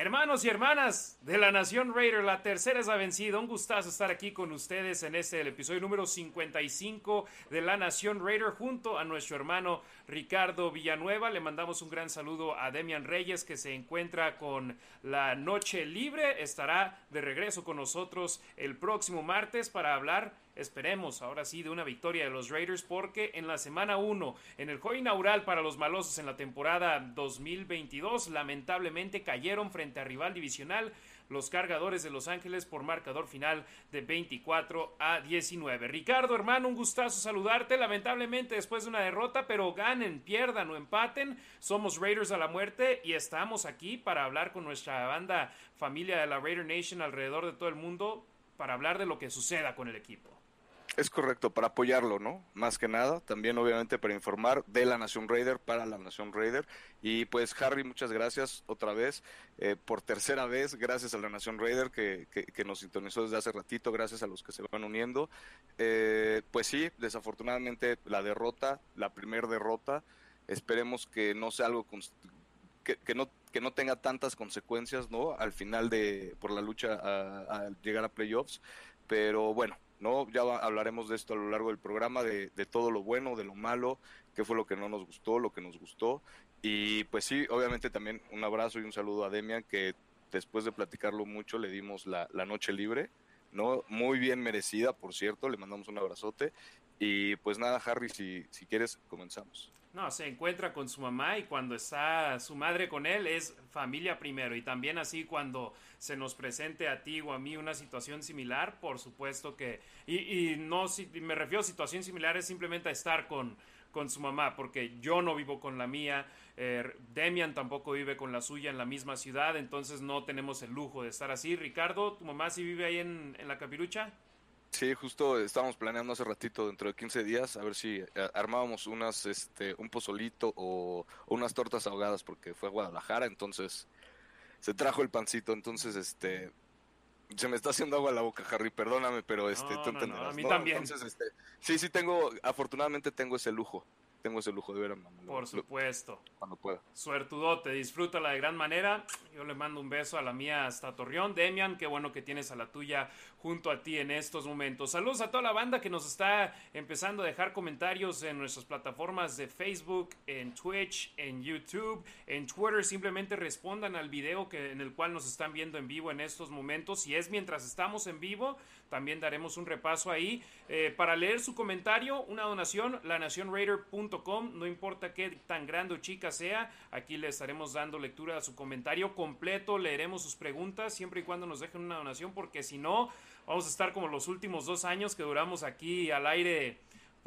Hermanos y hermanas de la Nación Raider, la tercera es la vencida. Un gustazo estar aquí con ustedes en este episodio número 55 de la Nación Raider junto a nuestro hermano Ricardo Villanueva. Le mandamos un gran saludo a Demian Reyes que se encuentra con la noche libre. Estará de regreso con nosotros el próximo martes para hablar Esperemos ahora sí de una victoria de los Raiders porque en la semana 1, en el juego inaugural para los malosos en la temporada 2022, lamentablemente cayeron frente a rival divisional los cargadores de Los Ángeles por marcador final de 24 a 19. Ricardo, hermano, un gustazo saludarte. Lamentablemente después de una derrota, pero ganen, pierdan o empaten, somos Raiders a la muerte y estamos aquí para hablar con nuestra banda familia de la Raider Nation alrededor de todo el mundo para hablar de lo que suceda con el equipo. Es correcto, para apoyarlo, ¿no? Más que nada, también obviamente para informar de la Nación Raider para la Nación Raider. Y pues Harry, muchas gracias otra vez, eh, por tercera vez, gracias a la Nación Raider que, que, nos sintonizó desde hace ratito, gracias a los que se van uniendo. Eh, pues sí, desafortunadamente la derrota, la primera derrota, esperemos que no sea algo que, que, no que no tenga tantas consecuencias, ¿no? Al final de por la lucha a, a llegar a playoffs, pero bueno, ¿no? Ya hablaremos de esto a lo largo del programa, de, todo lo bueno, de lo malo, qué fue lo que no nos gustó, lo que nos gustó. Y pues sí, obviamente también un abrazo y un saludo a Demian, que después de platicarlo mucho le dimos la, la noche libre, ¿no? Muy bien merecida, por cierto, le mandamos un abrazote. Y pues nada, Harry, si, si quieres, comenzamos. No, se encuentra con su mamá y cuando está su madre con él es familia primero. Y también así cuando se nos presente a ti o a mí una situación similar, por supuesto que... Y, y no, si, me refiero a situación similar es simplemente a estar con, con su mamá, porque yo no vivo con la mía, eh, Demian tampoco vive con la suya en la misma ciudad, entonces no tenemos el lujo de estar así. Ricardo, ¿tu mamá sí vive ahí en, en la capirucha? Sí, justo estábamos planeando hace ratito, dentro de 15 días, a ver si eh, armábamos unas, este, un pozolito o, unas tortas ahogadas, porque fue a Guadalajara, entonces se trajo el pancito, entonces, este, se me está haciendo agua la boca, Harry, perdóname, pero este, tú a mí también. Entonces, este, sí, sí tengo, afortunadamente tengo ese lujo tengo ese lujo de ver a mamá. Por supuesto. cuando pueda. Suertudote, disfrútala de gran manera. Yo le mando un beso a la mía hasta Torreón. Demian, qué bueno que tienes a la tuya junto a ti en estos momentos. Saludos a toda la banda que nos está empezando a dejar comentarios en nuestras plataformas de Facebook, en Twitch, en YouTube, en Twitter. Simplemente respondan al video que, en el cual nos están viendo en vivo en estos momentos. Si es mientras estamos en vivo, también daremos un repaso ahí. Eh, para leer su comentario, una donación, lanacionraider.com, no importa qué tan grande o chica sea, aquí le estaremos dando lectura a su comentario completo, leeremos sus preguntas siempre y cuando nos dejen una donación, porque si no, vamos a estar como los últimos dos años que duramos aquí al aire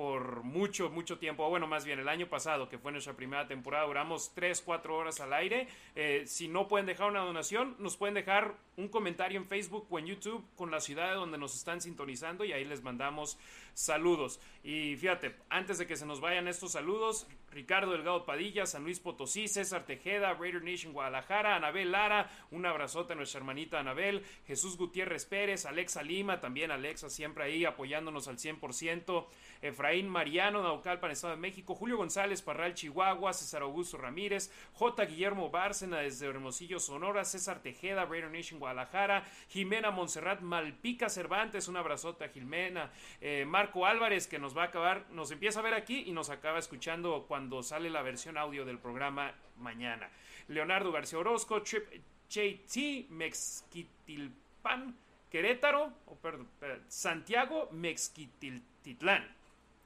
por mucho, mucho tiempo, bueno, más bien el año pasado, que fue nuestra primera temporada, duramos 3, 4 horas al aire. Eh, si no pueden dejar una donación, nos pueden dejar un comentario en Facebook o en YouTube con la ciudad de donde nos están sintonizando y ahí les mandamos saludos. Y fíjate, antes de que se nos vayan estos saludos, Ricardo Delgado Padilla, San Luis Potosí, César Tejeda, Raider Nation Guadalajara, Anabel Lara, un abrazote a nuestra hermanita Anabel, Jesús Gutiérrez Pérez, Alexa Lima, también Alexa siempre ahí apoyándonos al 100%, Efraín Mariano, Naucalpan, Estado de México, Julio González, Parral, Chihuahua, César Augusto Ramírez, J. Guillermo Bárcena desde Hermosillo, Sonora, César Tejeda, Raider Nation Guadalajara, Jimena Montserrat Malpica Cervantes, un abrazote a Jimena, eh, Marco Álvarez que nos va a acabar, nos empieza a ver aquí y nos acaba escuchando cuando sale la versión audio del programa mañana. Leonardo García Orozco, Trip JT, Mexquitilpan, Querétaro, o perdón, Santiago, Mexquitiltitlán,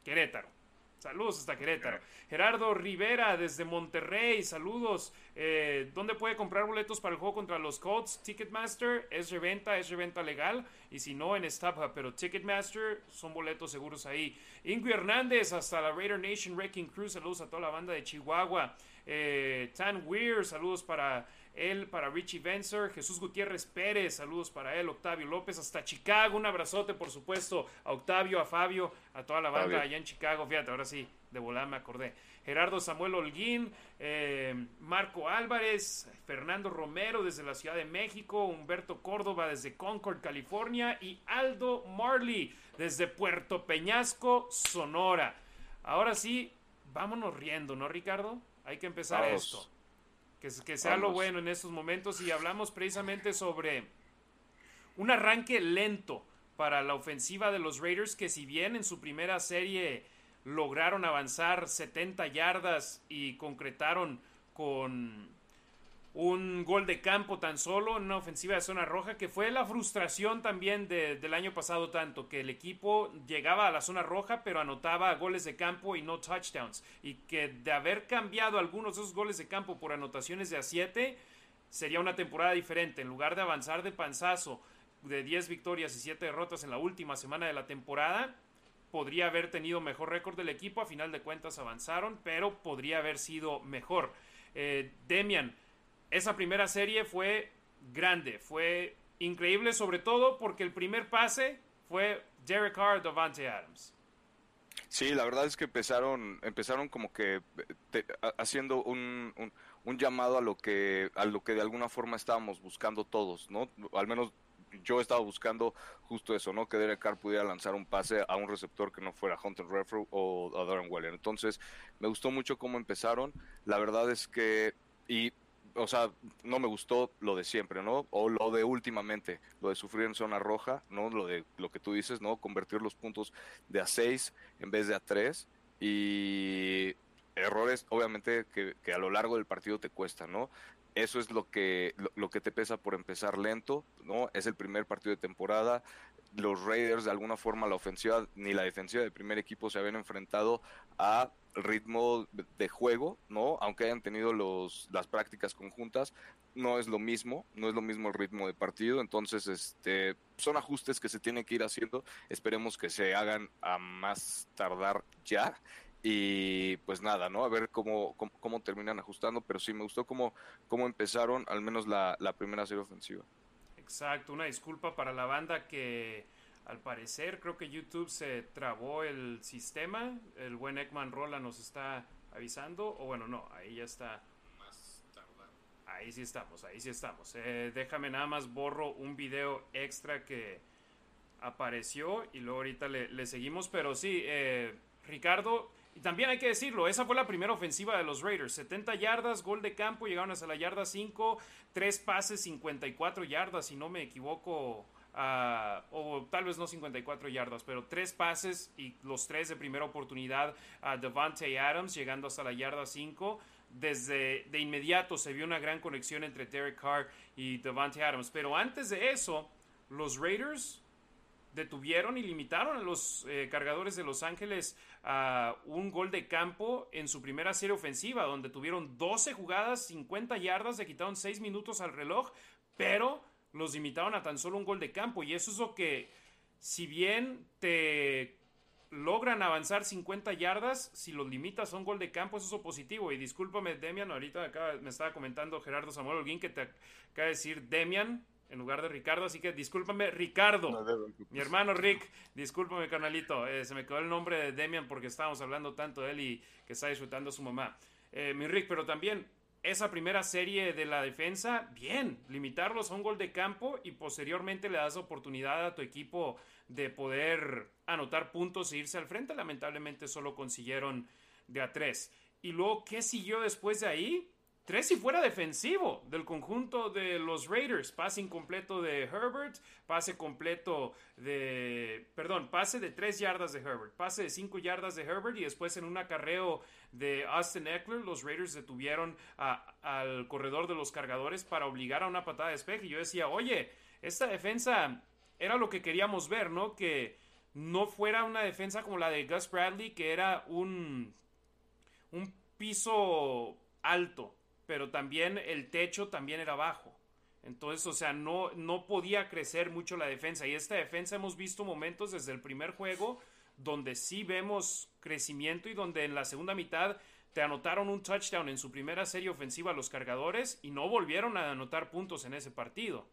Querétaro. Saludos hasta Querétaro. Gerardo Rivera desde Monterrey, saludos. Eh, ¿Dónde puede comprar boletos para el juego contra los Colts? Ticketmaster es reventa, es reventa legal. Y si no, en StubHub. Pero Ticketmaster son boletos seguros ahí. Ingui Hernández hasta la Raider Nation Wrecking Crew. Saludos a toda la banda de Chihuahua. Eh, Tan Weir, saludos para él, para Richie Vencer, Jesús Gutiérrez Pérez, saludos para él, Octavio López, hasta Chicago, un abrazote por supuesto a Octavio, a Fabio, a toda la banda allá en Chicago, fíjate, ahora sí, de volar me acordé. Gerardo Samuel Holguín, eh, Marco Álvarez, Fernando Romero desde la Ciudad de México, Humberto Córdoba desde Concord, California y Aldo Marley desde Puerto Peñasco, Sonora. Ahora sí, vámonos riendo, ¿no, Ricardo? Hay que empezar esto. Que, que sea lo bueno en estos momentos y hablamos precisamente sobre un arranque lento para la ofensiva de los Raiders que si bien en su primera serie lograron avanzar 70 yardas y concretaron con un gol de campo tan solo en una ofensiva de zona roja, que fue la frustración también del año pasado tanto, que el equipo llegaba a la zona roja pero anotaba goles de campo y no touchdowns, y que de haber cambiado algunos de esos goles de campo por anotaciones de a 7, sería una temporada diferente, en lugar de avanzar de panzazo de 10 victorias y 7 derrotas en la última semana de la temporada, podría haber tenido mejor récord del equipo, a final de cuentas avanzaron, pero podría haber sido mejor. Eh, Demian, esa primera serie fue grande, fue increíble, sobre todo porque el primer pase fue Derek Carr, Davante Adams. Sí, la verdad es que empezaron, empezaron como que haciendo un, un, llamado a lo que, a lo que de alguna forma estábamos buscando todos, ¿no? Al menos yo estaba buscando justo eso, ¿no? Que Derek Carr pudiera lanzar un pase a un receptor que no fuera Hunter Renfrew o a Darren Waller. Entonces, me gustó mucho cómo empezaron. La verdad es que, y o sea, no me gustó lo de siempre, ¿no? O lo de últimamente, lo de sufrir en zona roja, ¿no? Lo de lo que tú dices, ¿no? Convertir los puntos de a 6 en vez de a 3 y errores, obviamente, que, que, a lo largo del partido te cuestan, ¿no? Eso es lo que, lo, que te pesa por empezar lento, ¿no? Es el primer partido de temporada. Los Raiders, de alguna forma, la ofensiva ni la defensiva del primer equipo se habían enfrentado a ritmo de juego, ¿no? Aunque hayan tenido los, las prácticas conjuntas, no es lo mismo, no es lo mismo el ritmo de partido, entonces este son ajustes que se tienen que ir haciendo, esperemos que se hagan a más tardar ya y pues nada, ¿no? A ver cómo, cómo, terminan ajustando, pero sí me gustó cómo, cómo empezaron al menos la, la primera serie ofensiva. Exacto, una disculpa para la banda que al parecer, creo que YouTube se trabó el sistema. El buen Ekman Rola nos está avisando. O bueno, no, ahí ya está. Más Ahí sí estamos, ahí sí estamos. Eh, déjame nada más borro un video extra que apareció y luego ahorita le, seguimos. Pero sí, eh, Ricardo, y también hay que decirlo, esa fue la primera ofensiva de los Raiders. 70 yardas, gol de campo, llegaron hasta la yarda 5, tres pases, 54 yardas, si no me equivoco o tal vez no 54 yardas, pero tres pases y los tres de primera oportunidad a Devante Adams, llegando hasta la yarda 5. Desde de inmediato se vio una gran conexión entre Derek Carr y Devante Adams. Pero antes de eso, los Raiders detuvieron y limitaron a los eh, cargadores de Los Ángeles a un gol de campo en su primera serie ofensiva, donde tuvieron 12 jugadas, 50 yardas, le quitaron 6 minutos al reloj, pero los limitaron a tan solo un gol de campo. Y eso es lo que, si bien te logran avanzar 50 yardas, si los limitas a un gol de campo, eso es positivo. Y discúlpame, Demian, ahorita me estaba comentando Gerardo Samuel Holguín que te acaba de decir Demian en lugar de Ricardo, así que discúlpame, Ricardo, mi hermano Rick, discúlpame, carnalito, eh, se me quedó el nombre de Demian porque estábamos hablando tanto de él y que está disfrutando su mamá. Eh, mi Rick, pero también esa primera serie de la defensa, bien, limitarlos a un gol de campo y posteriormente le das oportunidad a tu equipo de poder anotar puntos e irse al frente. Lamentablemente solo consiguieron de a tres. Y luego, ¿qué siguió después de ahí? Tres y fuera defensivo del conjunto de los Raiders. Pase incompleto de Herbert, pase completo de. Perdón, pase de tres yardas de Herbert, pase de cinco yardas de Herbert y después en un acarreo de Austin Eckler, los Raiders detuvieron al corredor de los cargadores para obligar a una patada de espejo. Y yo decía, oye, esta defensa era lo que queríamos ver, ¿no? Que no fuera una defensa como la de Gus Bradley, que era un, un piso alto pero también el techo también era bajo. Entonces, o sea, no, no podía crecer mucho la defensa. Y esta defensa hemos visto momentos desde el primer juego donde sí vemos crecimiento y donde en la segunda mitad te anotaron un touchdown en su primera serie ofensiva los cargadores y no volvieron a anotar puntos en ese partido.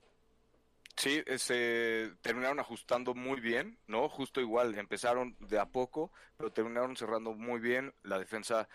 Sí, se terminaron ajustando muy bien, ¿no? Justo igual, empezaron de a poco, pero terminaron cerrando muy bien. La defensa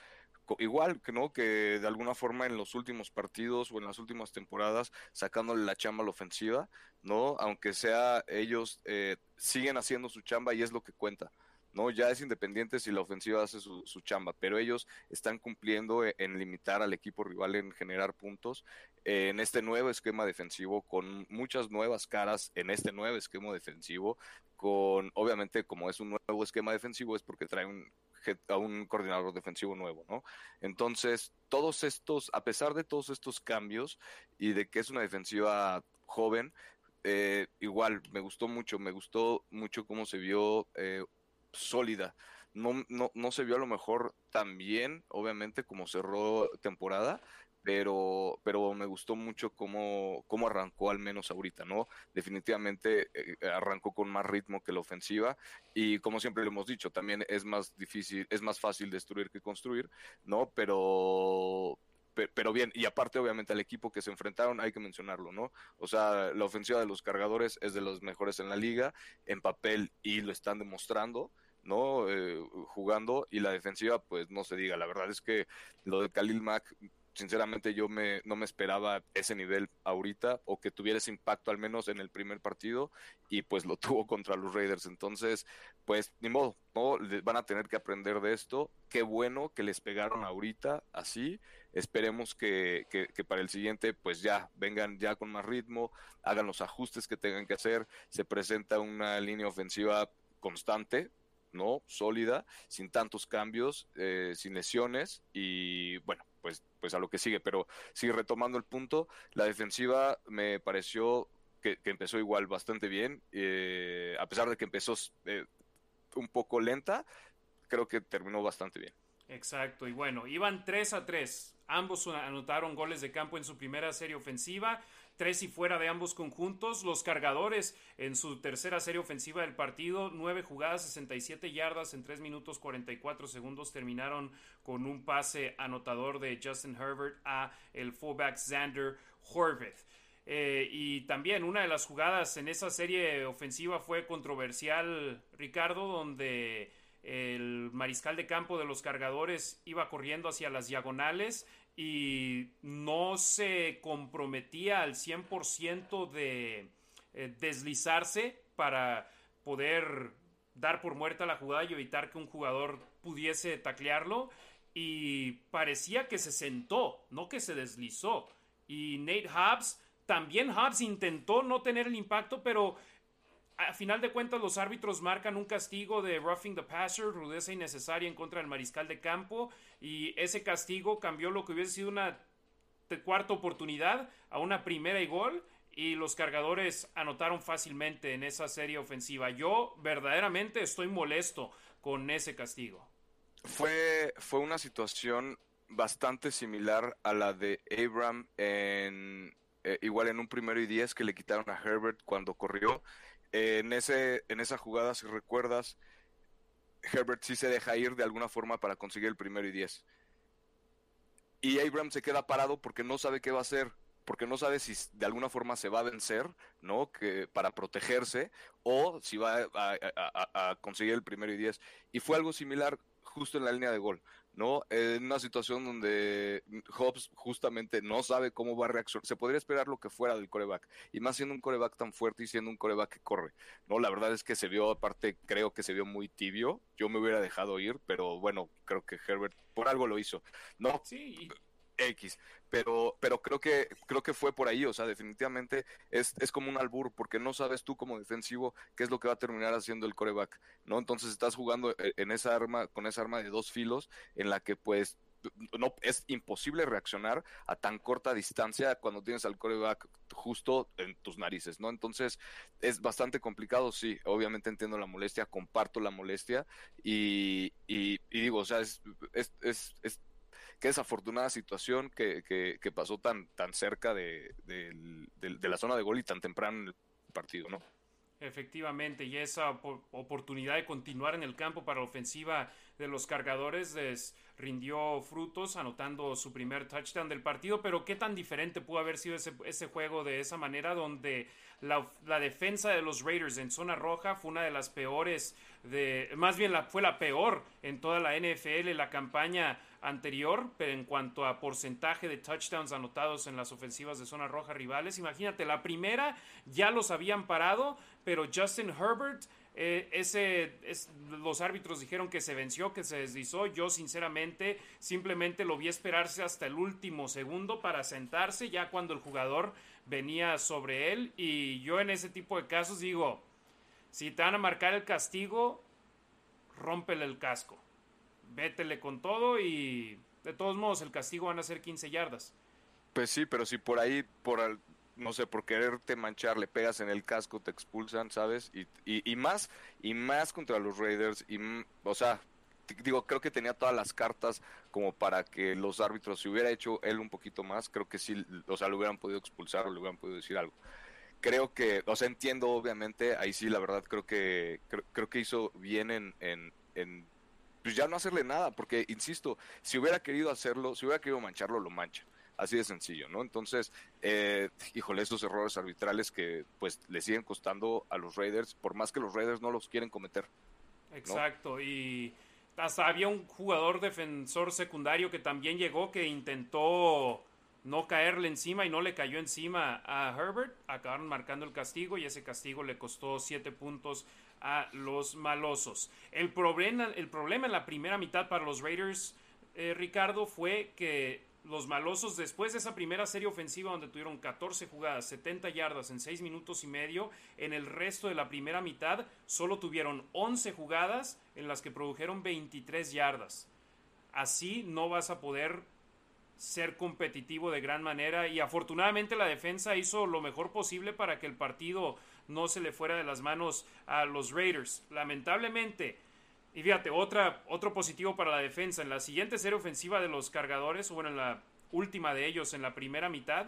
igual no que de alguna forma en los últimos partidos o en las últimas temporadas sacándole la chamba a la ofensiva no aunque sea ellos eh, siguen haciendo su chamba y es lo que cuenta ¿no? Ya es independiente si la ofensiva hace su, chamba, pero ellos están cumpliendo e, en, limitar al equipo rival en generar puntos en este nuevo esquema defensivo, con muchas nuevas caras en este nuevo esquema defensivo, con, obviamente, como es un nuevo esquema defensivo, es porque trae un a un coordinador defensivo nuevo, ¿no? Entonces, todos estos, a pesar de todos estos cambios y de que es una defensiva joven, eh, igual me gustó mucho, me gustó mucho cómo se vio eh, sólida. No, no, no se vio a lo mejor tan bien, obviamente, como cerró temporada, pero, pero me gustó mucho cómo, cómo arrancó al menos ahorita, ¿no? Definitivamente eh, arrancó con más ritmo que la ofensiva y como siempre lo hemos dicho, también es más difícil, es más fácil destruir que construir, ¿no? Pero, pero bien, y aparte obviamente al equipo que se enfrentaron hay que mencionarlo, ¿no? O sea, la ofensiva de los cargadores es de los mejores en la liga, en papel y lo están demostrando. ¿no? Eh, jugando y la defensiva, pues no se diga. La verdad es que lo de Khalil Mack sinceramente yo me, no me esperaba ese nivel ahorita o que tuviera ese impacto al menos en el primer partido y pues lo tuvo contra los Raiders. Entonces, pues ni modo, ¿no? Van a tener que aprender de esto. Qué bueno que les pegaron ahorita así. Esperemos que, que, que para el siguiente pues ya vengan ya con más ritmo, hagan los ajustes que tengan que hacer. Se presenta una línea ofensiva constante, ¿no? Sólida, sin tantos cambios, eh, sin lesiones y bueno, pues, pues a lo que sigue. Pero sí, retomando el punto, la defensiva me pareció que, empezó igual bastante bien, eh, a pesar de que empezó eh, un poco lenta, creo que terminó bastante bien. Exacto, y bueno, iban 3 a 3. Ambos anotaron goles de campo en su primera serie ofensiva tres y fuera de ambos conjuntos. Los cargadores en su tercera serie ofensiva del partido, nueve jugadas, 67 yardas en 3 minutos 44 segundos, terminaron con un pase anotador de Justin Herbert a el fullback Xander Horvath. Eh, y también una de las jugadas en esa serie ofensiva fue controversial, Ricardo, donde el mariscal de campo de los cargadores iba corriendo hacia las diagonales y no se comprometía al 100% de eh, deslizarse para poder dar por muerta la jugada y evitar que un jugador pudiese taclearlo y parecía que se sentó, no que se deslizó. Y Nate Hobbs, también Hobbs intentó no tener el impacto, pero a final de cuentas los árbitros marcan un castigo de roughing the passer, rudeza innecesaria en contra del mariscal de campo y ese castigo cambió lo que hubiese sido una cuarta oportunidad a una primera y gol y los cargadores anotaron fácilmente en esa serie ofensiva. Yo verdaderamente estoy molesto con ese castigo. Fue, fue una situación bastante similar a la de Abram en eh, igual en un primero y diez que le quitaron a Herbert cuando corrió en, ese, en esa jugada, si recuerdas, Herbert sí se deja ir de alguna forma para conseguir el primero y diez. Y Abrams se queda parado porque no sabe qué va a hacer, porque no sabe si de alguna forma se va a vencer, ¿no? Que, para protegerse, o si va a, a conseguir el primero y diez. Y fue algo similar justo en la línea de gol. ¿No? En una situación donde Hobbs justamente no sabe cómo va a reaccionar. Se podría esperar lo que fuera del coreback, y más siendo un coreback tan fuerte y siendo un coreback que corre, ¿no? La verdad es que se vio, aparte, creo que se vio muy tibio. Yo me hubiera dejado ir, pero bueno, creo que Herbert por algo lo hizo, ¿no? Sí. X, pero, pero creo que, creo que fue por ahí, o sea, definitivamente es, es como un albur, porque no sabes tú como defensivo qué es lo que va a terminar haciendo el coreback, ¿no? Entonces estás jugando e, en esa arma, con esa arma de dos filos, en la que pues no es imposible reaccionar a tan corta distancia cuando tienes al coreback justo en tus narices, ¿no? Entonces es bastante complicado, sí, obviamente entiendo la molestia, comparto la molestia y, y, digo, o sea, es qué desafortunada situación que, que, pasó tan, tan cerca de, de, la zona de gol y tan temprano en el partido, ¿no? Efectivamente, y esa oportunidad de continuar en el campo para la ofensiva de los cargadores les rindió frutos, anotando su primer touchdown del partido, pero qué tan diferente pudo haber sido ese, ese juego de esa manera, donde la, la, defensa de los Raiders en zona roja fue una de las peores, de, más bien la, fue la peor en toda la NFL, la campaña anterior, pero en cuanto a porcentaje de touchdowns anotados en las ofensivas de zona roja rivales, imagínate, la primera ya los habían parado, pero Justin Herbert eh, ese, es, los árbitros dijeron que se venció, que se deslizó. Yo sinceramente simplemente lo vi esperarse hasta el último segundo para sentarse ya cuando el jugador venía sobre él. Y yo en ese tipo de casos digo, si te van a marcar el castigo, rómpele el casco. Vétele con todo y de todos modos el castigo van a ser 15 yardas. Pues sí, pero si por ahí, por no sé, por quererte manchar, le pegas en el casco, te expulsan, ¿sabes? Y, y, más, y más contra los Raiders, y, o sea, digo, creo que tenía todas las cartas como para que los árbitros, si hubiera hecho él un poquito más, creo que sí, o sea, lo hubieran podido expulsar o le hubieran podido decir algo. Creo que, o sea, entiendo obviamente, ahí sí, la verdad, creo que, creo, que hizo bien en, en, en, pues ya no hacerle nada, porque, insisto, si hubiera querido hacerlo, si hubiera querido mancharlo, lo mancha. Así de sencillo, ¿no? Entonces, eh, híjole, esos errores arbitrales que pues le siguen costando a los Raiders, por más que los Raiders no los quieren cometer. Exacto, y hasta había un jugador defensor secundario que también llegó que intentó no caerle encima y no le cayó encima a Herbert. Acabaron marcando el castigo y ese castigo le costó siete puntos a los malosos. El problema, el problema en la primera mitad para los Raiders, eh, Ricardo, fue que los malosos, después de esa primera serie ofensiva donde tuvieron 14 jugadas, 70 yardas en 6 minutos y medio, en el resto de la primera mitad solo tuvieron 11 jugadas en las que produjeron 23 yardas. Así no vas a poder ser competitivo de gran manera y afortunadamente la defensa hizo lo mejor posible para que el partido no se le fuera de las manos a los Raiders. Lamentablemente, y fíjate, otra, otro positivo para la defensa. En la siguiente serie ofensiva de los cargadores, bueno, en la última de ellos, en la primera mitad,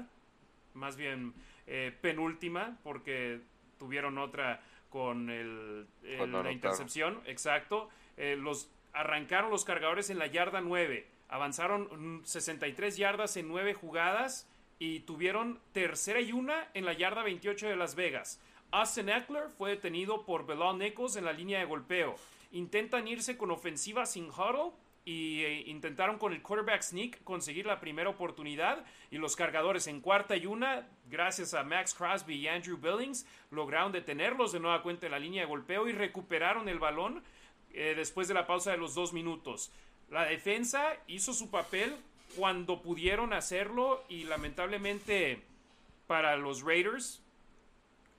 más bien eh, penúltima, porque tuvieron otra con el, la intercepción, exacto. Eh, los arrancaron los cargadores en la yarda 9, avanzaron 63 yardas en 9 jugadas y tuvieron tercera y una en la yarda 28 de Las Vegas. Austin Eckler fue detenido por Belon Nichols en la línea de golpeo intentan irse con ofensiva sin huddle y eh, intentaron con el quarterback sneak conseguir la primera oportunidad y los cargadores en cuarta y una, gracias a Max Crosby y Andrew Billings, lograron detenerlos de nueva cuenta en la línea de golpeo y recuperaron el balón eh, después de la pausa de los dos minutos. La defensa hizo su papel cuando pudieron hacerlo y lamentablemente para los Raiders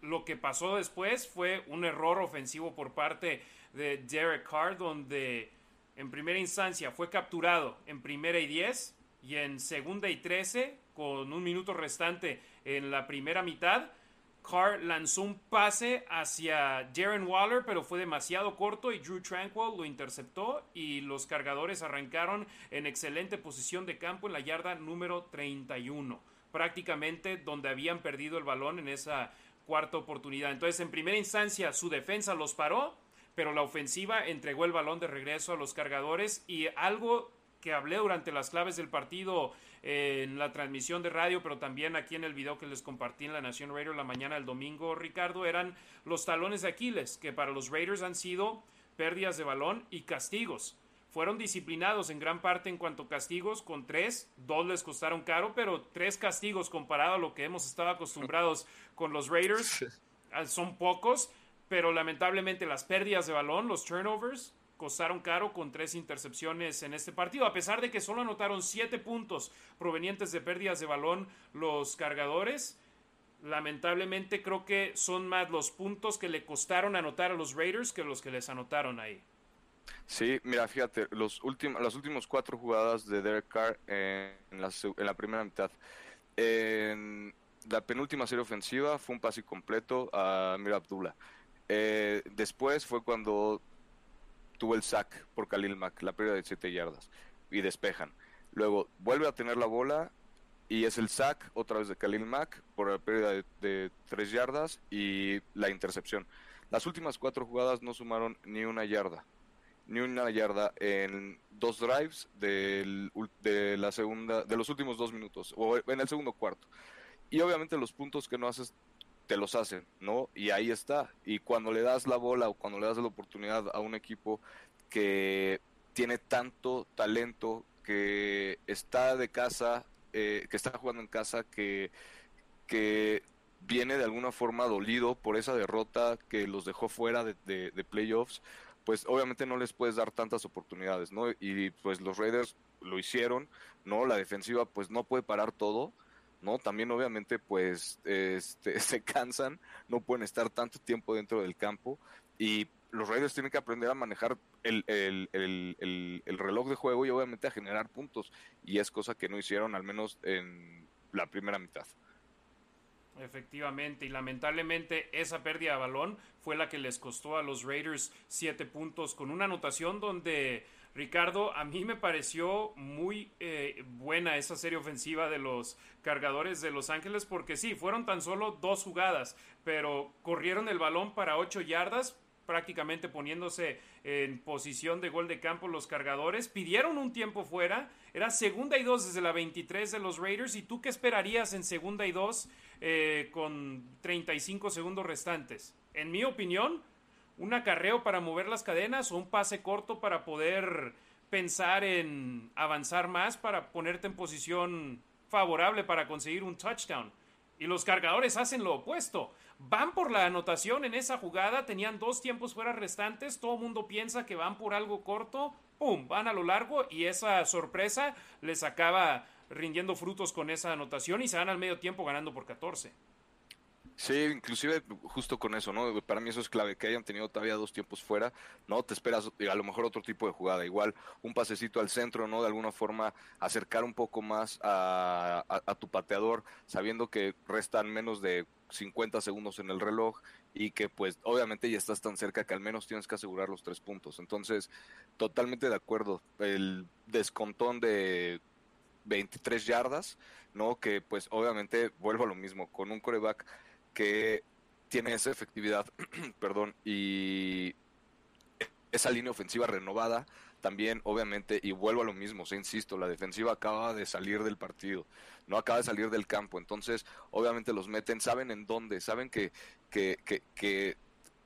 lo que pasó después fue un error ofensivo por parte de Derek Carr, donde en primera instancia fue capturado en primera y 10 y en segunda y 13, con un minuto restante en la primera mitad. Carr lanzó un pase hacia Darren Waller, pero fue demasiado corto y Drew Tranquil lo interceptó y los cargadores arrancaron en excelente posición de campo en la yarda número 31, prácticamente donde habían perdido el balón en esa cuarta oportunidad. Entonces, en primera instancia, su defensa los paró pero la ofensiva entregó el balón de regreso a los cargadores y algo que hablé durante las claves del partido en la transmisión de radio, pero también aquí en el video que les compartí en la Nación Radio la mañana del domingo, Ricardo, eran los talones de Aquiles, que para los Raiders han sido pérdidas de balón y castigos. Fueron disciplinados en gran parte en cuanto a castigos, con tres, dos les costaron caro, pero tres castigos comparado a lo que hemos estado acostumbrados con los Raiders ah, son pocos pero lamentablemente las pérdidas de balón, los turnovers, costaron caro con tres intercepciones en este partido, a pesar de que solo anotaron siete puntos provenientes de pérdidas de balón los cargadores. Lamentablemente creo que son más los puntos que le costaron anotar a los Raiders que los que les anotaron ahí. Sí, mira, fíjate, los las últimas cuatro jugadas de Derek Carr en la, en la primera mitad. En la penúltima serie ofensiva fue un pase completo a Mira Abdullah. Eh, después fue cuando tuvo el sack por Khalil Mack, la pérdida de 7 yardas, y despejan. Luego vuelve a tener la bola y es el sack otra vez de Khalil Mack por la pérdida de, 3 yardas y la intercepción. Las últimas cuatro jugadas no sumaron ni una yarda, ni una yarda en dos drives de la segunda, de los últimos dos minutos o en el segundo cuarto. Y obviamente los puntos que no haces te los hacen, ¿no? Y ahí está. Y cuando le das la bola o cuando le das la oportunidad a un equipo que tiene tanto talento, que está de casa, eh, que está jugando en casa, que, que viene de alguna forma dolido por esa derrota que los dejó fuera de, de, playoffs, pues obviamente no les puedes dar tantas oportunidades, ¿no? Y pues los Raiders lo hicieron, ¿no? La defensiva pues no puede parar todo, ¿no? También obviamente pues este, se cansan, no pueden estar tanto tiempo dentro del campo y los Raiders tienen que aprender a manejar el, el, el, el, reloj de juego y obviamente a generar puntos y es cosa que no hicieron al menos en la primera mitad. Efectivamente, y lamentablemente esa pérdida de balón fue la que les costó a los Raiders siete puntos con una anotación donde Ricardo, a mí me pareció muy eh, buena esa serie ofensiva de los cargadores de Los Ángeles porque sí, fueron tan solo dos jugadas, pero corrieron el balón para ocho yardas, prácticamente poniéndose en posición de gol de campo los cargadores, pidieron un tiempo fuera, era segunda y dos desde la 23 de los Raiders, ¿y tú qué esperarías en segunda y dos eh, con 35 segundos restantes? En mi opinión, un acarreo para mover las cadenas o un pase corto para poder pensar en avanzar más para ponerte en posición favorable para conseguir un touchdown. Y los cargadores hacen lo opuesto. Van por la anotación en esa jugada, tenían dos tiempos fuera restantes, todo el mundo piensa que van por algo corto, ¡pum! Van a lo largo y esa sorpresa les acaba rindiendo frutos con esa anotación y se van al medio tiempo ganando por 14. Sí, inclusive justo con eso, ¿no? Para mí eso es clave, que hayan tenido todavía dos tiempos fuera, ¿no? Te esperas a lo mejor otro tipo de jugada, igual un pasecito al centro, ¿no? De alguna forma acercar un poco más a, tu pateador, sabiendo que restan menos de 50 segundos en el reloj y que pues obviamente ya estás tan cerca que al menos tienes que asegurar los tres puntos. Entonces, totalmente de acuerdo. El descontón de 23 yardas, ¿no? Que pues obviamente vuelvo a lo mismo, con un coreback que tiene esa efectividad, perdón, y esa línea ofensiva renovada también, obviamente, y vuelvo a lo mismo, se insisto, la defensiva acaba de salir del partido, no acaba de salir del campo, entonces, obviamente los meten, saben en dónde, saben que, que, que, que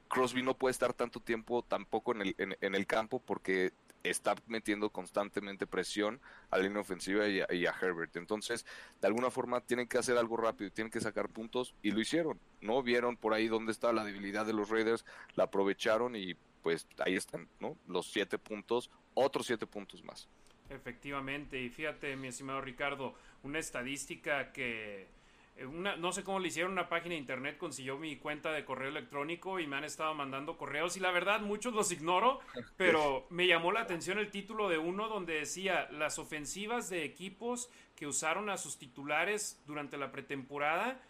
Crosby no puede estar tanto tiempo tampoco en el, en el campo porque está metiendo constantemente presión a la línea ofensiva y a, Herbert. Entonces, de alguna forma tienen que hacer algo rápido, tienen que sacar puntos y lo hicieron. No vieron por ahí dónde está la debilidad de los Raiders, la aprovecharon y pues ahí están, ¿no? Los siete puntos, otros siete puntos más. Efectivamente, y fíjate, mi estimado Ricardo, una estadística que eh, no sé cómo le hicieron una página de internet, consiguió mi cuenta de correo electrónico y me han estado mandando correos y la verdad muchos los ignoro, pero me llamó la atención el título de uno donde decía las ofensivas de equipos que usaron a sus titulares durante la pretemporada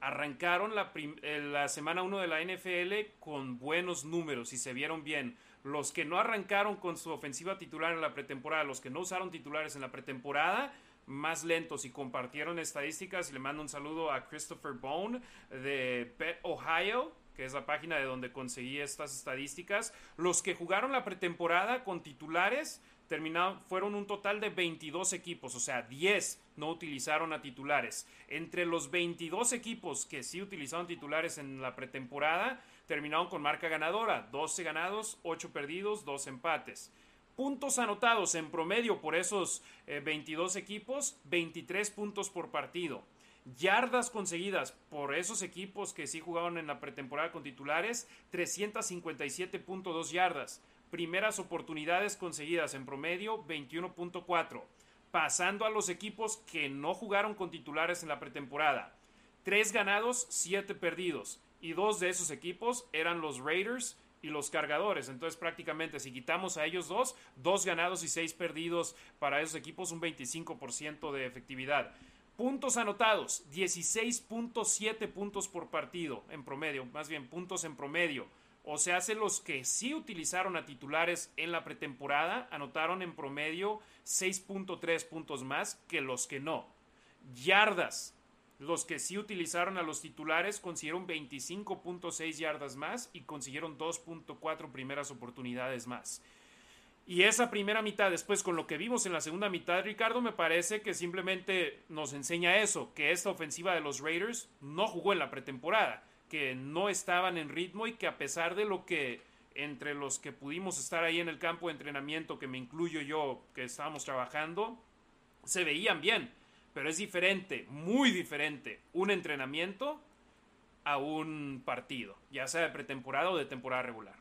arrancaron la, eh, la semana 1 de la NFL con buenos números y se vieron bien. Los que no arrancaron con su ofensiva titular en la pretemporada, los que no usaron titulares en la pretemporada, más lentos y compartieron estadísticas. Y le mando un saludo a Christopher Bone de Bet Ohio, que es la página de donde conseguí estas estadísticas. Los que jugaron la pretemporada con titulares terminaron, fueron un total de 22 equipos, o sea, 10 no utilizaron a titulares. Entre los 22 equipos que sí utilizaron titulares en la pretemporada, terminaron con marca ganadora, 12 ganados, 8 perdidos, 2 empates. Puntos anotados en promedio por esos 22 eh, equipos, 23 puntos por partido. Yardas conseguidas por esos equipos que sí jugaron en la pretemporada con titulares, 357.2 yardas. Primeras oportunidades conseguidas en promedio, 21.4. Pasando a los equipos que no jugaron con titulares en la pretemporada. 3 ganados, 7 perdidos. Y dos de esos equipos eran los Raiders y los cargadores. Entonces prácticamente si quitamos a ellos dos, dos ganados y seis perdidos para esos equipos, un 25% de efectividad. Puntos anotados, 16.7 puntos por partido en promedio, más bien puntos en promedio. O sea, hace los que sí utilizaron a titulares en la pretemporada, anotaron en promedio 6.3 puntos más que los que no. Yardas, los que sí utilizaron a los titulares consiguieron 25.6 yardas más y consiguieron 2.4 primeras oportunidades más. Y esa primera mitad, después con lo que vimos en la segunda mitad, Ricardo, me parece que simplemente nos enseña eso, que esta ofensiva de los Raiders no jugó en la pretemporada, que no estaban en ritmo y que a pesar de lo que entre los que pudimos estar ahí en el campo de entrenamiento, que me incluyo yo, que estábamos trabajando, se veían bien pero es diferente, muy diferente, un entrenamiento a un partido, ya sea de pretemporada o de temporada regular.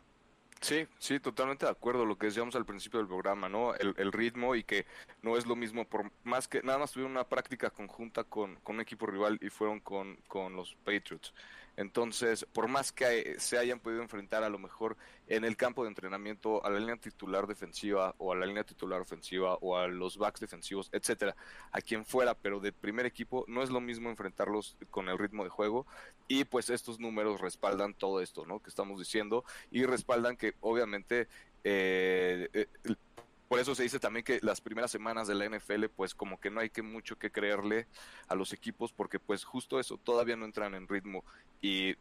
Sí, sí, totalmente de acuerdo. Lo que decíamos al principio del programa, ¿no? El, ritmo y que no es lo mismo, por más que nada más tuvieron una práctica conjunta con, con un equipo rival y fueron con, con los Patriots. Entonces, por más que se hayan podido enfrentar a lo mejor en el campo de entrenamiento a la línea titular defensiva o a la línea titular ofensiva o a los backs defensivos, etcétera, a quien fuera, pero de primer equipo, no es lo mismo enfrentarlos con el ritmo de juego y pues estos números respaldan todo esto, ¿no? Que estamos diciendo y respaldan que obviamente eh, eh por eso se dice también que las primeras semanas de la NFL, pues como que no hay que mucho que creerle a los equipos, porque pues justo eso, todavía no entran en ritmo. Y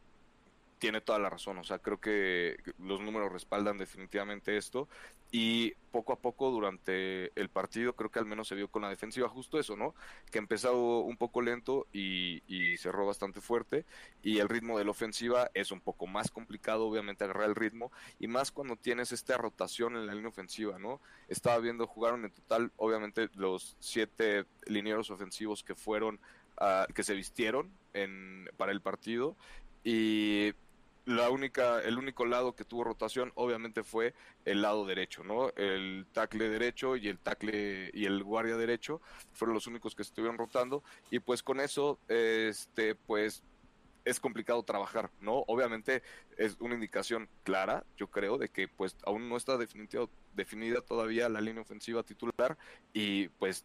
tiene toda la razón, o sea, creo que los números respaldan definitivamente esto y poco a poco durante el partido creo que al menos se vio con la defensiva justo eso, ¿no? Que empezó un poco lento y, cerró bastante fuerte y el ritmo de la ofensiva es un poco más complicado obviamente agarrar el ritmo y más cuando tienes esta rotación en la línea ofensiva, ¿no? Estaba viendo, jugaron en total obviamente los siete linieros ofensivos que fueron, uh, que se vistieron en, para el partido y la única, el único lado que tuvo rotación obviamente fue el lado derecho, ¿no? El tackle derecho y el tackle y el guardia derecho fueron los únicos que estuvieron rotando y pues con eso, este, pues es complicado trabajar, ¿no? Obviamente es una indicación clara, yo creo, de que pues aún no está definida todavía la línea ofensiva titular y pues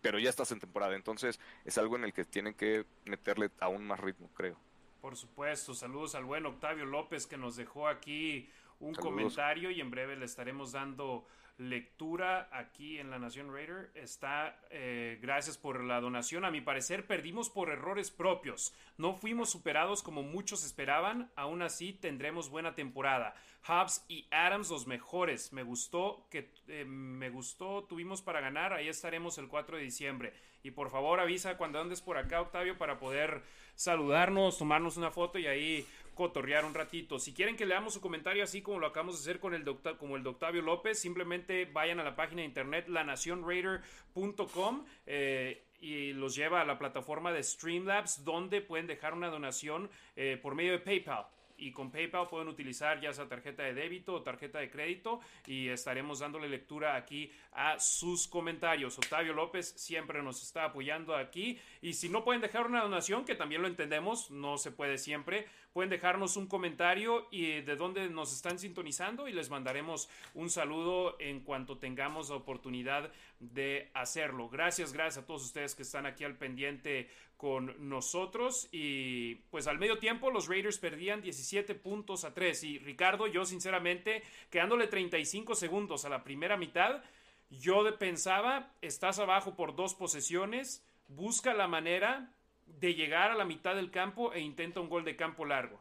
pero ya estás en temporada, entonces es algo en el que tienen que meterle aún más ritmo, creo. Por supuesto, saludos al buen Octavio López que nos dejó aquí un comentario y en breve le estaremos dando lectura aquí en La Nación Raider. Está, eh, gracias por la donación. A mi parecer perdimos por errores propios. No fuimos superados como muchos esperaban. Aún así tendremos buena temporada. Hubs y Adams los mejores. Me gustó que eh, me gustó. Tuvimos para ganar. Ahí estaremos el 4 de diciembre. Y por favor avisa cuando andes por acá, Octavio, para poder saludarnos, tomarnos una foto y ahí cotorrear un ratito. Si quieren que leamos su comentario así como lo acabamos de hacer con el doctor, como el de Octavio López, simplemente vayan a la página de internet lanacionraider.com eh, y los lleva a la plataforma de Streamlabs donde pueden dejar una donación eh, por medio de PayPal y con PayPal pueden utilizar ya sea tarjeta de débito o tarjeta de crédito y estaremos dándole lectura aquí a sus comentarios. Octavio López siempre nos está apoyando aquí y si no pueden dejar una donación, que también lo entendemos, no se puede siempre, pueden dejarnos un comentario y de dónde nos están sintonizando y les mandaremos un saludo en cuanto tengamos la oportunidad de hacerlo. Gracias, gracias a todos ustedes que están aquí al pendiente con nosotros y pues al medio tiempo los Raiders perdían 17 puntos a 3 y Ricardo, yo sinceramente, quedándole 35 segundos a la primera mitad, yo pensaba, estás abajo por dos posesiones, busca la manera de llegar a la mitad del campo e intenta un gol de campo largo.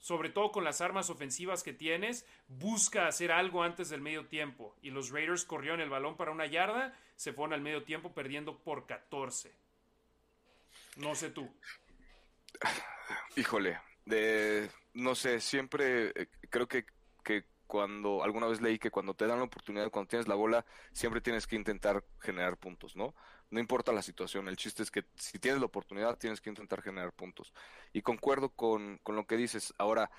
Sobre todo con las armas ofensivas que tienes, busca hacer algo antes del medio tiempo. Y los Raiders corrieron el balón para una yarda, se fueron al medio tiempo perdiendo por 14. No sé tú. Híjole, de, no sé, siempre eh, creo que, que cuando alguna vez leí que cuando te dan la oportunidad, cuando tienes la bola, siempre tienes que intentar generar puntos, ¿no? No importa la situación, el chiste es que si tienes la oportunidad, tienes que intentar generar puntos. Y concuerdo con, con lo que dices. Ahora,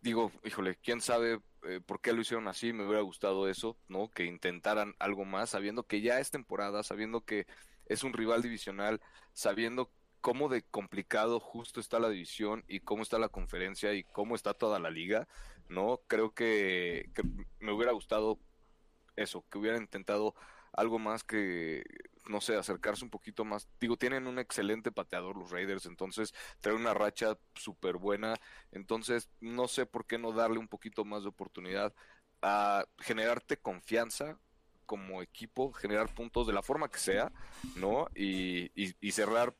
digo, híjole, quién sabe eh, por qué lo hicieron así, me hubiera gustado eso, ¿no? Que intentaran algo más, sabiendo que ya es temporada, sabiendo que es un rival divisional, sabiendo cómo de complicado justo está la división y cómo está la conferencia y cómo está toda la liga, ¿no? Creo que, me hubiera gustado eso, que hubieran intentado algo más que, no sé, acercarse un poquito más. Digo, tienen un excelente pateador los Raiders, entonces trae una racha súper buena, entonces no sé por qué no darle un poquito más de oportunidad a generarte confianza como equipo, generar puntos de la forma que sea, ¿no? Y, y cerrar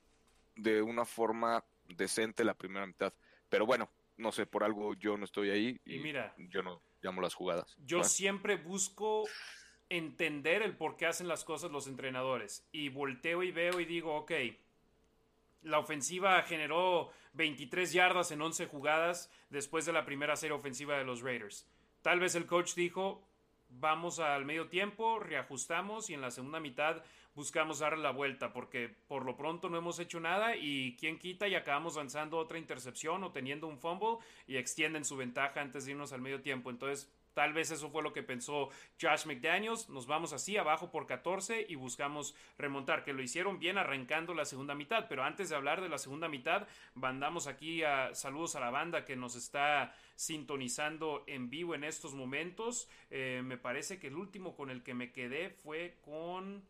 de una forma decente la primera mitad. Pero bueno, no sé, por algo yo no estoy ahí y, mira, yo no llamo las jugadas. Yo siempre busco entender el por qué hacen las cosas los entrenadores y volteo y veo y digo, ok, la ofensiva generó 23 yardas en 11 jugadas después de la primera serie ofensiva de los Raiders. Tal vez el coach dijo, vamos al medio tiempo, reajustamos y en la segunda mitad buscamos darle la vuelta, porque por lo pronto no hemos hecho nada y quien quita y acabamos lanzando otra intercepción o teniendo un fumble y extienden su ventaja antes de irnos al medio tiempo. Entonces, Tal vez eso fue lo que pensó Josh McDaniels. Nos vamos así abajo por 14 y buscamos remontar, que lo hicieron bien arrancando la segunda mitad. Pero antes de hablar de la segunda mitad, mandamos aquí a, saludos a la banda que nos está sintonizando en vivo en estos momentos. Eh, me parece que el último con el que me quedé fue con...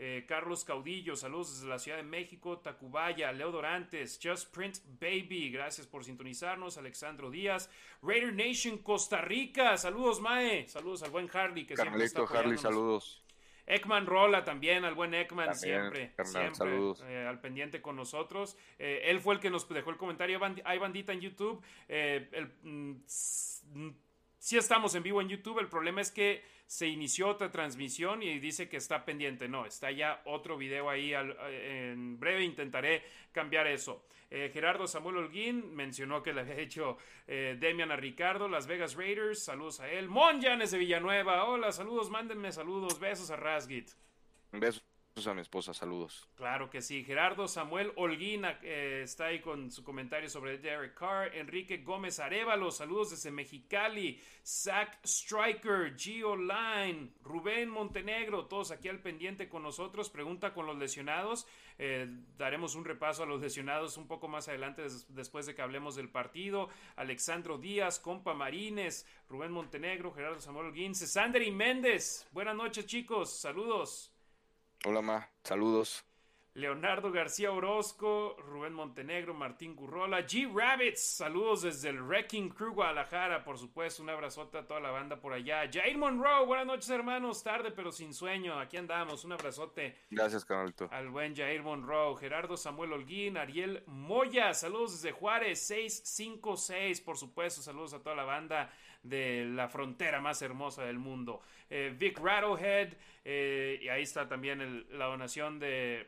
Eh, Carlos Caudillo, saludos desde la Ciudad de México, Tacubaya, Leo Dorantes, Just Print Baby, gracias por sintonizarnos, Alexandro Díaz, Raider Nation Costa Rica, saludos Mae, saludos al buen Harley que siempre está Harley, saludos. Ekman Rola también, al buen Ekman, siempre, siempre eh, al pendiente con nosotros. Eh, él fue el que nos dejó el comentario, hay bandita en YouTube. el, mm, sí estamos en vivo en YouTube, el problema es que se inició otra transmisión y dice que está pendiente. No, está ya otro video ahí. en breve intentaré cambiar eso. Eh, Gerardo Samuel Holguín mencionó que le había hecho eh, Demian a Ricardo, Las Vegas Raiders. Saludos a él. Monjanes de Villanueva. Hola, saludos, mándenme saludos. Besos a Rasgit. Besos a mi esposa, saludos. Claro que sí. Gerardo Samuel Holguín eh, está ahí con su comentario sobre Derek Carr. Enrique Gómez Arevalo, saludos desde Mexicali. Zach Striker, Gio Line, Rubén Montenegro, todos aquí al pendiente con nosotros. Pregunta con los lesionados. Eh, daremos un repaso a los lesionados un poco más adelante después de que hablemos del partido. Alexandro Díaz, Compa Marines, Rubén Montenegro, Gerardo Samuel Holguín, y Méndez. Buenas noches chicos, saludos. Hola, Ma. Saludos. Leonardo García Orozco, Rubén Montenegro, Martín Currola, G Rabbits, saludos desde el Wrecking Crew Guadalajara, por supuesto, un abrazote a toda la banda por allá. Jair Monroe, buenas noches hermanos, tarde pero sin sueño, aquí andamos, un abrazote. Gracias, canalito. Al buen Jair Monroe, Gerardo Samuel Holguín, Ariel Moya, saludos desde Juárez, 656, por supuesto, saludos a toda la banda de la frontera más hermosa del mundo. Eh, Vic Rattlehead, eh, y ahí está también la donación de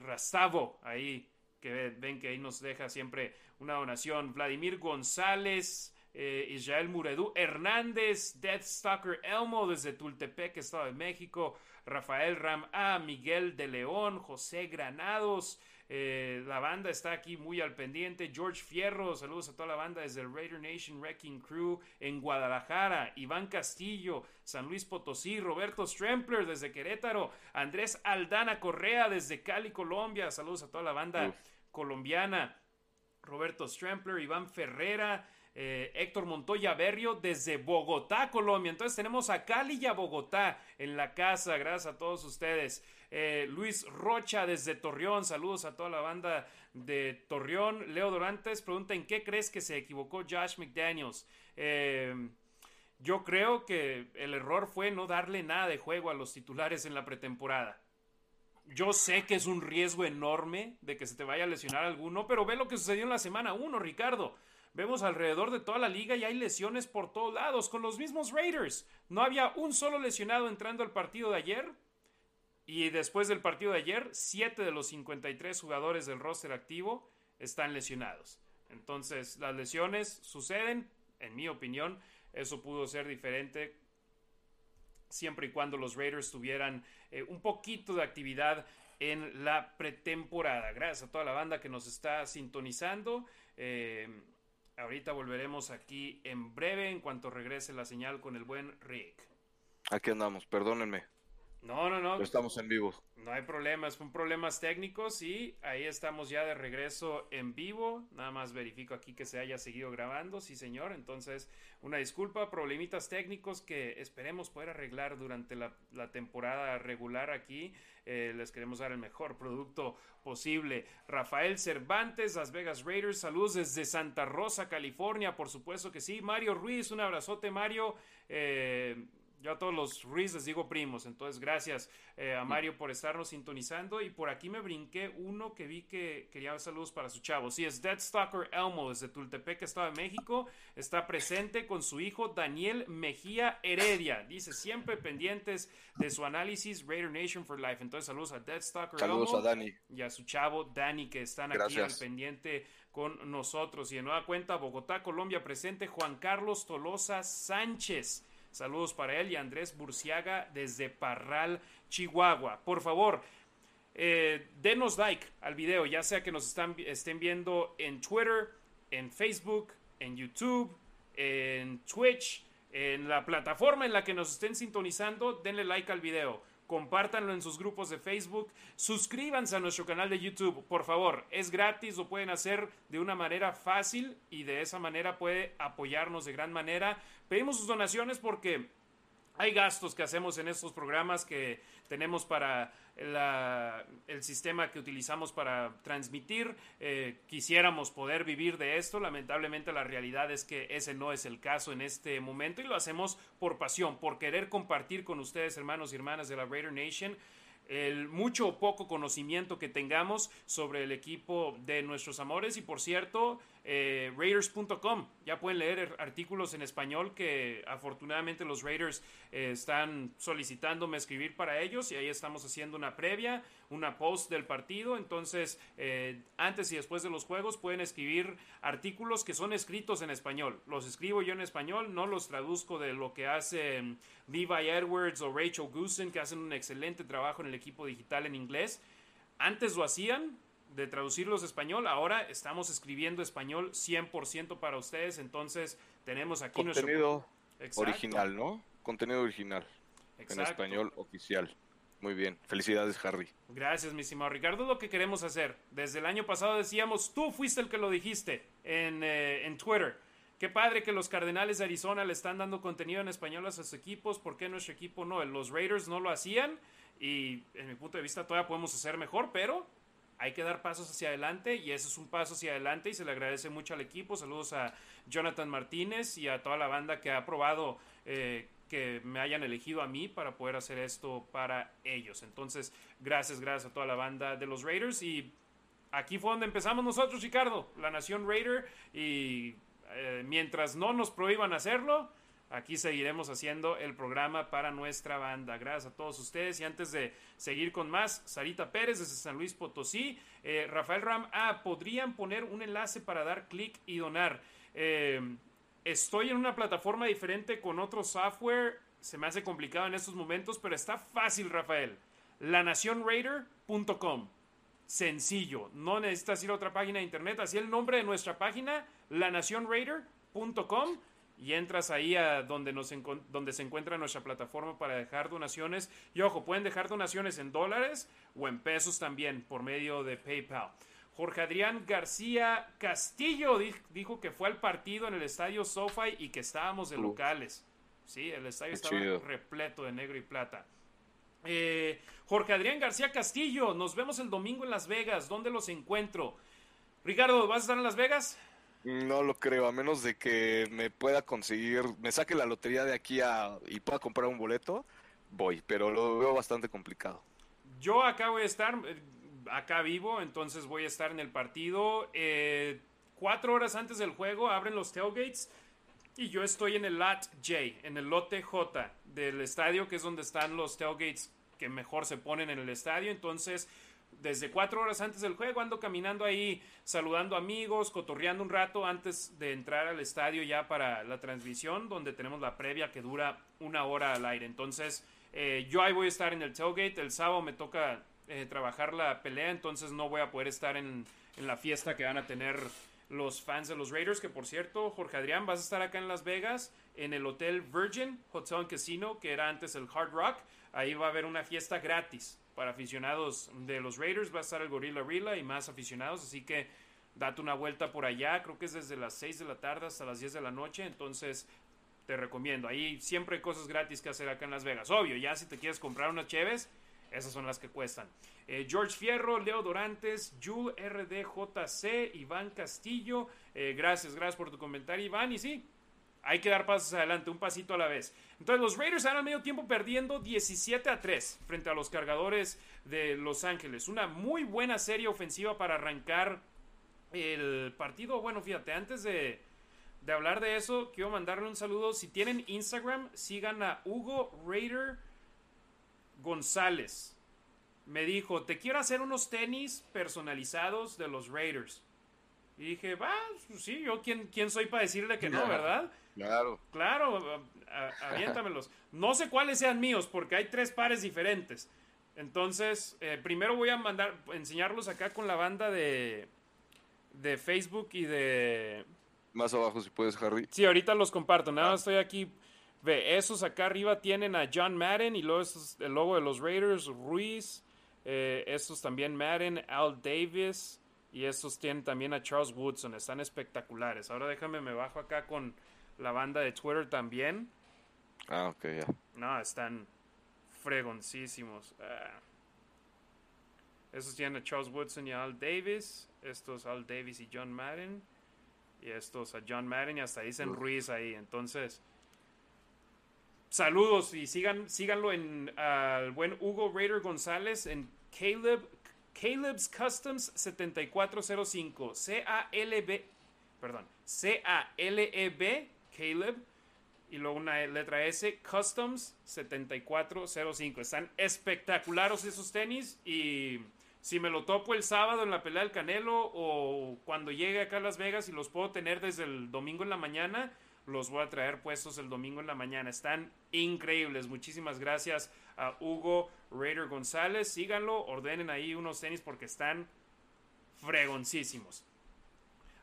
Rastavo, ahí que ven que ahí nos deja siempre una donación. Vladimir González, eh, Israel Muredú Hernández, Death Stalker Elmo desde Tultepec, Estado de México, Rafael Ram A, Miguel de León, José Granados, eh, la banda está aquí muy al pendiente. George Fierro, saludos a toda la banda desde el Raider Nation Wrecking Crew en Guadalajara. Iván Castillo, San Luis Potosí. Roberto Strempler desde Querétaro. Andrés Aldana Correa desde Cali, Colombia. Saludos a toda la banda colombiana. Roberto Strempler, Iván Ferrera. Eh, Héctor Montoya Berrio desde Bogotá, Colombia. Entonces tenemos a Cali y a Bogotá en la casa. Gracias a todos ustedes. Eh, Luis Rocha desde Torreón, saludos a toda la banda de Torreón. Leo Dorantes pregunta, ¿en qué crees que se equivocó Josh McDaniels? Eh, yo creo que el error fue no darle nada de juego a los titulares en la pretemporada. Yo sé que es un riesgo enorme de que se te vaya a lesionar alguno, pero ve lo que sucedió en la semana 1, Ricardo. Vemos alrededor de toda la liga y hay lesiones por todos lados, con los mismos Raiders. No había un solo lesionado entrando al partido de ayer. Y después del partido de ayer, 7 de los 53 jugadores del roster activo están lesionados. Entonces, las lesiones suceden, en mi opinión, eso pudo ser diferente siempre y cuando los Raiders tuvieran eh, un poquito de actividad en la pretemporada. Gracias a toda la banda que nos está sintonizando. Eh, ahorita volveremos aquí en breve en cuanto regrese la señal con el buen Rick. Aquí andamos, perdónenme. No, no, no. Estamos en vivo. No hay problemas, son problemas técnicos y ahí estamos ya de regreso en vivo. Nada más verifico aquí que se haya seguido grabando, sí señor. Entonces, una disculpa, problemitas técnicos que esperemos poder arreglar durante la, temporada regular aquí. Eh, les queremos dar el mejor producto posible. Rafael Cervantes, Las Vegas Raiders, saludos desde Santa Rosa, California, por supuesto que sí. Mario Ruiz, un abrazote Mario. Eh, yo a todos los Ruiz les digo primos, entonces gracias eh, a Mario por estarnos sintonizando y por aquí me brinqué uno que vi que quería saludos para su chavo. Sí, es Deadstalker Elmo desde Tultepec, Estado de México, está presente con su hijo Daniel Mejía Heredia. Dice siempre pendientes de su análisis Raider Nation for Life. Entonces saludos a Deadstalker saludos a Dani. y a su chavo Dani que están aquí al pendiente con nosotros. Y de nueva cuenta, Bogotá, Colombia presente Juan Carlos Tolosa Sánchez. Saludos para él y Andrés Burciaga desde Parral, Chihuahua. Por favor, eh, denos like al video, ya sea que nos están, estén viendo en Twitter, en Facebook, en YouTube, en Twitch, en la plataforma en la que nos estén sintonizando, denle like al video. Compártanlo en sus grupos de Facebook. Suscríbanse a nuestro canal de YouTube, por favor. Es gratis, lo pueden hacer de una manera fácil y de esa manera puede apoyarnos de gran manera. Pedimos sus donaciones porque hay gastos que hacemos en estos programas que tenemos para el sistema que utilizamos para transmitir. Eh, quisiéramos poder vivir de esto. Lamentablemente la realidad es que ese no es el caso en este momento y lo hacemos por pasión, por querer compartir con ustedes, hermanos y hermanas de la Raider Nation, el mucho o poco conocimiento que tengamos sobre el equipo de nuestros amores. Y por cierto, eh, Raiders.com, ya pueden leer artículos en español que afortunadamente los Raiders eh, están solicitándome escribir para ellos y ahí estamos haciendo una previa, una post del partido. Entonces, eh, antes y después de los juegos pueden escribir artículos que son escritos en español. Los escribo yo en español, no los traduzco de lo que hace mm, Levi Edwards o Rachel Goosen, que hacen un excelente trabajo en el equipo digital en inglés. Antes lo hacían, de traducirlos a español, ahora estamos escribiendo español 100% para ustedes, entonces tenemos aquí Contenido original, ¿no? Contenido original en español oficial. Muy bien, felicidades Harry. Gracias, mi estimado Ricardo. lo que queremos hacer. Desde el año pasado decíamos, tú fuiste el que lo dijiste en, eh, en Twitter. Qué padre que los Cardenales de Arizona le están dando contenido en español a sus equipos. ¿Por qué nuestro equipo no? Los Raiders no lo hacían y en mi punto de vista todavía podemos hacer mejor, pero hay que dar pasos hacia adelante y eso es un paso hacia adelante y se le agradece mucho al equipo. Saludos a Jonathan Martínez y a toda la banda que ha aprobado eh, que me hayan elegido a mí para poder hacer esto para ellos. Entonces, gracias, gracias a toda la banda de los Raiders y aquí fue donde empezamos nosotros, Ricardo, la Nación Raider y eh, mientras no nos prohíban hacerlo, Aquí seguiremos haciendo el programa para nuestra banda. Gracias a todos ustedes. Y antes de seguir con más, Sarita Pérez desde San Luis Potosí, eh, Rafael Ram, ah, podrían poner un enlace para dar clic y donar. Eh, estoy en una plataforma diferente con otro software. Se me hace complicado en estos momentos, pero está fácil, Rafael. LaNacionRaider.com. Sencillo. No necesitas ir a otra página de internet. Así el nombre de nuestra página, lanacionraider.com y entras ahí a donde, nos donde se encuentra nuestra plataforma para dejar donaciones. Y ojo, pueden dejar donaciones en dólares o en pesos también por medio de PayPal. Jorge Adrián García Castillo dijo que fue al partido en el estadio SoFi y que estábamos de locales. Sí, el estadio estaba repleto de negro y plata. Eh, Jorge Adrián García Castillo, nos vemos el domingo en Las Vegas. ¿Dónde los encuentro? Ricardo, ¿vas a estar en Las Vegas? No lo creo, a menos de que me pueda conseguir, me saque la lotería de aquí a, y pueda comprar un boleto, voy, pero lo veo bastante complicado. Yo acá voy a estar, eh, acá vivo, entonces voy a estar en el partido. Eh, cuatro horas antes del juego abren los tailgates y yo estoy en el lot J, en el lote J del estadio, que es donde están los tailgates que mejor se ponen en el estadio. Entonces desde cuatro horas antes del juego ando caminando ahí, saludando amigos, cotorreando un rato antes de entrar al estadio ya para la transmisión, donde tenemos la previa que dura una hora al aire. Entonces, eh, yo ahí voy a estar en el tailgate. El sábado me toca eh, trabajar la pelea, entonces no voy a poder estar en, en la fiesta que van a tener los fans de los Raiders, que por cierto, Jorge Adrián, vas a estar acá en Las Vegas, en el Hotel Virgin Hotel and Casino, que era antes el Hard Rock. Ahí va a haber una fiesta gratis para aficionados de los Raiders. Va a estar el Gorilla Rila y más aficionados. Así que date una vuelta por allá. Creo que es desde las 6 de la tarde hasta las 10 de la noche. Entonces te recomiendo. Ahí siempre hay cosas gratis que hacer acá en Las Vegas. Obvio, ya si te quieres comprar unas cheves, esas son las que cuestan. Eh, George Fierro, Leo Dorantes, Jul RDJC, Iván Castillo. Eh, gracias, gracias por tu comentario, Iván. Y sí, hay que dar pasos adelante, un pasito a la vez. Entonces los Raiders han medio tiempo perdiendo 17 a 3 frente a los cargadores de Los Ángeles. Una muy buena serie ofensiva para arrancar el partido. Bueno, fíjate, antes de, de hablar de eso, quiero mandarle un saludo. Si tienen Instagram, sigan a Hugo Raider González. Me dijo, te quiero hacer unos tenis personalizados de los Raiders. Y dije, va, pues sí, yo quién, quién soy para decirle que no, ¿verdad? Claro. Claro, aviéntamelos. No sé cuáles sean míos, porque hay tres pares diferentes. Entonces, eh, primero voy a mandar, enseñarlos acá con la banda de, de Facebook y de... Más abajo si puedes, Harry. Sí, ahorita los comparto. Nada más estoy aquí. Ve, esos acá arriba tienen a John Madden y luego el logo de los Raiders, Ruiz. Eh, estos también Madden, Al Davis. Y estos tienen también a Charles Woodson. Están espectaculares. Ahora déjame, me bajo acá con la banda de Twitter también. Ah, ok, ya. No, están fregoncísimos. Ah. Estos tienen a Charles Woodson y a Al Davis. Estos Al Davis y John Madden. Y estos a John Madden y hasta dicen Ruiz ahí. Entonces, saludos y sigan, síganlo en al buen Hugo Raider González en Caleb, Caleb's Customs 7405. C-A-L-B, perdón, C-A-L-E-B, Caleb y luego una letra S, Customs 7405. Están espectaculares esos tenis y si me lo topo el sábado en la pelea del Canelo o cuando llegue acá a Las Vegas y los puedo tener desde el domingo en la mañana, los voy a traer puestos el domingo en la mañana. Están increíbles. Muchísimas gracias a Hugo Raider González. Síganlo, ordenen ahí unos tenis porque están fregoncísimos.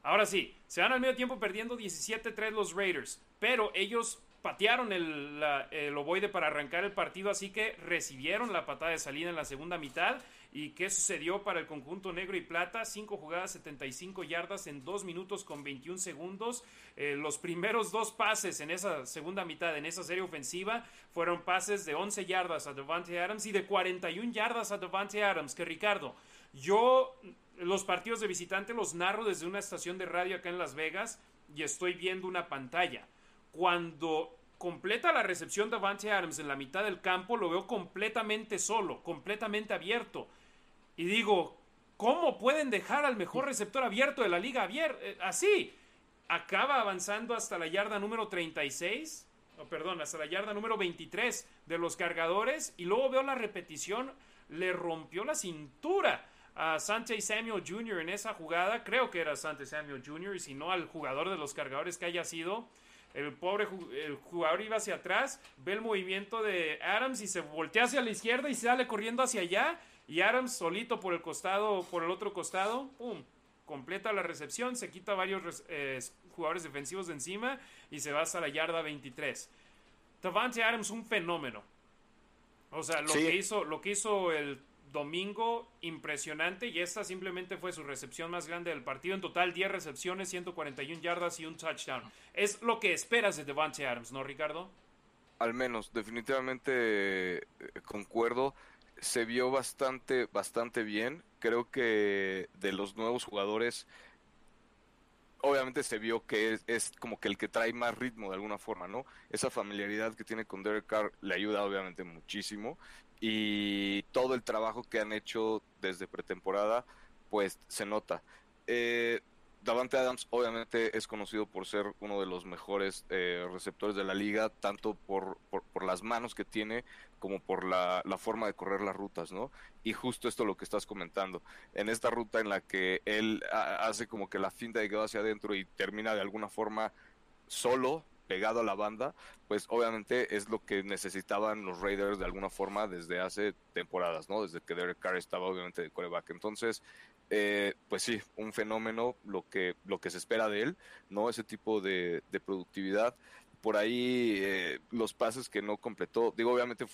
Ahora sí, se van al medio tiempo perdiendo 17-3 los Raiders, pero ellos patearon el, el ovoide para arrancar el partido, así que recibieron la patada de salida en la segunda mitad ¿Y qué sucedió para el conjunto negro y plata? Cinco jugadas, 75 yardas en dos minutos con 21 segundos. Eh, los primeros dos pases en esa segunda mitad, en esa serie ofensiva, fueron pases de 11 yardas a Devante Adams y de 41 yardas a Devante Adams. Que Ricardo, yo los partidos de visitante los narro desde una estación de radio acá en Las Vegas y estoy viendo una pantalla. Cuando completa la recepción de Devante Adams en la mitad del campo, lo veo completamente solo, completamente abierto. Y digo, ¿cómo pueden dejar al mejor receptor abierto de la liga abierto? Eh, así. Acaba avanzando hasta la yarda número 36, o perdón, hasta la yarda número 23 de los cargadores. Y luego veo la repetición, le rompió la cintura a Sante Samuel Jr. en esa jugada. Creo que era Sante Samuel Jr. y si no al jugador de los cargadores que haya sido. El pobre el jugador iba hacia atrás, ve el movimiento de Adams y se voltea hacia la izquierda y sale corriendo hacia allá y Adams solito por el costado, por el otro costado, ¡pum! Completa la recepción, se quita varios eh, jugadores defensivos de encima y se va hasta la yarda 23. Tavante Adams, un fenómeno. O sea, lo, que hizo, lo que hizo el domingo, impresionante. Y esta simplemente fue su recepción más grande del partido. En total, 10 recepciones, 141 yardas y un touchdown. Es lo que esperas de Devante Adams, ¿no, Ricardo? Al menos, definitivamente eh, concuerdo se vio bastante, bastante bien. Creo que de los nuevos jugadores, obviamente se vio que es, como que el que trae más ritmo de alguna forma, ¿no? Esa familiaridad que tiene con Derek Carr le ayuda obviamente muchísimo. Y todo el trabajo que han hecho desde pretemporada, pues se nota. Eh, Davante Adams obviamente es conocido por ser uno de los mejores eh, receptores de la liga, tanto por, por, las manos que tiene como por la, forma de correr las rutas, ¿no? Y justo esto lo que estás comentando, en esta ruta en la que él hace como que la finta de que va hacia adentro y termina de alguna forma solo, pegado a la banda, pues obviamente es lo que necesitaban los Raiders de alguna forma desde hace temporadas, ¿no? Desde que Derek Carr estaba obviamente de coreback. Entonces, eh, pues sí, un fenómeno lo que, lo que se espera de él, ¿no? Ese tipo de, productividad. Por ahí eh, los pases que no completó, digo, obviamente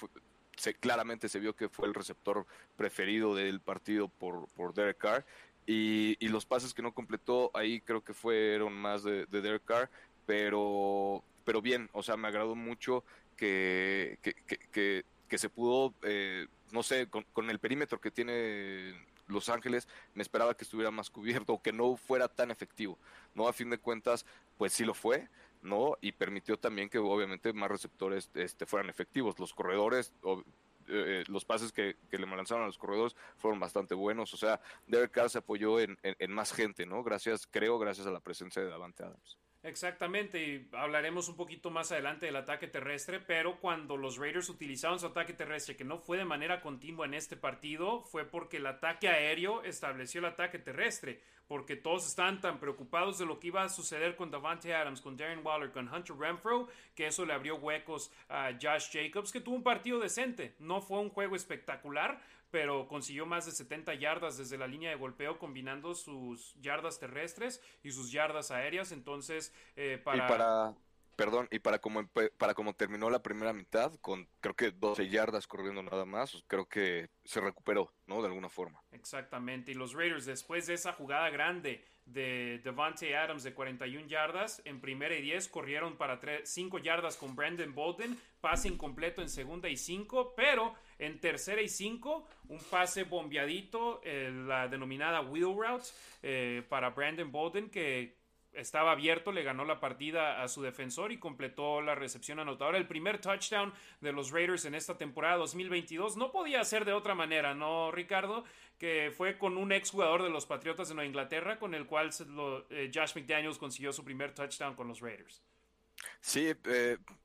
claramente se vio que fue el receptor preferido del partido por, por Derek Carr. Y, los pases que no completó, ahí creo que fueron más de, Derek Carr, pero, pero bien, o sea, me agradó mucho que, que, que, se pudo, eh, no sé, con, con, el perímetro que tiene los Ángeles me esperaba que estuviera más cubierto que no fuera tan efectivo, ¿no? A fin de cuentas, pues sí lo fue, ¿no? Y permitió también que obviamente más receptores este, fueran efectivos. Los corredores, o, eh, los pases que, le lanzaron a los corredores fueron bastante buenos. O sea, Derek Carr se apoyó en, más gente, ¿no? Gracias, creo, gracias a la presencia de Davante Adams. Exactamente, y hablaremos un poquito más adelante del ataque terrestre, pero cuando los Raiders utilizaron su ataque terrestre, que no fue de manera continua en este partido, fue porque el ataque aéreo estableció el ataque terrestre, porque todos estaban tan preocupados de lo que iba a suceder con Davante Adams, con Darren Waller, con Hunter Renfro, que eso le abrió huecos a Josh Jacobs, que tuvo un partido decente, no fue un juego espectacular, pero consiguió más de 70 yardas desde la línea de golpeo combinando sus yardas terrestres y sus yardas aéreas. Entonces, eh, para... Y para, perdón, y para como, para como terminó la primera mitad, con creo que 12 yardas corriendo nada más, creo que se recuperó, ¿no? De alguna forma. Exactamente, y los Raiders después de esa jugada grande de Devante Adams de 41 yardas. En primera y 10 corrieron para 5 yardas con Brandon Bolden. Pase incompleto en segunda y 5, pero en tercera y 5 un pase bombeadito, eh, la denominada wheel route eh, para Brandon Bolden que estaba abierto, le ganó la partida a su defensor y completó la recepción anotadora. El primer touchdown de los Raiders en esta temporada 2022 no podía ser de otra manera, ¿no, Ricardo? Que fue con un exjugador de los Patriotas de Nueva Inglaterra, con el cual eh, Josh McDaniels consiguió su primer touchdown con los Raiders. Sí,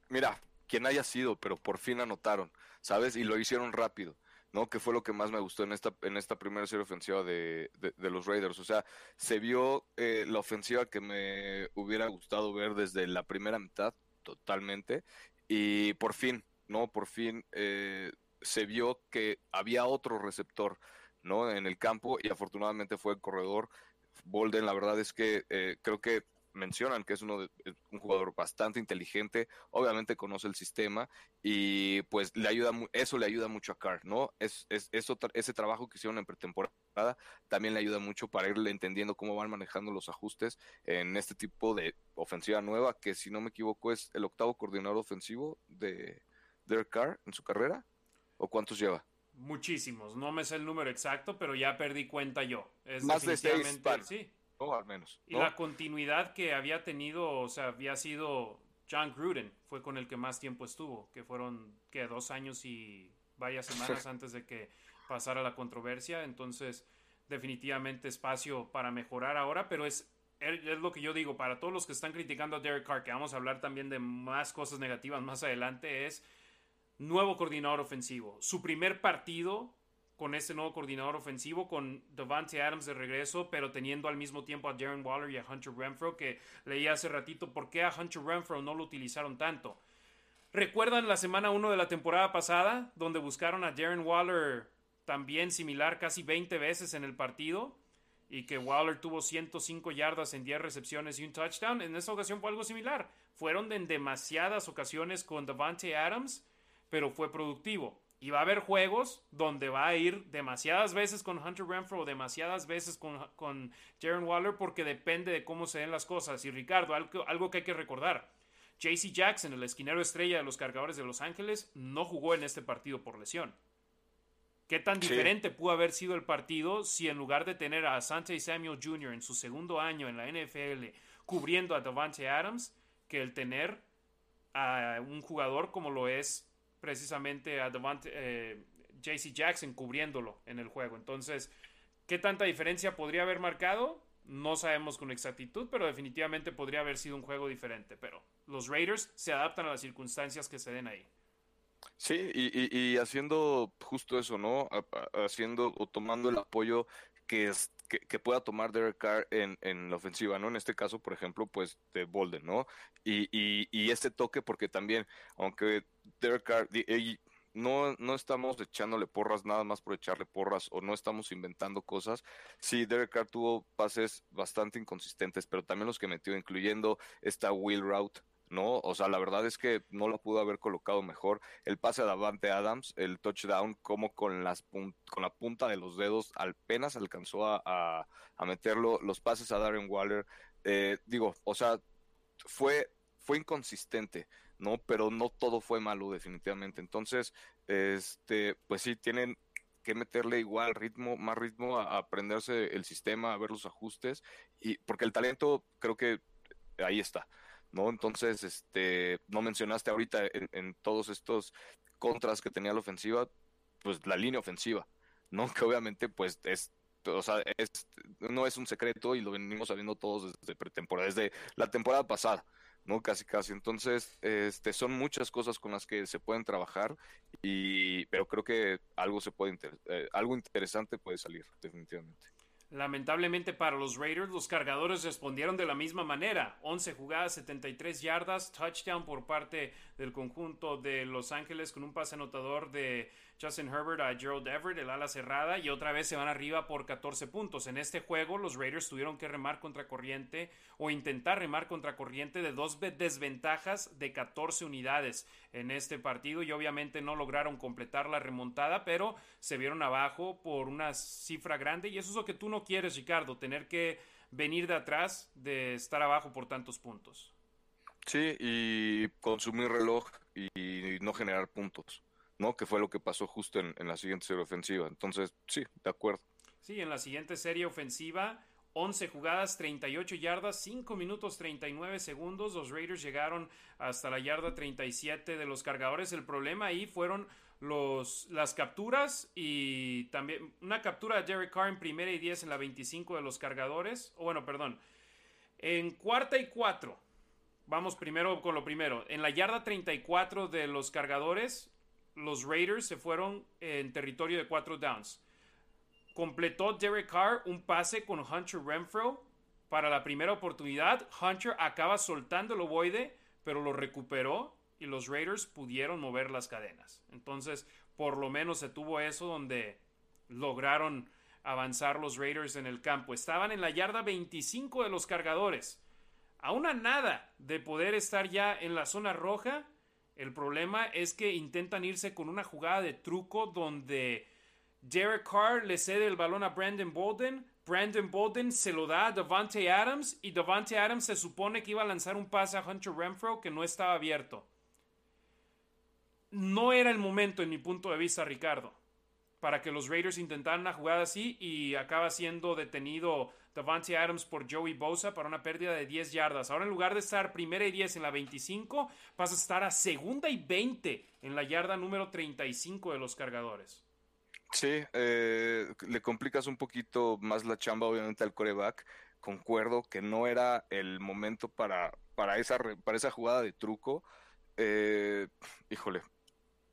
mira, quien haya sido, pero por fin anotaron, ¿sabes? Y lo hicieron rápido. ¿no? Que fue lo que más me gustó en esta, en esta primera serie ofensiva de, los Raiders. O sea, se vio eh, la ofensiva que me hubiera gustado ver desde la primera mitad, totalmente. Y por fin, ¿no? Por fin eh, se vio que había otro receptor, ¿no? En el campo y afortunadamente fue el corredor. Bolden, la verdad es que eh, creo que mencionan que es uno de, un jugador bastante inteligente, obviamente conoce el sistema y pues le ayuda eso le ayuda mucho a Carr, ¿no? Es, es, ese trabajo que hicieron en pretemporada también le ayuda mucho para irle entendiendo cómo van manejando los ajustes en este tipo de ofensiva nueva que si no me equivoco es el octavo coordinador ofensivo de Derek Carr en su carrera o cuántos lleva? Muchísimos, no me sé el número exacto, pero ya perdí cuenta yo. Es Más de seis, sí al menos. Y la continuidad que había tenido, o sea, había sido John Gruden, fue con el que más tiempo estuvo, que fueron, que dos años y varias semanas antes de que pasara la controversia. Entonces, definitivamente espacio para mejorar ahora, pero es, es lo que yo digo, para todos los que están criticando a Derek Carr, que vamos a hablar también de más cosas negativas más adelante, es nuevo coordinador ofensivo. Su primer partido con este nuevo coordinador ofensivo, con Devante Adams de regreso, pero teniendo al mismo tiempo a Darren Waller y a Hunter Renfro, que leía hace ratito por qué a Hunter Renfro no lo utilizaron tanto. ¿Recuerdan la semana 1 de la temporada pasada, donde buscaron a Darren Waller también similar casi 20 veces en el partido? Y que Waller tuvo 105 yardas en 10 recepciones y un touchdown. En esta ocasión fue algo similar. Fueron en demasiadas ocasiones con Devante Adams, pero fue productivo. Y va a haber juegos donde va a ir demasiadas veces con Hunter Renfro o demasiadas veces con, con Jaron Waller porque depende de cómo se den las cosas. Y Ricardo, algo, algo que hay que recordar. JC Jackson, el esquinero estrella de los cargadores de Los Ángeles, no jugó en este partido por lesión. ¿Qué tan diferente pudo haber sido el partido si en lugar de tener a Asante Samuel Jr. en su segundo año en la NFL cubriendo a Davante Adams, que el tener a un jugador como lo es precisamente a eh, JC Jackson cubriéndolo en el juego. Entonces, ¿qué tanta diferencia podría haber marcado? No sabemos con exactitud, pero definitivamente podría haber sido un juego diferente. Pero los Raiders se adaptan a las circunstancias que se den ahí. Sí, y, haciendo justo eso, ¿no? Haciendo o tomando el apoyo que, es, que, pueda tomar Derek Carr en, en, la ofensiva, ¿no? En este caso, por ejemplo, pues de Bolden, ¿no? Y, y, y este toque, porque también, aunque Derek Carr, no, no estamos echándole porras nada más por echarle porras o no estamos inventando cosas. Sí, Derek Carr tuvo pases bastante inconsistentes, pero también los que metió, incluyendo esta wheel route, ¿no? O sea, la verdad es que no lo pudo haber colocado mejor. El pase a Davante Adams, el touchdown, como con, las con la punta de los dedos apenas alcanzó a, a, meterlo. Los pases a Darren Waller, eh, digo, o sea, fue, fue inconsistente. ¿no? Pero no todo fue malo, definitivamente. Entonces, este, pues sí, tienen que meterle igual ritmo, más ritmo a, aprenderse el sistema, a ver los ajustes, y porque el talento creo que ahí está. ¿No? Entonces, este, no mencionaste ahorita en, todos estos contras que tenía la ofensiva, pues la línea ofensiva, ¿no? Que obviamente, pues es o sea, no es un secreto y lo venimos sabiendo todos desde pretemporada, desde la temporada pasada. ¿no? Casi, casi. Entonces, este, son muchas cosas con las que se pueden trabajar, y, pero creo que algo, se puede eh, algo interesante puede salir, definitivamente. Lamentablemente para los Raiders, los cargadores respondieron de la misma manera. 11 jugadas, 73 yardas, touchdown por parte del conjunto de Los Ángeles con un pase anotador de Justin Herbert a Gerald Everett, el ala cerrada, y otra vez se van arriba por 14 puntos. En este juego, los Raiders tuvieron que remar contra corriente o intentar remar contra corriente de dos desventajas de 14 unidades en este partido y obviamente no lograron completar la remontada, pero se vieron abajo por una cifra grande y eso es lo que tú no quieres, Ricardo, tener que venir de atrás de estar abajo por tantos puntos. Sí, y consumir reloj y no generar puntos. ¿No? Que fue lo que pasó justo en, la siguiente serie ofensiva. Entonces, sí, de acuerdo. Sí, en la siguiente serie ofensiva, 11 jugadas, 38 yardas, 5 minutos 39 segundos. Los Raiders llegaron hasta la yarda 37 de los cargadores. El problema ahí fueron los, las capturas y también una captura de Derek Carr en primera y 10 en la 25 de los cargadores. O bueno, perdón. En cuarta y cuatro. Vamos primero con lo primero. En la yarda 34 de los cargadores, los Raiders se fueron en territorio de cuatro downs. Completó Derek Carr un pase con Hunter Renfro para la primera oportunidad. Hunter acaba soltando el ovoide, pero lo recuperó y los Raiders pudieron mover las cadenas. Entonces, por lo menos se tuvo eso donde lograron avanzar los Raiders en el campo. Estaban en la yarda 25 de los cargadores. A una nada de poder estar ya en la zona roja el problema es que intentan irse con una jugada de truco donde Derek Carr le cede el balón a Brandon Bolden. Brandon Bolden se lo da a Davante Adams y Davante Adams se supone que iba a lanzar un pase a Hunter Renfro que no estaba abierto. No era el momento en mi punto de vista, Ricardo, para que los Raiders intentaran una jugada así y acaba siendo detenido Davante Adams por Joey Bosa para una pérdida de 10 yardas. Ahora en lugar de estar primera y 10 en la 25, vas a estar a segunda y 20 en la yarda número 35 de los cargadores. Sí, eh, le complicas un poquito más la chamba obviamente al coreback. Concuerdo que no era el momento para, para, esa, para esa jugada de truco. Eh, híjole,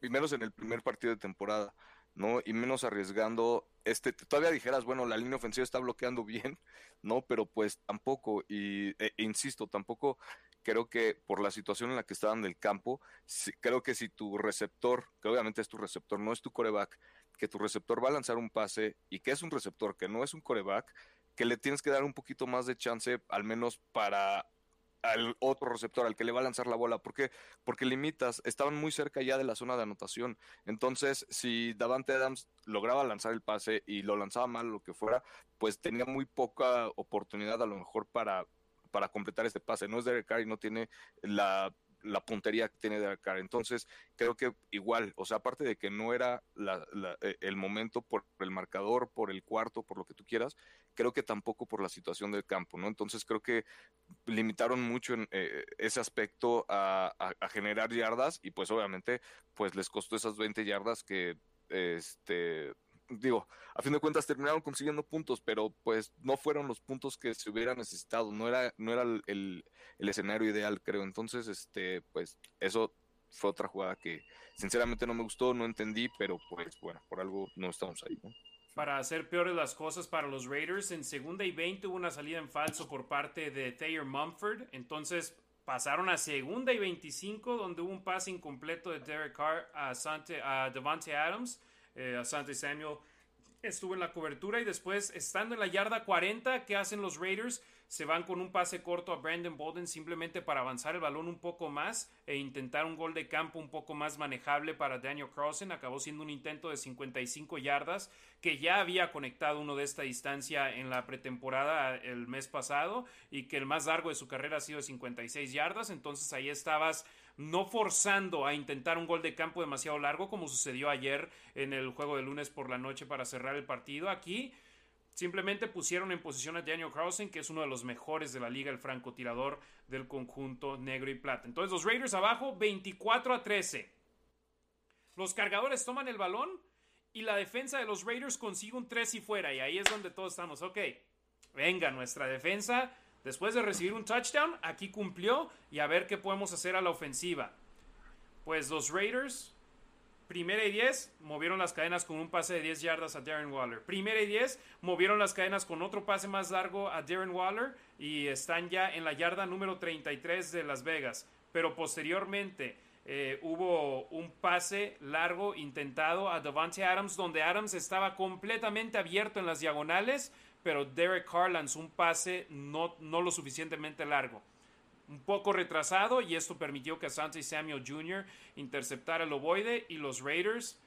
menos en el primer partido de temporada. ¿no? Y menos arriesgando, este, todavía dijeras, bueno, la línea ofensiva está bloqueando bien, ¿no? Pero pues tampoco, y e, insisto, tampoco creo que por la situación en la que estaban del campo, creo que si tu receptor, que obviamente es tu receptor, no es tu coreback, que tu receptor va a lanzar un pase y que es un receptor, que no es un coreback, que le tienes que dar un poquito más de chance, al menos para al otro receptor, al que le va a lanzar la bola. ¿Por qué? Porque limitas, estaban muy cerca ya de la zona de anotación. Entonces, si Davante Adams lograba lanzar el pase y lo lanzaba mal, lo que fuera, pues tenía muy poca oportunidad a lo mejor para, para completar este pase. No es Derek Carr y no tiene la la puntería que tiene Carr. Entonces, creo que igual, o sea, aparte de que no era eh, el momento por el marcador, por el cuarto, por lo que tú quieras, creo que tampoco por la situación del campo, ¿no? Entonces, creo que limitaron mucho en eh, ese aspecto a, a, generar yardas y pues obviamente, pues les costó esas 20 yardas que, este, digo, a fin de cuentas terminaron consiguiendo puntos, pero pues no fueron los puntos que se hubieran necesitado, no era, no era el, escenario ideal, creo. Entonces, este, pues eso fue otra jugada que sinceramente no me gustó, no entendí, pero pues bueno, por algo no estamos ahí, Para hacer peores las cosas para los Raiders, en segunda y 20 hubo una salida en falso por parte de Thayer Mumford, entonces pasaron a segunda y 25 donde hubo un pase incompleto de Derek Carr a, a Devante Adams eh, Asante Samuel estuvo en la cobertura y después, estando en la yarda 40, ¿qué hacen los Raiders? Se van con un pase corto a Brandon Bolden simplemente para avanzar el balón un poco más e intentar un gol de campo un poco más manejable para Daniel Crossen. Acabó siendo un intento de 55 yardas que ya había conectado uno de esta distancia en la pretemporada el mes pasado y que el más largo de su carrera ha sido 56 yardas. Entonces ahí estabas no forzando a intentar un gol de campo demasiado largo como sucedió ayer en el juego de lunes por la noche para cerrar el partido. Aquí simplemente pusieron en posición a Daniel Krausen, que es uno de los mejores de la liga, el francotirador del conjunto negro y plata. Entonces los Raiders abajo 24 a 13. Los cargadores toman el balón y la defensa de los Raiders consigue un 3 y fuera. Y ahí es donde todos estamos, ok, venga, nuestra defensa, después de recibir un touchdown, aquí cumplió y a ver qué podemos hacer a la ofensiva. Pues los Raiders Primera y 10, movieron las cadenas con un pase de 10 yardas a Darren Waller. Primera y 10, movieron las cadenas con otro pase más largo a Darren Waller y están ya en la yarda número 33 de Las Vegas. Pero posteriormente eh, hubo un pase largo intentado a Devante Adams, donde Adams estaba completamente abierto en las diagonales, pero Derek Carr lanzó un pase no, no lo suficientemente largo un poco retrasado y esto permitió que Asante Samuel Jr. interceptara el ovoide y los Raiders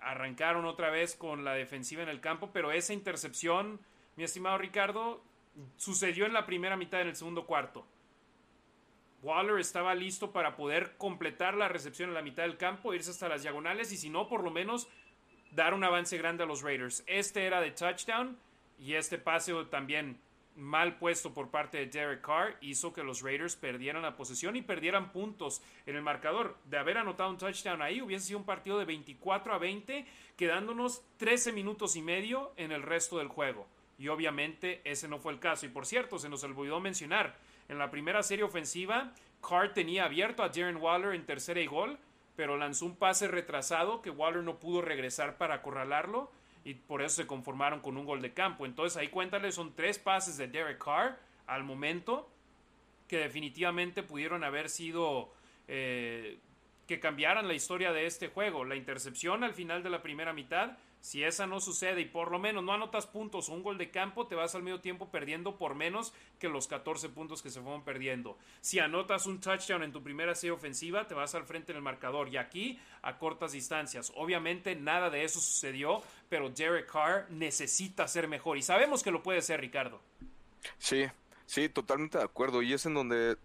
arrancaron otra vez con la defensiva en el campo, pero esa intercepción, mi estimado Ricardo, sucedió en la primera mitad en el segundo cuarto. Waller estaba listo para poder completar la recepción en la mitad del campo, irse hasta las diagonales y si no, por lo menos dar un avance grande a los Raiders. Este era de touchdown y este pase también mal puesto por parte de Derek Carr hizo que los Raiders perdieran la posesión y perdieran puntos en el marcador. De haber anotado un touchdown ahí, hubiese sido un partido de 24 a 20, quedándonos 13 minutos y medio en el resto del juego. Y obviamente ese no fue el caso. Y por cierto, se nos olvidó mencionar, en la primera serie ofensiva, Carr tenía abierto a Darren Waller en tercera y gol, pero lanzó un pase retrasado que Waller no pudo regresar para acorralarlo y por eso se conformaron con un gol de campo. Entonces ahí cuéntale, son tres pases de Derek Carr al momento que definitivamente pudieron haber sido eh, que cambiaran la historia de este juego. La intercepción al final de la primera mitad si esa no sucede y por lo menos no anotas puntos o un gol de campo, te vas al medio tiempo perdiendo por menos que los 14 puntos que se fueron perdiendo. Si anotas un touchdown en tu primera serie ofensiva, te vas al frente en el marcador. Y aquí a cortas distancias. Obviamente nada de eso sucedió, pero Derek Carr necesita ser mejor. Y sabemos que lo puede ser, Ricardo. Sí, sí, totalmente de acuerdo. Y es en donde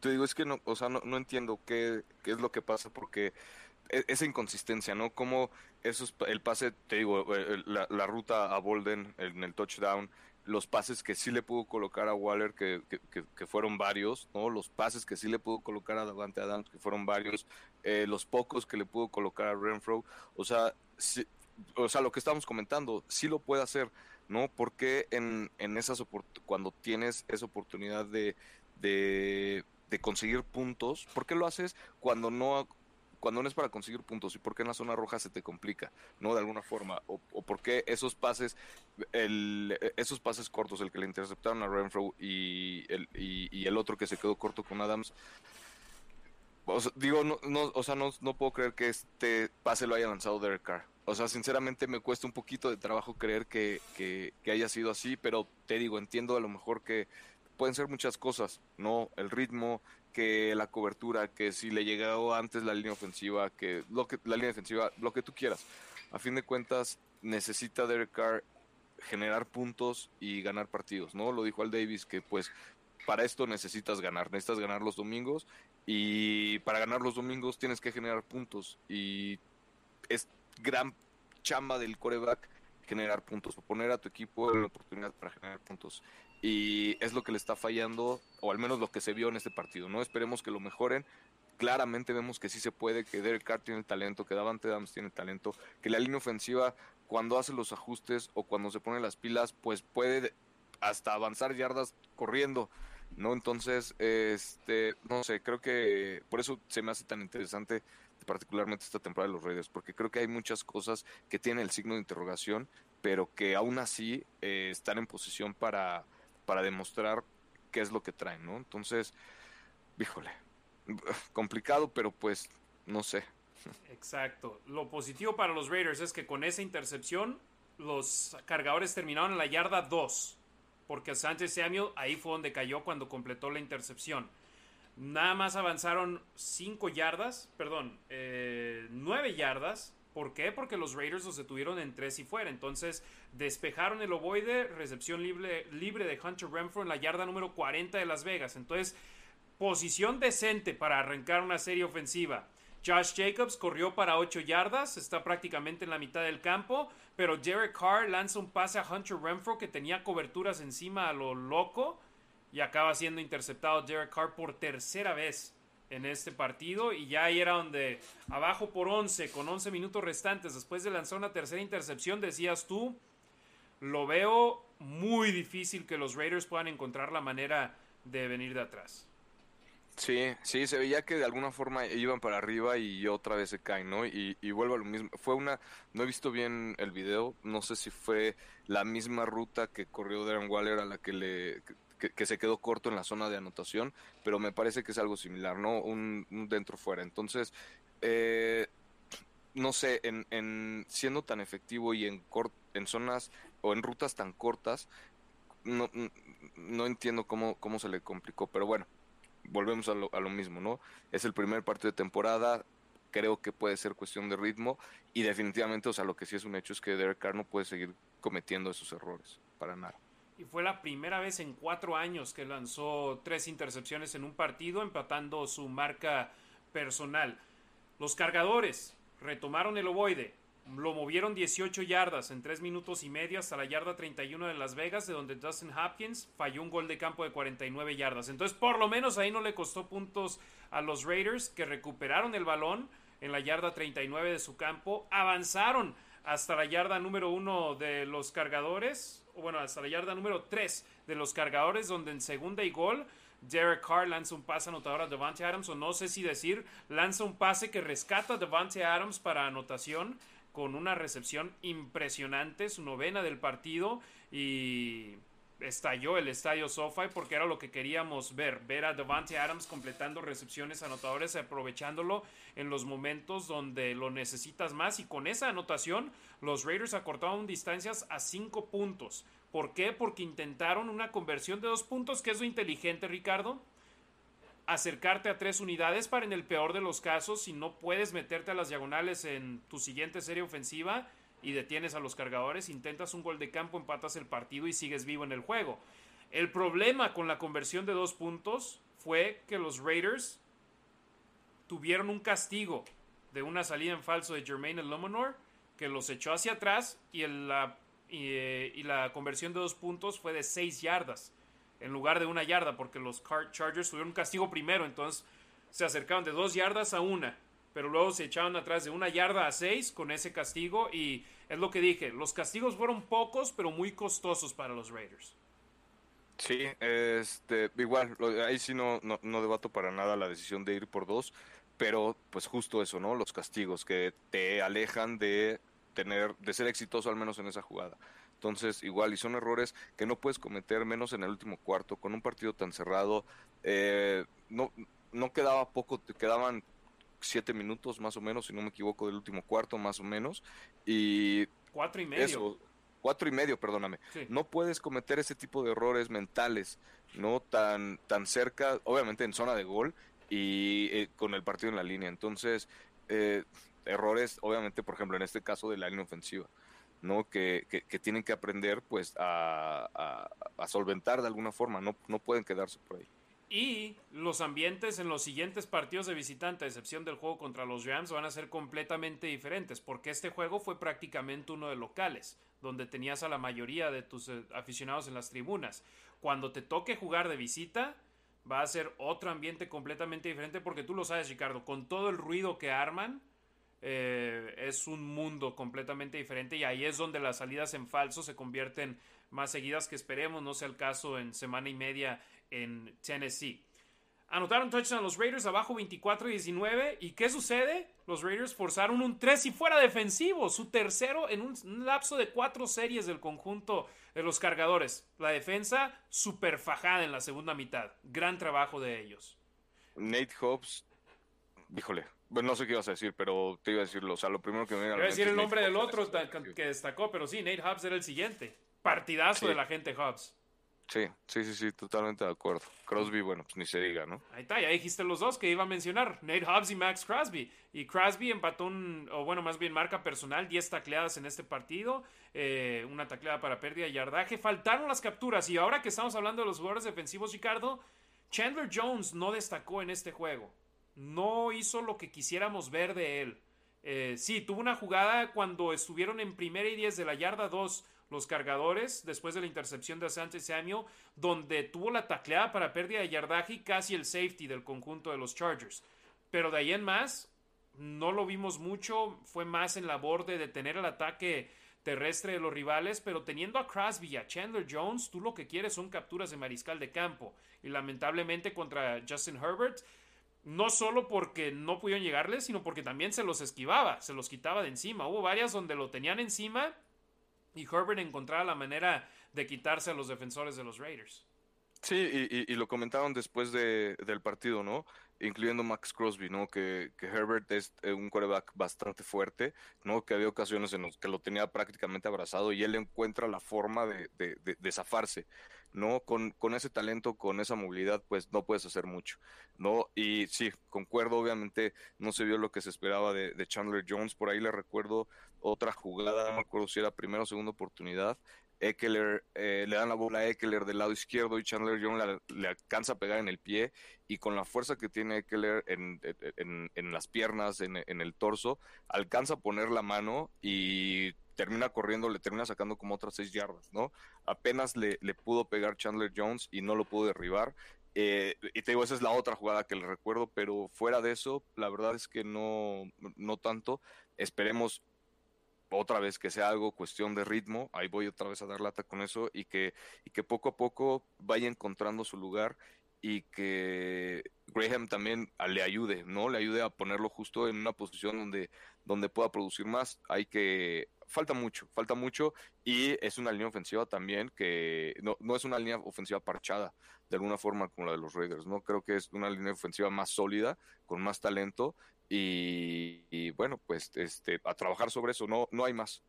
te digo, es que no, o sea, no, no entiendo qué, qué es lo que pasa porque esa inconsistencia, ¿no? Como esos, el pase, te digo, eh, la, la, ruta a Bolden en el touchdown, los pases que sí le pudo colocar a Waller, que, que, fueron varios, ¿no? Los pases que sí le pudo colocar a Davante Adams, que fueron varios, eh, los pocos que le pudo colocar a Renfro, o sea, o sea, lo que estamos comentando, sí lo puede hacer, ¿no? Porque en, en esas cuando tienes esa oportunidad de, de, de conseguir puntos, ¿por qué lo haces cuando no cuando no es para conseguir puntos y por qué en la zona roja se te complica, ¿no? De alguna forma, o, por qué esos pases, el, esos pases cortos, el que le interceptaron a Renfro y el, y, el otro que se quedó corto con Adams, digo, no, o sea, no, puedo creer que este pase lo haya lanzado Derek Carr. O sea, sinceramente me cuesta un poquito de trabajo creer que, haya sido así, pero te digo, entiendo a lo mejor que pueden ser muchas cosas, ¿no? El ritmo, que la cobertura, que si le llegó antes la línea ofensiva, que lo que la línea defensiva, lo que tú quieras. A fin de cuentas, necesita Derek Carr generar puntos y ganar partidos, ¿no? Lo dijo Al Davis que pues para esto necesitas ganar, necesitas ganar los domingos y para ganar los domingos tienes que generar puntos y es gran chamba del coreback generar puntos o poner a tu equipo en la oportunidad para generar puntos y es lo que le está fallando, o al menos lo que se vio en este partido, ¿no? Esperemos que lo mejoren. Claramente vemos que sí se puede, que Derek Carr tiene el talento, que Davante Adams tiene el talento, que la línea ofensiva, cuando hace los ajustes o cuando se pone las pilas, pues puede hasta avanzar yardas corriendo, ¿no? Entonces, este, no sé, creo que por eso se me hace tan interesante particularmente esta temporada de los Raiders, porque creo que hay muchas cosas que tienen el signo de interrogación, pero que aún así eh, están en posición para, para demostrar qué es lo que traen, ¿no? Entonces, híjole, complicado, pero pues no sé. Exacto. Lo positivo para los Raiders es que con esa intercepción los cargadores terminaron en la yarda 2, porque Sánchez Samuel ahí fue donde cayó cuando completó la intercepción. Nada más avanzaron 5 yardas, perdón, 9 eh, yardas ¿Por qué? Porque los Raiders los detuvieron en tres y fuera. Entonces despejaron el ovoide, recepción libre, libre de Hunter Renfro en la yarda número 40 de Las Vegas. Entonces, posición decente para arrancar una serie ofensiva. Josh Jacobs corrió para 8 yardas, está prácticamente en la mitad del campo, pero Derek Carr lanza un pase a Hunter Renfro que tenía coberturas encima a lo loco y acaba siendo interceptado Derek Carr por tercera vez en este partido y ya ahí era donde abajo por 11 con 11 minutos restantes después de lanzar una tercera intercepción decías tú lo veo muy difícil que los Raiders puedan encontrar la manera de venir de atrás. Sí, sí, se veía que de alguna forma iban para arriba y otra vez se caen, ¿no? Y, y vuelvo a lo mismo. Fue una, no he visto bien el video, no sé si fue la misma ruta que corrió Darren Waller a la que le, que, se quedó corto en la zona de anotación, pero me parece que es algo similar, ¿no? Un, dentro-fuera. Entonces, eh, no sé, en, en, siendo tan efectivo y en, en zonas o en rutas tan cortas, no, no entiendo cómo, cómo se le complicó, pero bueno, volvemos a lo, a lo mismo, ¿no? Es el primer partido de temporada, creo que puede ser cuestión de ritmo y definitivamente, o sea, lo que sí es un hecho es que Derek Carr no puede seguir cometiendo esos errores, para nada. Y fue la primera vez en cuatro años que lanzó tres intercepciones en un partido, empatando su marca personal. Los cargadores retomaron el ovoide, lo movieron 18 yardas en 3 minutos y medio hasta la yarda 31 de Las Vegas, de donde Dustin Hopkins falló un gol de campo de 49 yardas. Entonces, por lo menos ahí no le costó puntos a los Raiders, que recuperaron el balón en la yarda 39 de su campo, avanzaron hasta la yarda número 1 de los cargadores, bueno, hasta la yarda número 3 de los cargadores, donde en segunda y gol Derek Carr lanza un pase anotador a Devante Adams, o no sé si decir, lanza un pase que rescata a Devante Adams para anotación con una recepción impresionante, su novena del partido y estalló el estadio SoFi porque era lo que queríamos ver, ver a Devante Adams completando recepciones anotadores, aprovechándolo en los momentos donde lo necesitas más y con esa anotación los Raiders acortaron distancias a 5 puntos. ¿Por qué? Porque intentaron una conversión de dos puntos, que es lo inteligente, Ricardo acercarte a tres unidades para en el peor de los casos, si no puedes meterte a las diagonales en tu siguiente serie ofensiva y detienes a los cargadores, intentas un gol de campo, empatas el partido y sigues vivo en el juego. El problema con la conversión de dos puntos fue que los Raiders tuvieron un castigo de una salida en falso de Jermaine Lomonor que los echó hacia atrás y, la, eh, y la conversión de dos puntos fue de seis yardas en lugar de una yarda, porque los Chargers tuvieron un castigo primero, entonces se acercaron de dos yardas a una, pero luego se echaron atrás de una yarda a seis con ese castigo y es lo que dije, los castigos fueron pocos, pero muy costosos para los Raiders. Sí, este, igual, ahí sí no, no, no debato para nada la decisión de ir por dos, pero pues justo eso, ¿no? Los castigos que te alejan de tener, de ser exitoso al menos en esa jugada. Entonces, igual, y son errores que no puedes cometer menos en el último cuarto, con un partido tan cerrado. Eh, no, no quedaba poco, te quedaban siete minutos más o menos, si no me equivoco, del último cuarto, más o menos. Y. Cuatro y medio. cuatro y medio, perdóname. No puedes cometer ese tipo de errores mentales, no tan, tan cerca, obviamente en zona de gol y eh, con el partido en la línea. Entonces, eh, errores, obviamente, por ejemplo, en este caso de la línea ofensiva. ¿no? Que, que, tienen que aprender pues a, a, solventar de alguna forma, no, no pueden quedarse por ahí. Y los ambientes en los siguientes partidos de visitante, a excepción del juego contra los Rams, van a ser completamente diferentes, porque este juego fue prácticamente uno de locales, donde tenías a la mayoría de tus eh, aficionados en las tribunas. Cuando te toque jugar de visita, va a ser otro ambiente completamente diferente, porque tú lo sabes, Ricardo, con todo el ruido que arman, eh, es un mundo completamente diferente y ahí es donde las salidas en falso se convierten más seguidas que esperemos no sea el caso en semana y media en Tennessee. Anotaron touchdown los Raiders abajo 24-19 y ¿qué sucede? Los Raiders forzaron un 3 y fuera defensivo, su tercero en un lapso de cuatro series del conjunto de los cargadores. La defensa super fajada en la segunda mitad. Gran trabajo de ellos. Nate Hobbs, híjole, bueno, no sé qué ibas a decir, pero te iba a decirlo. O sea, lo primero que me viene a decir el nombre del otro que destacó, pero sí, Nate Hobbs era el siguiente. Partidazo de la gente Hobbs. Sí, sí, sí, sí, totalmente de acuerdo. Crosby, bueno, pues ni se diga, ¿no? Ahí está, ya dijiste los dos que iba a mencionar, Nate Hobbs y Max Crosby. Y Crosby empató un, o bueno, más bien marca personal, 10 tacleadas en este partido, eh, una tacleada para pérdida de yardaje. Faltaron las capturas y ahora que estamos hablando de los jugadores defensivos, Ricardo, Chandler Jones no destacó en este juego no hizo lo que quisiéramos ver de él. Eh, sí, tuvo una jugada cuando estuvieron en primera y diez de la yarda 2 los cargadores después de la intercepción de Asante Samuel, donde tuvo la tacleada para pérdida de yardaje y casi el safety del conjunto de los Chargers. Pero de ahí en más, no lo vimos mucho, fue más en la borde de detener el ataque terrestre de los rivales, pero teniendo a Crosby y a Chandler Jones, tú lo que quieres son capturas de mariscal de campo. Y lamentablemente contra Justin Herbert, no solo porque no pudieron llegarle, sino porque también se los esquivaba, se los quitaba de encima. Hubo varias donde lo tenían encima y Herbert encontraba la manera de quitarse a los defensores de los Raiders. Sí, y, lo comentaron después de, del partido, ¿no? Incluyendo Max Crosby, ¿no? Que, Herbert es eh, un quarterback bastante fuerte, ¿no? Que había ocasiones en las que lo tenía prácticamente abrazado y él encuentra la forma de, de, zafarse, ¿no? Con, con, ese talento, con esa movilidad, pues no puedes hacer mucho, ¿no? Y sí, concuerdo, obviamente no se vio lo que se esperaba de, Chandler Jones, por ahí le recuerdo otra jugada, no me acuerdo si era primera o segunda oportunidad, Eckler, eh, le dan la bola a Eckler del lado izquierdo y Chandler Jones le alcanza a pegar en el pie y con la fuerza que tiene Eckler en, en, las piernas, en, el torso, alcanza a poner la mano y termina corriendo, le termina sacando como otras seis yardas, ¿no? Apenas le, pudo pegar Chandler Jones y no lo pudo derribar. Eh, y te digo, esa es la otra jugada que le recuerdo, pero fuera de eso, la verdad es que no, no tanto. Esperemos otra vez que sea algo cuestión de ritmo, ahí voy otra vez a dar lata con eso y que, y que poco a poco vaya encontrando su lugar y que Graham también le ayude, ¿no? Le ayude a ponerlo justo en una posición donde, donde pueda producir más. Hay que, falta mucho, falta mucho y es una línea ofensiva también que no, no es una línea ofensiva parchada de alguna forma como la de los Raiders, ¿no? Creo que es una línea ofensiva más sólida, con más talento y, bueno, pues este, a trabajar sobre eso, no, no hay más.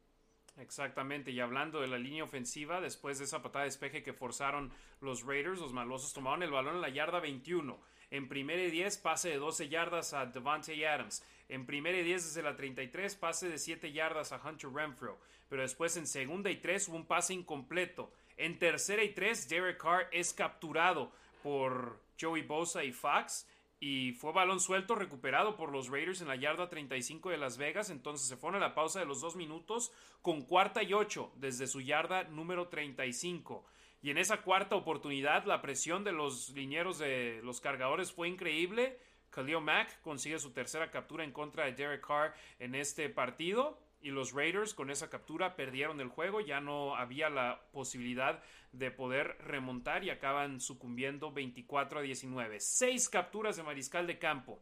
Exactamente, y hablando de la línea ofensiva, después de esa patada de despeje que forzaron los Raiders, los malosos tomaron el balón en la yarda 21. En primera y 10, pase de 12 yardas a Devante Adams. En primera y 10 desde la 33, pase de 7 yardas a Hunter Renfro. Pero después en segunda y 3 hubo un pase incompleto. En tercera y 3, Derek Carr es capturado por Joey Bosa y Fox y fue balón suelto recuperado por los Raiders en la yarda 35 de Las Vegas. Entonces se fueron a la pausa de los dos minutos con cuarta y ocho desde su yarda número 35. Y en esa cuarta oportunidad la presión de los linieros de los cargadores fue increíble. Khalil Mack consigue su tercera captura en contra de Derek Carr en este partido y los Raiders con esa captura perdieron el juego, ya no había la posibilidad de poder remontar y acaban sucumbiendo 24 a 19. Seis capturas de mariscal de campo.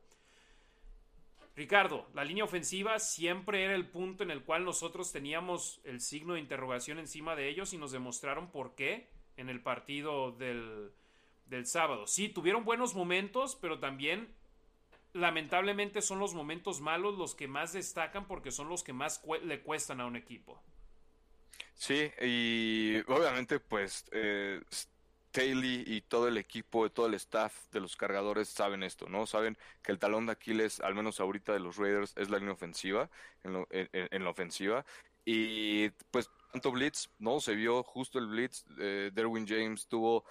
Ricardo, la línea ofensiva siempre era el punto en el cual nosotros teníamos el signo de interrogación encima de ellos y nos demostraron por qué en el partido del, del sábado. Sí, tuvieron buenos momentos, pero también lamentablemente son los momentos malos los que más destacan porque son los que más le cuestan a un equipo. Sí, y obviamente pues eh, Staley y todo el equipo, todo el staff de los cargadores saben esto, ¿no? Saben que el talón de Aquiles, al menos ahorita de los Raiders, es la línea ofensiva, en, la ofensiva. Y pues tanto blitz, ¿no? Se vio justo el blitz, eh, Derwin James tuvo,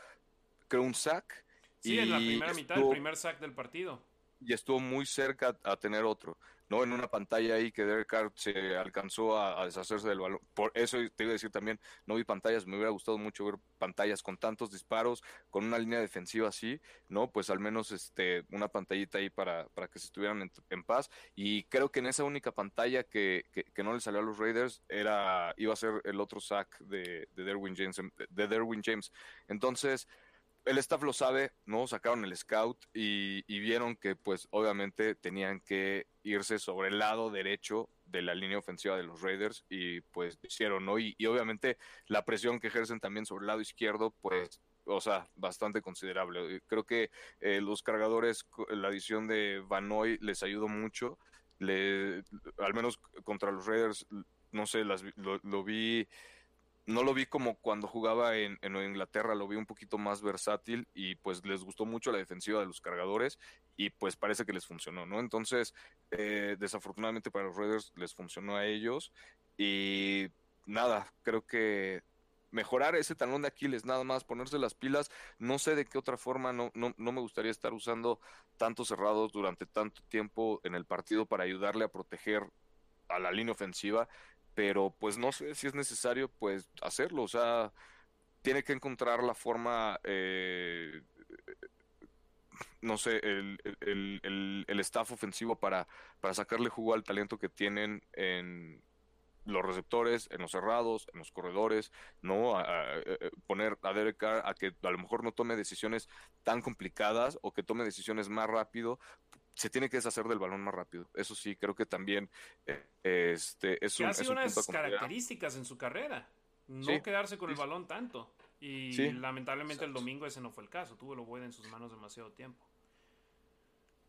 creo, un sack. Sí, en la primera mitad, el primer sack del partido y estuvo muy cerca a tener otro, ¿no? En una pantalla ahí que Derek Carr se alcanzó a, deshacerse del balón. Por eso te iba a decir también, no vi pantallas, me hubiera gustado mucho ver pantallas con tantos disparos, con una línea defensiva así, ¿no? Pues al menos este, una pantallita ahí para, para que se estuvieran en, paz. Y creo que en esa única pantalla que, que, no le salió a los Raiders era, iba a ser el otro sack de, de Derwin James, de Derwin James. Entonces, el staff lo sabe, ¿no? Sacaron el scout y, vieron que pues obviamente tenían que irse sobre el lado derecho de la línea ofensiva de los Raiders y pues hicieron, ¿no? Y, obviamente la presión que ejercen también sobre el lado izquierdo, pues, o sea, bastante considerable. Creo que eh, los cargadores, la adición de Vanoy les ayudó mucho, le, al menos contra los Raiders, no sé, las, lo vi no lo vi como cuando jugaba en, Inglaterra, lo vi un poquito más versátil y pues les gustó mucho la defensiva de los cargadores y pues parece que les funcionó, ¿no? Entonces, eh, desafortunadamente para los Raiders les funcionó a ellos y nada, creo que mejorar ese talón de Aquiles, nada más, ponerse las pilas, no sé de qué otra forma, no, no, no me gustaría estar usando tantos cerrados durante tanto tiempo en el partido para ayudarle a proteger a la línea ofensiva pero pues no sé si es necesario pues hacerlo, o sea, tiene que encontrar la forma, eh, no sé, el, el, el, staff ofensivo para, para sacarle jugo al talento que tienen en los receptores, en los cerrados, en los corredores, ¿no? A, poner a Derek Carr a que a lo mejor no tome decisiones tan complicadas o que tome decisiones más rápido, se tiene que deshacer del balón más rápido. Eso sí, creo que también eh, este, es un, ha sido unas características en su carrera. No quedarse con el balón tanto. Y lamentablemente el domingo ese no fue el caso. Tuvo lo bueno en sus manos demasiado tiempo.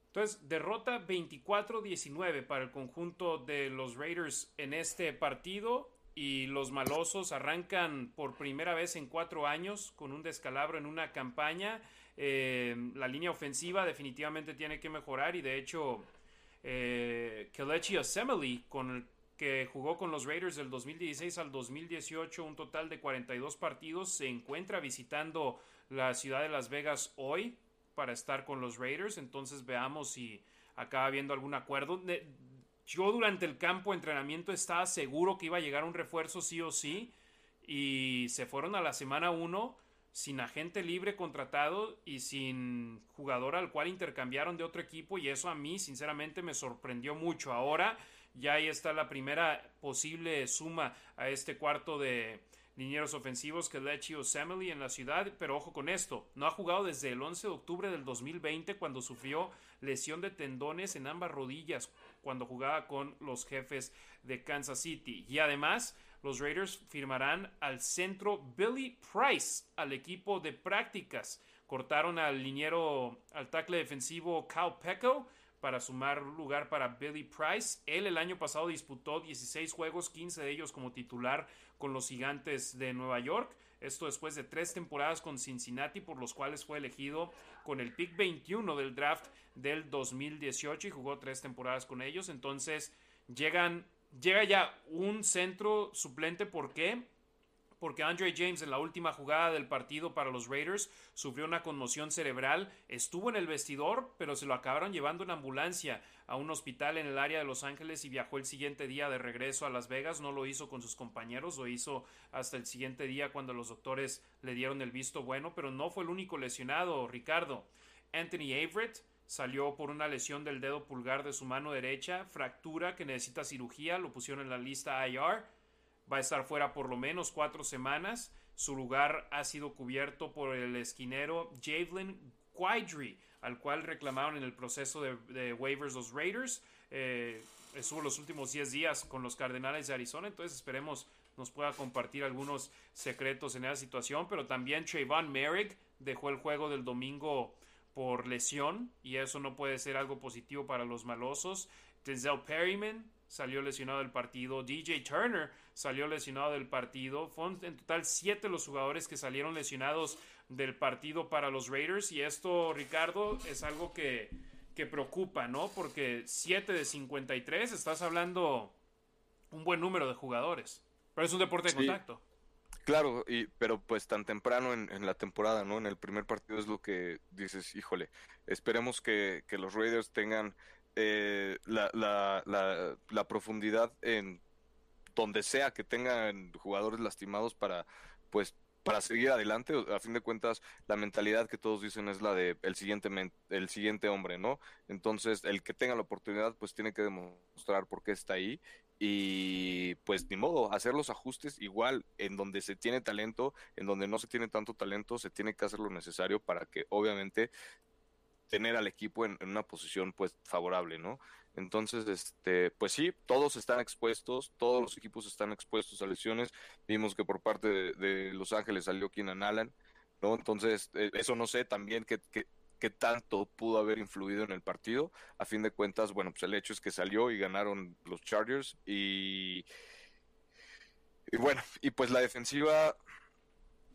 Entonces, derrota 24-19 para el conjunto de los Raiders en este partido. Y los malosos arrancan por primera vez en cuatro años con un descalabro en una campaña. Eh, la línea ofensiva definitivamente tiene que mejorar. Y de hecho, eh, Kelechi Assembly, con el que jugó con los Raiders del 2016 al 2018, un total de 42 partidos, se encuentra visitando la ciudad de Las Vegas hoy para estar con los Raiders. Entonces veamos si acaba habiendo algún acuerdo. Yo durante el campo de entrenamiento estaba seguro que iba a llegar un refuerzo sí o sí. Y se fueron a la semana 1 sin agente libre contratado y sin jugador al cual intercambiaron de otro equipo. Y eso a mí sinceramente me sorprendió mucho. Ahora ya ahí está la primera posible suma a este cuarto de, linieros ofensivos que Lechi Osamely en la ciudad, pero ojo con esto, no ha jugado desde el 11 de octubre del 2020 cuando sufrió lesión de tendones en ambas rodillas cuando jugaba con los jefes de Kansas City. Y además, los Raiders firmarán al centro Billy Price al equipo de prácticas. Cortaron al liniero, al tackle defensivo Cal Pecco para sumar lugar para Billy Price. Él el año pasado disputó 16 juegos, 15 de ellos como titular con los gigantes de Nueva York. Esto después de tres temporadas con Cincinnati, por los cuales fue elegido con el pick 21 del draft del 2018 y jugó tres temporadas con ellos. Entonces llegan, llega ya un centro suplente. ¿Por qué? porque Andre James en la última jugada del partido para los Raiders sufrió una conmoción cerebral, estuvo en el vestidor, pero se lo acabaron llevando en ambulancia a un hospital en el área de Los Ángeles y viajó el siguiente día de regreso a Las Vegas, no lo hizo con sus compañeros, lo hizo hasta el siguiente día cuando los doctores le dieron el visto bueno, pero no fue el único lesionado, Ricardo. Anthony Averett salió por una lesión del dedo pulgar de su mano derecha, fractura que necesita cirugía, lo pusieron en la lista IR va a estar fuera por lo menos cuatro semanas. Su lugar ha sido cubierto por el esquinero Javelin Quidry, al cual reclamaron en el proceso de, waivers los Raiders. Eh, estuvo los últimos 10 días con los Cardenales de Arizona, entonces esperemos nos pueda compartir algunos secretos en esa situación, pero también Trayvon Merrick dejó el juego del domingo por lesión y eso no puede ser algo positivo para los malosos. Denzel Perryman salió lesionado del partido. DJ Turner salió lesionado del partido. Fueron en total siete los jugadores que salieron lesionados del partido para los Raiders. Y esto, Ricardo, es algo que, que preocupa, ¿no? Porque 7 de 53, estás hablando un buen número de jugadores. Pero es un deporte de contacto. Claro, y, pero pues tan temprano en, la temporada, ¿no? En el primer partido es lo que dices, híjole, esperemos que, que los Raiders tengan eh, la, la, la, profundidad en donde sea que tengan jugadores lastimados para pues para seguir adelante, a fin de cuentas, la mentalidad que todos dicen es la de el siguiente el siguiente hombre, ¿no? Entonces, el que tenga la oportunidad, pues tiene que demostrar por qué está ahí y pues ni modo, hacer los ajustes igual en donde se tiene talento, en donde no se tiene tanto talento, se tiene que hacer lo necesario para que obviamente tener al equipo en, una posición pues favorable, ¿no? Entonces, este, pues sí, todos están expuestos, todos los equipos están expuestos a lesiones. Vimos que por parte de, Los Ángeles salió Keenan Allen, ¿no? Entonces, eh, eso no sé también qué, qué, tanto pudo haber influido en el partido. A fin de cuentas, bueno, pues el hecho es que salió y ganaron los Chargers y, y bueno, y pues la defensiva,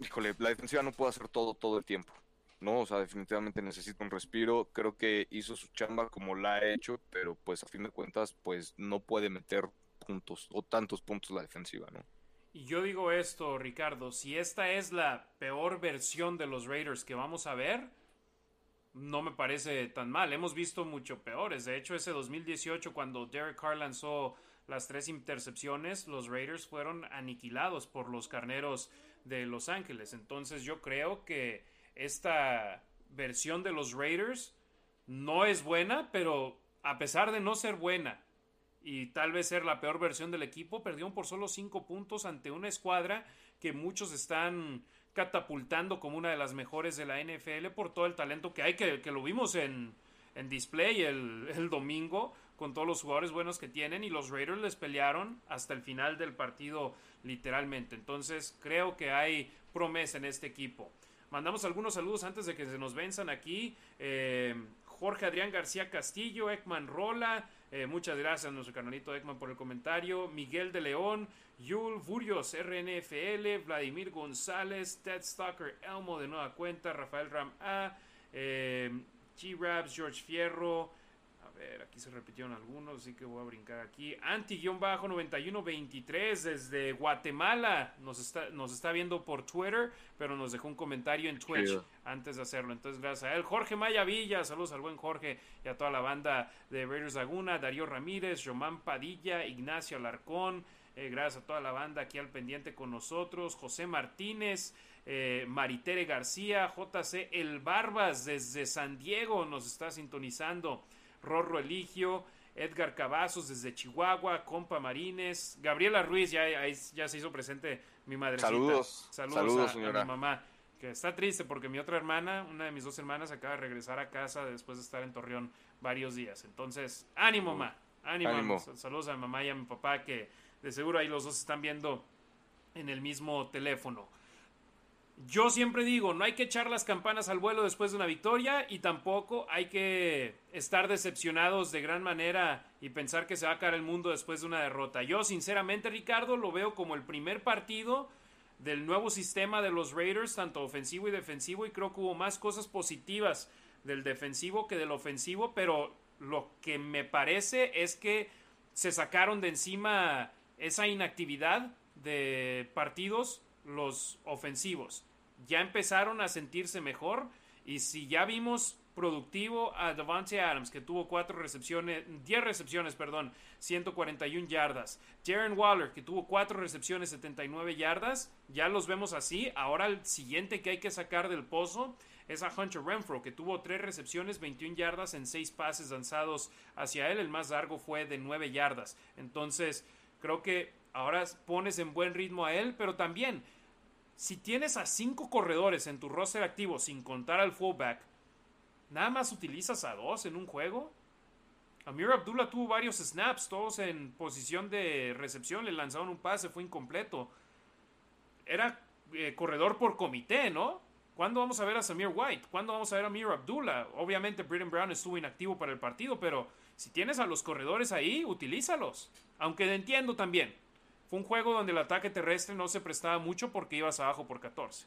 híjole, la defensiva no puede hacer todo todo el tiempo. ¿no? O sea, definitivamente necesita un respiro. Creo que hizo su chamba como la ha hecho, pero pues a fin de cuentas, pues no puede meter puntos o tantos puntos la defensiva, ¿no? Y yo digo esto, Ricardo, si esta es la peor versión de los Raiders que vamos a ver, no me parece tan mal. Hemos visto mucho peores. De hecho, ese 2018, cuando Derek Carr lanzó las tres intercepciones, los Raiders fueron aniquilados por los carneros de Los Ángeles. Entonces yo creo que esta versión de los Raiders no es buena, pero a pesar de no ser buena y tal vez ser la peor versión del equipo, perdieron por solo cinco puntos ante una escuadra que muchos están catapultando como una de las mejores de la NFL por todo el talento que hay, que, lo vimos en, en display el, el, domingo con todos los jugadores buenos que tienen y los Raiders les pelearon hasta el final del partido literalmente. Entonces creo que hay promesa en este equipo. Mandamos algunos saludos antes de que se nos venzan aquí. Eh, Jorge Adrián García Castillo, Ekman Rola, eh, muchas gracias a nuestro canalito Ekman por el comentario. Miguel de León, Yul Furios, RNFL, Vladimir González, Ted Stalker, Elmo de nueva cuenta, Rafael Ram A, eh, G-Raps, George Fierro, ver, aquí se repitieron algunos, así que voy a brincar aquí. Anti-9123 desde Guatemala. Nos está, nos está viendo por Twitter, pero nos dejó un comentario en Twitch antes de hacerlo. Entonces, gracias a él. Jorge Maya Villa, saludos al buen Jorge y a toda la banda de Raiders Laguna. Darío Ramírez, Román Padilla, Ignacio Alarcón. Eh, gracias a toda la banda aquí al pendiente con nosotros. José Martínez. Eh, Maritere García, JC El Barbas desde San Diego nos está sintonizando. Rorro Eligio, Edgar Cavazos desde Chihuahua, Compa Marines, Gabriela Ruiz, ya, ya se hizo presente mi madre. Saludos. Saludos, a, mi mamá, que está triste porque mi otra hermana, una de mis dos hermanas, acaba de regresar a casa después de estar en Torreón varios días. Entonces, ánimo, mamá. Ánimo. Saludos a mi mamá y a mi papá que de seguro ahí los dos están viendo en el mismo teléfono. Yo siempre digo, no hay que echar las campanas al vuelo después de una victoria y tampoco hay que estar decepcionados de gran manera y pensar que se va a caer el mundo después de una derrota. Yo sinceramente, Ricardo, lo veo como el primer partido del nuevo sistema de los Raiders, tanto ofensivo y defensivo, y creo que hubo más cosas positivas del defensivo que del ofensivo, pero lo que me parece es que se sacaron de encima esa inactividad de partidos los ofensivos. Ya empezaron a sentirse mejor y si ya vimos productivo a Devante Adams, que tuvo cuatro recepciones, 10 recepciones, perdón, 141 yardas. Jaren Waller, que tuvo cuatro recepciones, 79 yardas. Ya los vemos así. Ahora el siguiente que hay que sacar del pozo es a Hunter Renfro, que tuvo tres recepciones, 21 yardas en seis pases lanzados hacia él. El más largo fue de 9 yardas. Entonces, creo que ahora pones en buen ritmo a él, pero también si tienes a cinco corredores en tu roster activo sin contar al fullback, nada más utilizas a dos en un juego. Amir Abdullah tuvo varios snaps, todos en posición de recepción, le lanzaron un pase, fue incompleto. Era eh, corredor por comité, ¿no? ¿Cuándo vamos a ver a Samir White? ¿Cuándo vamos a ver a Amir Abdullah? Obviamente Britton Brown estuvo inactivo para el partido, pero si tienes a los corredores ahí, utilízalos. Aunque entiendo también, un juego donde el ataque terrestre no se prestaba mucho porque ibas abajo por 14.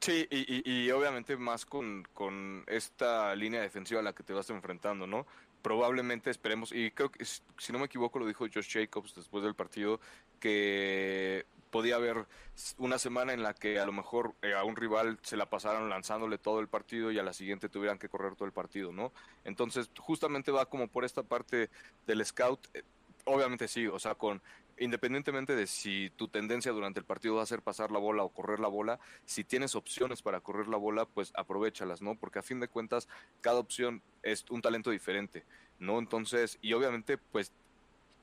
Sí, y, obviamente más con, esta línea defensiva a la que te vas enfrentando, ¿no? Probablemente esperemos, y creo que si no me equivoco lo dijo Josh Jacobs después del partido, que podía haber una semana en la que a lo mejor eh, a un rival se la pasaron lanzándole todo el partido y a la siguiente tuvieran que correr todo el partido, ¿no? Entonces, justamente va como por esta parte del scout. Obviamente sí, o sea, con independientemente de si tu tendencia durante el partido va a ser pasar la bola o correr la bola, si tienes opciones para correr la bola, pues aprovechalas, ¿no? Porque a fin de cuentas cada opción es un talento diferente, ¿no? Entonces, y obviamente pues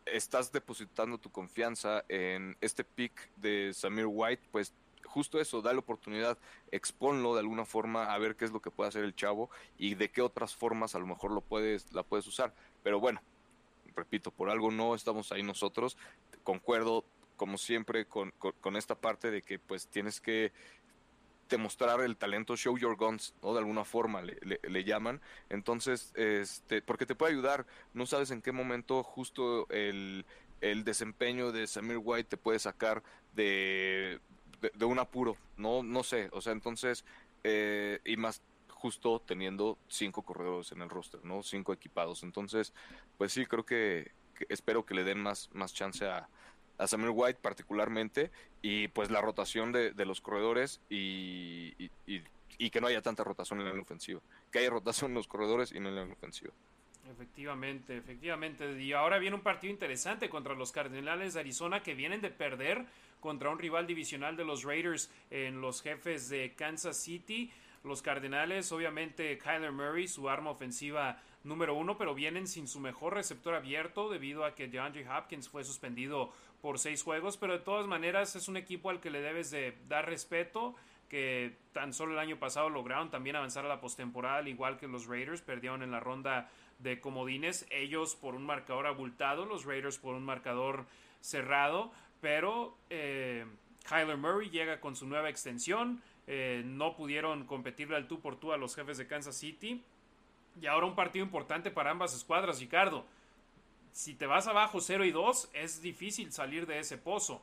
estás depositando tu confianza en este pick de Samir White, pues justo eso, da la oportunidad, exponlo de alguna forma a ver qué es lo que puede hacer el chavo y de qué otras formas a lo mejor lo puedes la puedes usar. Pero bueno, repito, por algo no estamos ahí nosotros. Concuerdo, como siempre, con, esta parte de que pues tienes que demostrar el talento, show your guns, ¿no? De alguna forma le, llaman. Entonces, este, porque te puede ayudar, no sabes en qué momento justo el, desempeño de Samir White te puede sacar de, de, un apuro, no, no sé, o sea, entonces, eh, y más justo teniendo cinco corredores en el roster, ¿no? Cinco equipados. Entonces, pues sí, creo que, espero que le den más, más chance a, Samuel White particularmente y pues la rotación de, los corredores y, y, que no haya tanta rotación en la ofensiva. Que haya rotación en los corredores y no en la ofensiva. Efectivamente, efectivamente. Y ahora viene un partido interesante contra los Cardenales de Arizona que vienen de perder contra un rival divisional de los Raiders en los jefes de Kansas City. Los Cardenales, obviamente, Kyler Murray, su arma ofensiva número uno, pero vienen sin su mejor receptor abierto debido a que DeAndre Hopkins fue suspendido por seis juegos, pero de todas maneras es un equipo al que le debes de dar respeto que tan solo el año pasado lograron también avanzar a la postemporada, al igual que los Raiders, perdieron en la ronda de comodines, ellos por un marcador abultado, los Raiders por un marcador cerrado, pero eh, Kyler Murray llega con su nueva extensión, eh, no pudieron competirle al tú por tú a los jefes de Kansas City, y ahora un partido importante para ambas escuadras, Ricardo. Si te vas abajo 0 y 2, es difícil salir de ese pozo.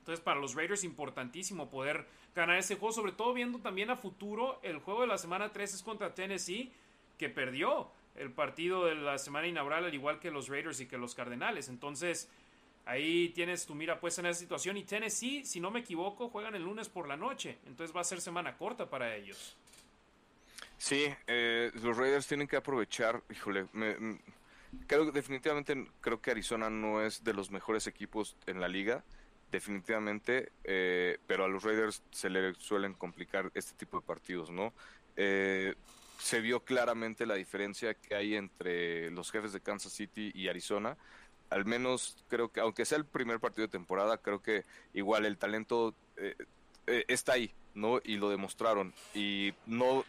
Entonces, para los Raiders, importantísimo poder ganar ese juego, sobre todo viendo también a futuro. El juego de la semana 3 es contra Tennessee, que perdió el partido de la semana inaugural, al igual que los Raiders y que los Cardenales. Entonces, ahí tienes tu mira puesta en esa situación. Y Tennessee, si no me equivoco, juegan el lunes por la noche. Entonces, va a ser semana corta para ellos. Sí, eh, los Raiders tienen que aprovechar, híjole, me, creo definitivamente creo que Arizona no es de los mejores equipos en la liga definitivamente, eh, pero a los Raiders se le suelen complicar este tipo de partidos, ¿no? Eh, se vio claramente la diferencia que hay entre los jefes de Kansas City y Arizona. Al menos creo que, aunque sea el primer partido de temporada, creo que igual el talento eh, está ahí, ¿no? Y lo demostraron. Y no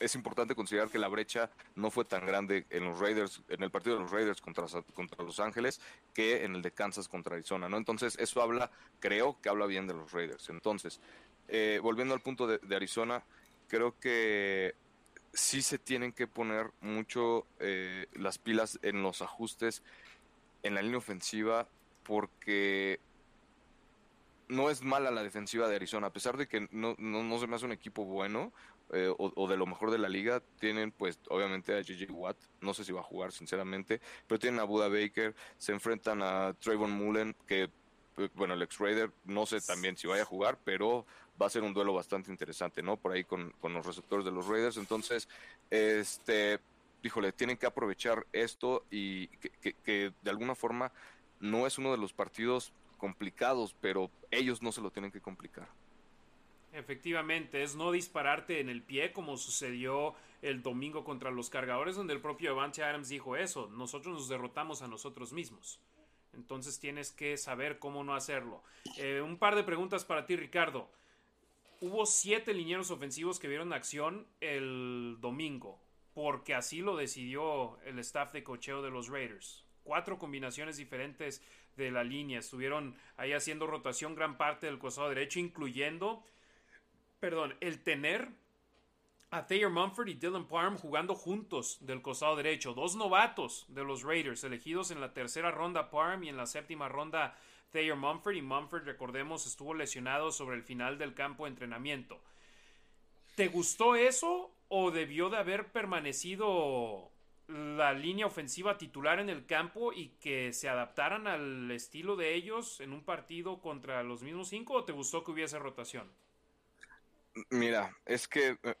es importante considerar que la brecha no fue tan grande en los Raiders, en el partido de los Raiders contra, contra Los Ángeles, que en el de Kansas contra Arizona, ¿no? Entonces, eso habla, creo que habla bien de los Raiders. Entonces, eh, volviendo al punto de, Arizona, creo que sí se tienen que poner mucho eh, las pilas en los ajustes en la línea ofensiva, porque no es mala la defensiva de Arizona, a pesar de que no, no, no se me hace un equipo bueno, eh, o, de lo mejor de la liga. Tienen pues obviamente a JJ Watt, no sé si va a jugar sinceramente, pero tienen a Buda Baker, se enfrentan a Trayvon Mullen, que eh, bueno, el ex-Raider, no sé también si vaya a jugar, pero va a ser un duelo bastante interesante, ¿no? Por ahí con, los receptores de los Raiders. Entonces, este, híjole, tienen que aprovechar esto y que, de alguna forma no es uno de los partidos complicados, pero ellos no se lo tienen que complicar. Efectivamente, es no dispararte en el pie como sucedió el domingo contra los cargadores, donde el propio Avance Adams dijo eso, nosotros nos derrotamos a nosotros mismos. Entonces tienes que saber cómo no hacerlo. Eh, un par de preguntas para ti, Ricardo. Hubo siete linieros ofensivos que vieron acción el domingo, porque así lo decidió el staff de cocheo de los Raiders. Cuatro combinaciones diferentes de la línea. Estuvieron ahí haciendo rotación gran parte del costado derecho, incluyendo perdón, el tener a Thayer Mumford y Dylan Parham jugando juntos del costado derecho, dos novatos de los Raiders, elegidos en la tercera ronda Parham y en la séptima ronda Thayer Mumford, y Mumford, recordemos, estuvo lesionado sobre el final del campo de entrenamiento. ¿Te gustó eso o debió de haber permanecido la línea ofensiva titular en el campo y que se adaptaran al estilo de ellos en un partido contra los mismos cinco o te gustó que hubiese rotación? Mira, es que eh,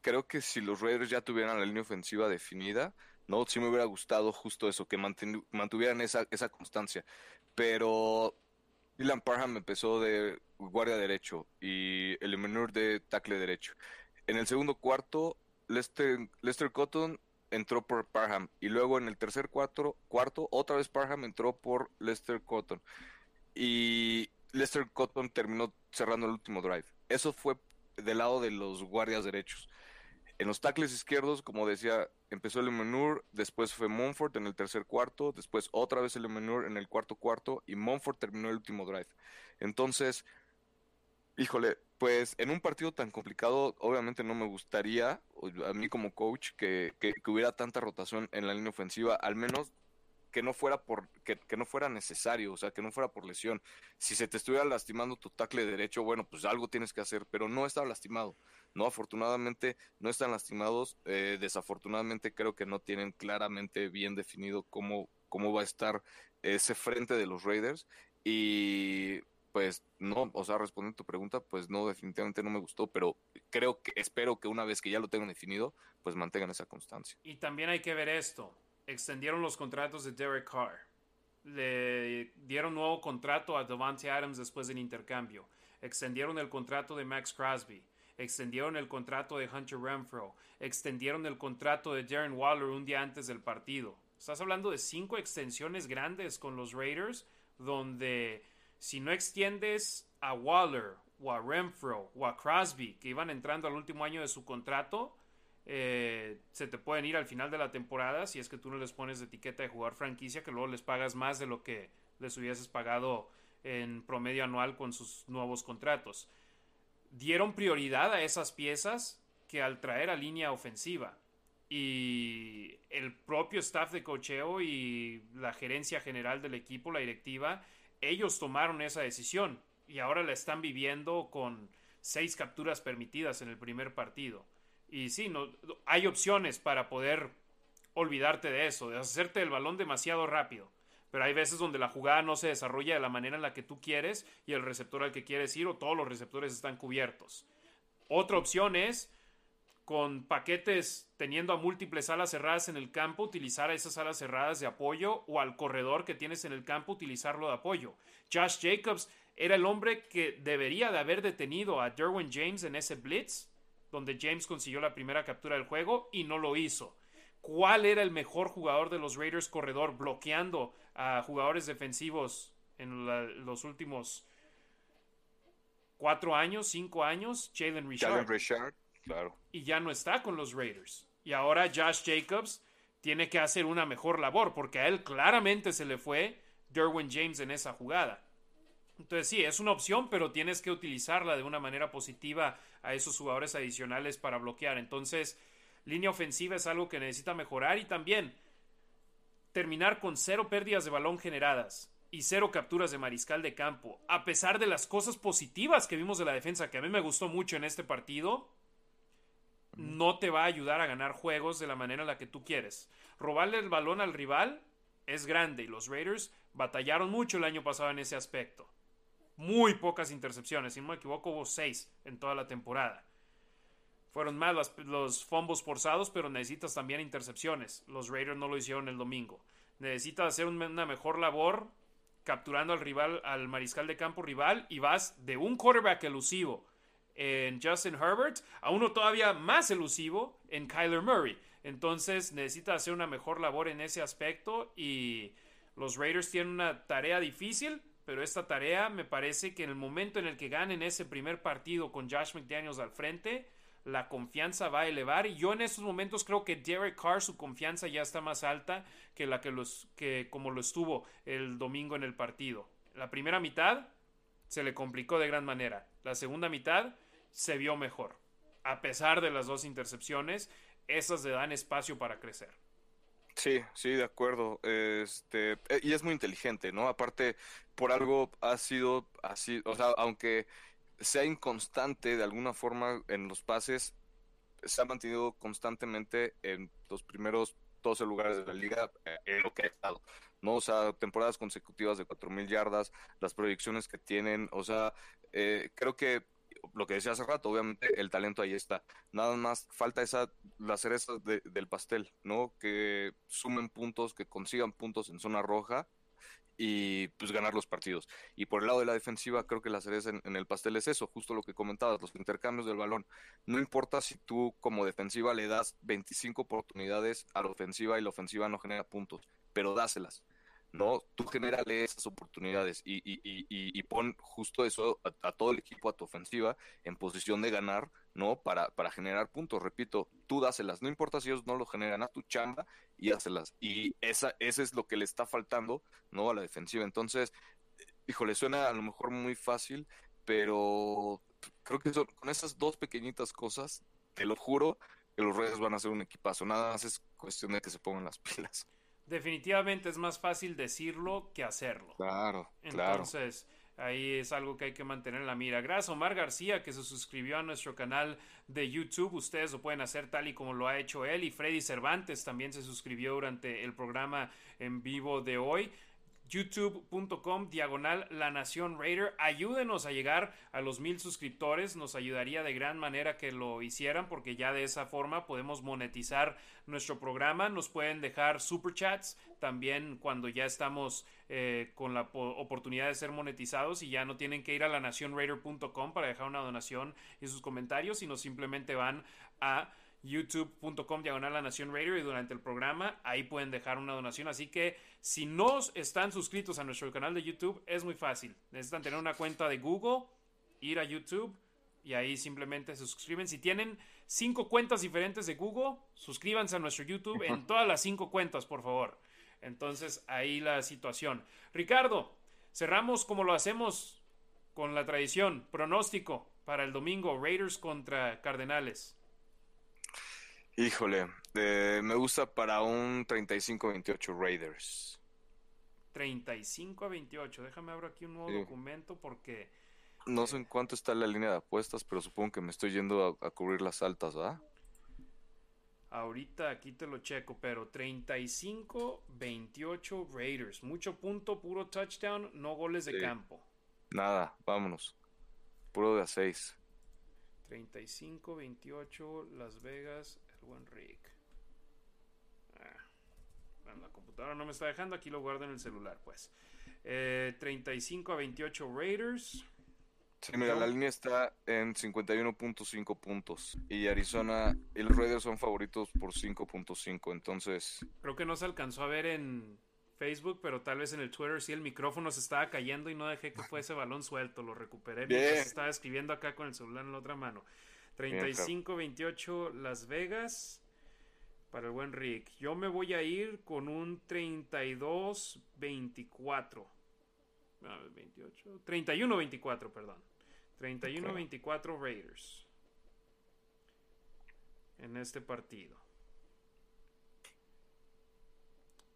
creo que si los Raiders ya tuvieran la línea ofensiva definida, no, sí me hubiera gustado justo eso, que mantuvieran esa, esa constancia. Pero Dylan Parham empezó de guardia derecho y el menor de tackle derecho. En el segundo cuarto, Lester, Cotton entró por Parham y luego en el tercer cuarto, cuarto otra vez Parham entró por Lester Cotton y Lester Cotton terminó cerrando el último drive. Eso fue del lado de los guardias derechos. En los tackles izquierdos, como decía, empezó el Menur, después fue Monfort en el tercer cuarto, después otra vez el Menur en el cuarto cuarto y Monfort terminó el último drive. Entonces, híjole, pues en un partido tan complicado, obviamente no me gustaría, a mí como coach, que, que hubiera tanta rotación en la línea ofensiva, al menos que no fuera por que, no fuera necesario, o sea, que no fuera por lesión. Si se te estuviera lastimando tu tackle derecho, bueno, pues algo tienes que hacer, pero no estaba lastimado. No, afortunadamente no están lastimados. Eh, desafortunadamente creo que no tienen claramente bien definido cómo, cómo va a estar ese frente de los Raiders. Y pues no, o sea, respondiendo a tu pregunta, pues no, definitivamente no me gustó, pero creo que, espero que una vez que ya lo tengan definido, pues mantengan esa constancia. Y también hay que ver esto, extendieron los contratos de Derek Carr, le dieron nuevo contrato a Devante Adams después del intercambio, extendieron el contrato de Max Crosby, extendieron el contrato de Hunter Renfro, extendieron el contrato de Darren Waller un día antes del partido. Estás hablando de cinco extensiones grandes con los Raiders, donde si no extiendes a Waller o a Renfro o a Crosby, que iban entrando al último año de su contrato, eh, se te pueden ir al final de la temporada si es que tú no les pones de etiqueta de jugar franquicia, que luego les pagas más de lo que les hubieses pagado en promedio anual con sus nuevos contratos. Dieron prioridad a esas piezas que al traer a línea ofensiva. Y el propio staff de cocheo y la gerencia general del equipo, la directiva, ellos tomaron esa decisión y ahora la están viviendo con seis capturas permitidas en el primer partido. Y sí, no, hay opciones para poder olvidarte de eso, de hacerte el balón demasiado rápido. Pero hay veces donde la jugada no se desarrolla de la manera en la que tú quieres y el receptor al que quieres ir o todos los receptores están cubiertos. Otra opción es con paquetes teniendo a múltiples alas cerradas en el campo, utilizar esas alas cerradas de apoyo o al corredor que tienes en el campo, utilizarlo de apoyo. Josh Jacobs era el hombre que debería de haber detenido a Derwin James en ese blitz, donde James consiguió la primera captura del juego y no lo hizo. ¿Cuál era el mejor jugador de los Raiders corredor bloqueando a jugadores defensivos en los últimos cuatro años, cinco años? Jalen Richard. Y ya no está con los Raiders. Y ahora Josh Jacobs tiene que hacer una mejor labor porque a él claramente se le fue Derwin James en esa jugada. Entonces sí, es una opción, pero tienes que utilizarla de una manera positiva a esos jugadores adicionales para bloquear. Entonces, línea ofensiva es algo que necesita mejorar y también terminar con cero pérdidas de balón generadas y cero capturas de mariscal de campo. A pesar de las cosas positivas que vimos de la defensa, que a mí me gustó mucho en este partido, no te va a ayudar a ganar juegos de la manera en la que tú quieres. Robarle el balón al rival es grande y los Raiders batallaron mucho el año pasado en ese aspecto. Muy pocas intercepciones, si no me equivoco hubo seis en toda la temporada. Fueron más los, fumbles forzados, pero necesitas también intercepciones. Los Raiders no lo hicieron el domingo. Necesitas hacer una mejor labor capturando al rival, al mariscal de campo rival y vas de un quarterback elusivo en Justin Herbert, a uno todavía más elusivo en Kyler Murray. Entonces necesita hacer una mejor labor en ese aspecto y los Raiders tienen una tarea difícil, pero esta tarea me parece que en el momento en el que ganen ese primer partido con Josh McDaniels al frente, la confianza va a elevar y yo en estos momentos creo que Derek Carr su confianza ya está más alta que la que los que como lo estuvo el domingo en el partido. La primera mitad se le complicó de gran manera. La segunda mitad se vio mejor. A pesar de las dos intercepciones, esas le dan espacio para crecer. Sí, sí, de acuerdo. Este, eh, y es muy inteligente, ¿no? Aparte, por algo ha sido así, o sea, aunque sea inconstante de alguna forma en los pases, se ha mantenido constantemente en los primeros 12 lugares de la liga eh, en lo que ha estado. ¿no? O sea, temporadas consecutivas de 4.000 yardas, las proyecciones que tienen, o sea, eh, creo que lo que decía hace rato, obviamente el talento ahí está. Nada más falta esa, la cereza del pastel, ¿no? Que sumen puntos, que consigan puntos en zona roja y pues ganar los partidos. Y por el lado de la defensiva, creo que la cereza en, el pastel es eso, justo lo que comentabas, los intercambios del balón. No importa si tú como defensiva le das 25 oportunidades a la ofensiva y la ofensiva no genera puntos, pero dáselas. ¿No? Tú generale esas oportunidades y, y, y, y pon justo eso a, todo el equipo, a tu ofensiva, en posición de ganar, ¿no? Para, para generar puntos. Repito, tú dáselas, no importa si ellos no lo generan, a tu chamba y dáselas. Y esa, ese es lo que le está faltando, ¿no? A la defensiva. Entonces, híjole, suena a lo mejor muy fácil, pero creo que con esas dos pequeñitas cosas, te lo juro, que los Reyes van a ser un equipazo. Nada más es cuestión de que se pongan las pilas definitivamente es más fácil decirlo que hacerlo. Claro, Entonces, ahí es algo que hay que mantener en la mira. Gracias Omar García que se suscribió a nuestro canal de YouTube. Ustedes lo pueden hacer tal y como lo ha hecho él. Y Freddy Cervantes también se suscribió durante el programa en vivo de hoy. youtube.com diagonal la nación Raider. Ayúdenos a llegar a los mil suscriptores. Nos ayudaría de gran manera que lo hicieran porque ya de esa forma podemos monetizar nuestro programa. Nos pueden dejar superchats también cuando ya estamos eh, con la oportunidad de ser monetizados y ya no tienen que ir a la nacionraider.com para dejar una donación y sus comentarios, sino simplemente van a youtube.com diagonal la nación radio y durante el programa ahí pueden dejar una donación. Así que si no están suscritos a nuestro canal de YouTube es muy fácil. Necesitan tener una cuenta de Google ir a YouTube y ahí simplemente se suscriben. Si tienen cinco cuentas diferentes de Google suscríbanse a nuestro YouTube en todas las cinco cuentas por favor. Entonces ahí la situación. Ricardo cerramos como lo hacemos con la tradición pronóstico para el domingo Raiders contra Cardenales Híjole, eh, me gusta para un 35-28 Raiders. 35 a 28. Déjame abrir aquí un nuevo documento porque... No sé en cuánto está la línea de apuestas, pero supongo que me estoy yendo a, cubrir las altas, ¿verdad? Ahorita aquí te lo checo, pero 35-28 Raiders. Mucho punto, puro touchdown, no goles de campo. Nada, vámonos. Puro de a 6. 35-28 Las Vegas buen Rick. Ah, la computadora no me está dejando, aquí lo guardo en el celular, pues. 35 eh, a 28 Raiders. Sí, mira, la línea está en 51.5 puntos y Arizona y los Raiders son favoritos por 5.5, entonces... Creo que no se alcanzó a ver en Facebook, pero tal vez en el Twitter sí el micrófono se estaba cayendo y no dejé que fuese balón suelto, lo recuperé mientras estaba escribiendo acá con el celular en la otra mano. 35-28 Las Vegas para el buen Rick. Yo me voy a ir con un 32-24. 31-24, perdón. 31-24 Raiders. En este partido.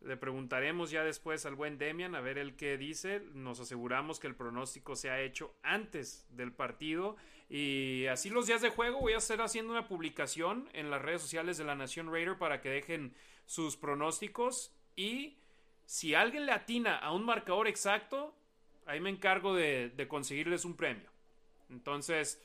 Le preguntaremos ya después al buen Demian a ver el qué dice. Nos aseguramos que el pronóstico se ha hecho antes del partido. Y así los días de juego voy a estar haciendo una publicación en las redes sociales de la Nación Raider para que dejen sus pronósticos. Y si alguien le atina a un marcador exacto, ahí me encargo de, conseguirles un premio. Entonces,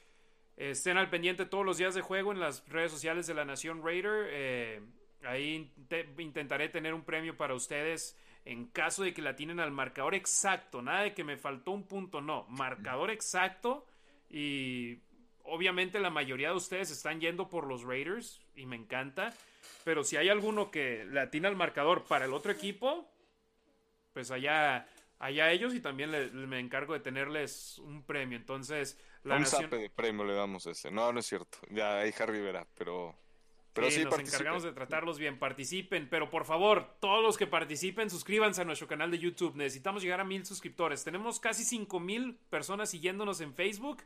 estén al pendiente todos los días de juego en las redes sociales de la Nación Raider. Eh, Ahí intentaré tener un premio para ustedes en caso de que la tienen al marcador exacto. Nada de que me faltó un punto, no. Marcador exacto. Y obviamente la mayoría de ustedes están yendo por los Raiders y me encanta. Pero si hay alguno que la atina al marcador para el otro equipo, pues allá, allá ellos y también me encargo de tenerles un premio. Entonces, la un de premio le damos ese. No, no es cierto. Ya ahí Harry verá, pero pero sí, nos encargamos de tratarlos bien. Participen, pero por favor, todos los que participen, suscríbanse a nuestro canal de YouTube. Necesitamos llegar a mil suscriptores. Tenemos casi cinco mil personas siguiéndonos en Facebook.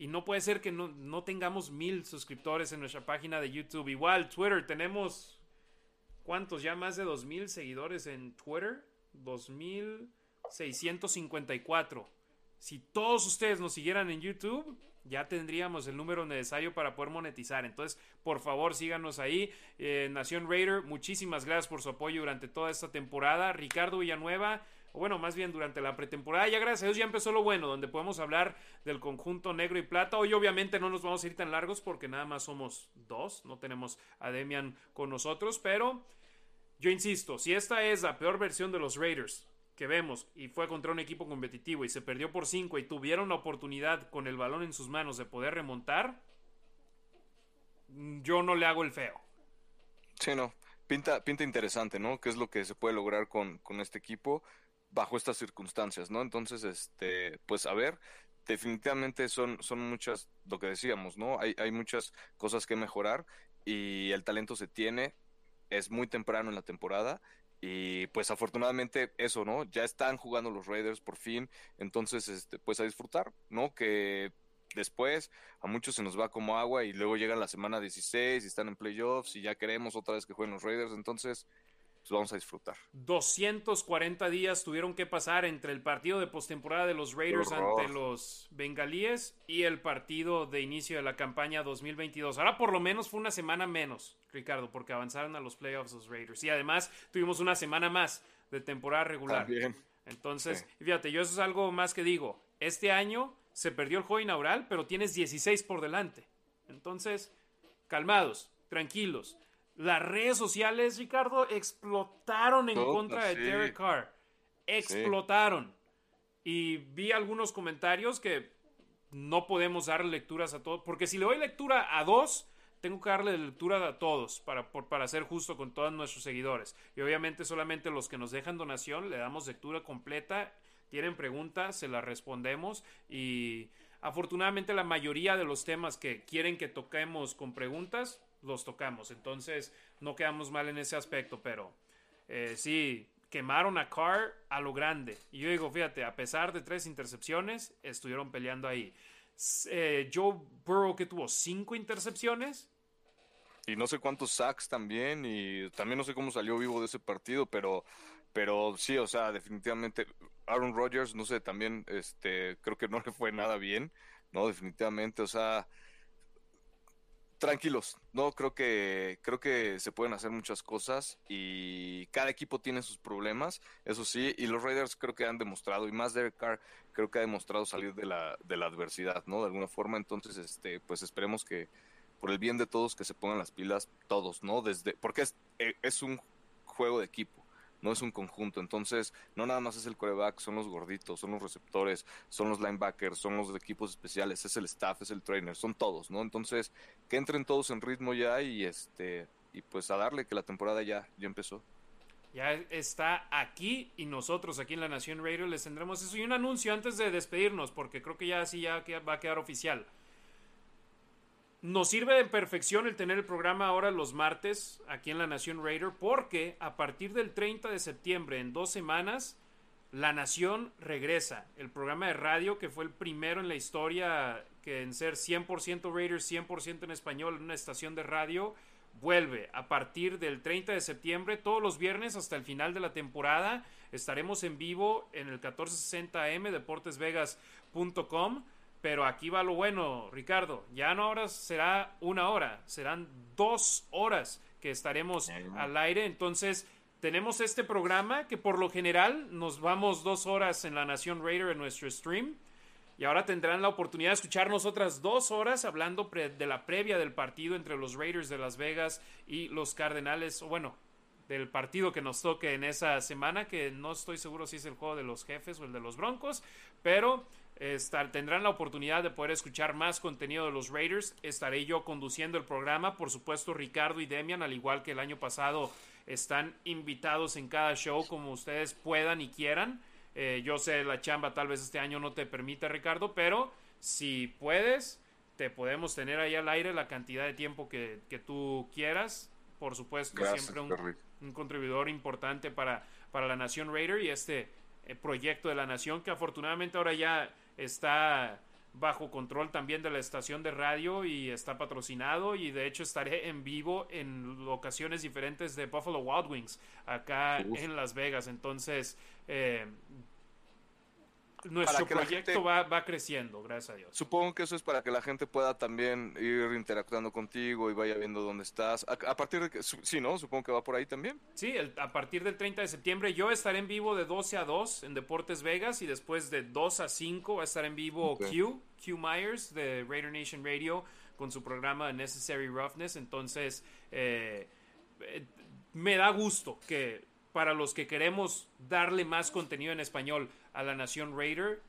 Y no puede ser que no, tengamos mil suscriptores en nuestra página de YouTube. Igual, Twitter, tenemos. ¿Cuántos? Ya más de dos mil seguidores en Twitter. Dos mil seiscientos cincuenta y cuatro. Si todos ustedes nos siguieran en YouTube, ya tendríamos el número necesario para poder monetizar. Entonces, por favor, síganos ahí. Eh, Nación Raider, muchísimas gracias por su apoyo durante toda esta temporada. Ricardo Villanueva, o bueno, más bien durante la pretemporada. Ya gracias a Dios ya empezó lo bueno, donde podemos hablar del conjunto negro y plata. Hoy obviamente no nos vamos a ir tan largos porque nada más somos dos, no tenemos a Demian con nosotros, pero yo insisto, si esta es la peor versión de los Raiders, que vemos y fue contra un equipo competitivo y se perdió por 5 y tuvieron la oportunidad con el balón en sus manos de poder remontar, yo no le hago el feo. Sí, no. Pinta, pinta interesante, ¿no? ¿Qué es lo que se puede lograr con, con este equipo bajo estas circunstancias, ¿no? Entonces, este, pues a ver, definitivamente son, son muchas, lo que decíamos, ¿no? Hay, hay muchas cosas que mejorar y el talento se tiene, es muy temprano en la temporada y pues afortunadamente eso, ¿no? Ya están jugando los Raiders por fin, entonces este pues a disfrutar, ¿no? Que después a muchos se nos va como agua y luego llega la semana 16 y están en playoffs y ya queremos otra vez que jueguen los Raiders, entonces pues vamos a disfrutar. 240 días tuvieron que pasar entre el partido de postemporada de los Raiders ante los Bengalíes y el partido de inicio de la campaña 2022. Ahora por lo menos fue una semana menos, Ricardo, porque avanzaron a los playoffs los Raiders. Y además tuvimos una semana más de temporada regular. Entonces, fíjate, yo eso es algo más que digo. Este año se perdió el juego inaugural, pero tienes 16 por delante. Entonces, calmados, tranquilos. Las redes sociales, Ricardo, explotaron en contra de Derek Carr. Explotaron. Y vi algunos comentarios que no podemos dar lecturas a todos. Porque si le doy lectura a dos, tengo que darle lectura a todos para, para ser justo con todos nuestros seguidores. Y obviamente solamente los que nos dejan donación le damos lectura completa. Tienen preguntas, se las respondemos. Y afortunadamente la mayoría de los temas que quieren que toquemos con preguntas, los tocamos. Entonces no quedamos mal en ese aspecto, pero eh, sí, quemaron a Carr a lo grande. Y yo digo, fíjate, a pesar de tres intercepciones, estuvieron peleando ahí. Eh, Joe Burrow que tuvo cinco intercepciones. Y no sé cuántos sacks también, y también no sé cómo salió vivo de ese partido, pero, pero sí, o sea, definitivamente Aaron Rodgers, no sé, también este, creo que no le fue nada bien, ¿no? Definitivamente, o sea, tranquilos, no creo que creo que se pueden hacer muchas cosas y cada equipo tiene sus problemas, eso sí, y los Raiders creo que han demostrado y más Derek Carr creo que ha demostrado salir de la de la adversidad, ¿no? De alguna forma, entonces este pues esperemos que por el bien de todos que se pongan las pilas todos, ¿no? Desde porque es eh, es un juego de equipo no es un conjunto. Entonces, no nada más es el coreback, son los gorditos, son los receptores, son los linebackers, son los equipos especiales, es el staff, es el trainer, son todos, ¿no? Entonces, que entren todos en ritmo ya y este y pues a darle que la temporada ya ya empezó. Ya está aquí y nosotros aquí en la Nación Radio les tendremos eso y un anuncio antes de despedirnos porque creo que ya así ya va a quedar oficial. Nos sirve de perfección el tener el programa ahora los martes aquí en La Nación Raider porque a partir del 30 de septiembre, en dos semanas, La Nación regresa. El programa de radio que fue el primero en la historia que en ser 100% Raiders, 100% en español en una estación de radio, vuelve a partir del 30 de septiembre, todos los viernes hasta el final de la temporada. Estaremos en vivo en el 1460M, deportesvegas.com pero aquí va lo bueno, Ricardo. Ya no ahora será una hora, serán dos horas que estaremos al aire. Entonces, tenemos este programa que por lo general nos vamos dos horas en la Nación Raider en nuestro stream. Y ahora tendrán la oportunidad de escucharnos otras dos horas hablando de la previa del partido entre los Raiders de Las Vegas y los Cardenales. O bueno, del partido que nos toque en esa semana, que no estoy seguro si es el juego de los jefes o el de los Broncos, pero tendrán la oportunidad de poder escuchar más contenido de los Raiders. Estaré yo conduciendo el programa. Por supuesto, Ricardo y Demian, al igual que el año pasado, están invitados en cada show como ustedes puedan y quieran. Eh, yo sé, la chamba tal vez este año no te permite, Ricardo, pero si puedes, te podemos tener ahí al aire la cantidad de tiempo que, tú quieras. Por supuesto, siempre un, contribuidor importante para, para la Nación Raider y este eh, proyecto de la Nación que afortunadamente ahora ya está bajo control también de la estación de radio y está patrocinado y de hecho estaré en vivo en locaciones diferentes de Buffalo Wild Wings acá en Las Vegas. Entonces, eh, nuestro proyecto va, va, creciendo, gracias a Dios. Supongo que eso es para que la gente pueda también ir interactuando contigo y vaya viendo dónde estás. A, partir de que, sí, ¿no? Supongo que va por ahí también. Sí, a partir del 30 de septiembre yo estaré en vivo de 12 a 2 en Deportes Vegas y después de 2 a 5 va a estar en vivo Q, Q Myers de Raider Nation Radio con su programa Necessary Roughness. Entonces, eh, eh, me da gusto que para los que queremos darle más contenido en español a la Nación Raider,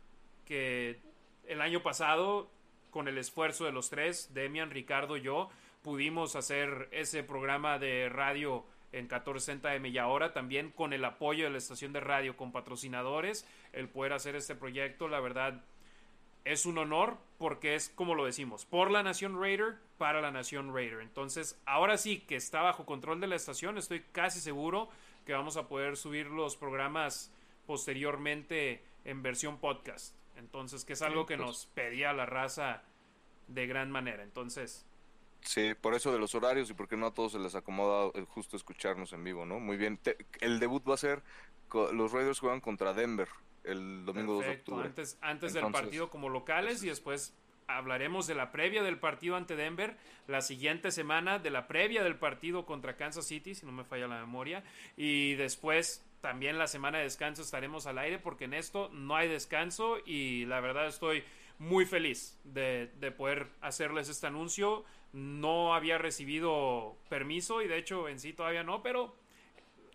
que el año pasado, con el esfuerzo de los tres, Demian, Ricardo y yo, pudimos hacer ese programa de radio en 1460M y ahora también con el apoyo de la estación de radio, con patrocinadores, el poder hacer este proyecto, la verdad, es un honor porque es como lo decimos, por la Nación Raider, para la Nación Raider. Entonces, ahora sí que está bajo control de la estación, estoy casi seguro que vamos a poder subir los programas posteriormente en versión podcast. Entonces, que es algo que pues. nos pedía la raza de gran manera. Entonces. Sí, por eso de los horarios y porque no a todos se les acomoda justo escucharnos en vivo, ¿no? Muy bien. el debut va a ser, los Raiders juegan contra Denver el domingo 2 de octubre. Antes, antes del partido como locales y después hablaremos de la previa del partido ante Denver, la siguiente semana de la previa del partido contra Kansas City, si no me falla la memoria, y después también la semana de descanso estaremos al aire porque en esto no hay descanso y la verdad estoy muy feliz de, de poder hacerles este anuncio. No había recibido permiso y de hecho en sí todavía no, pero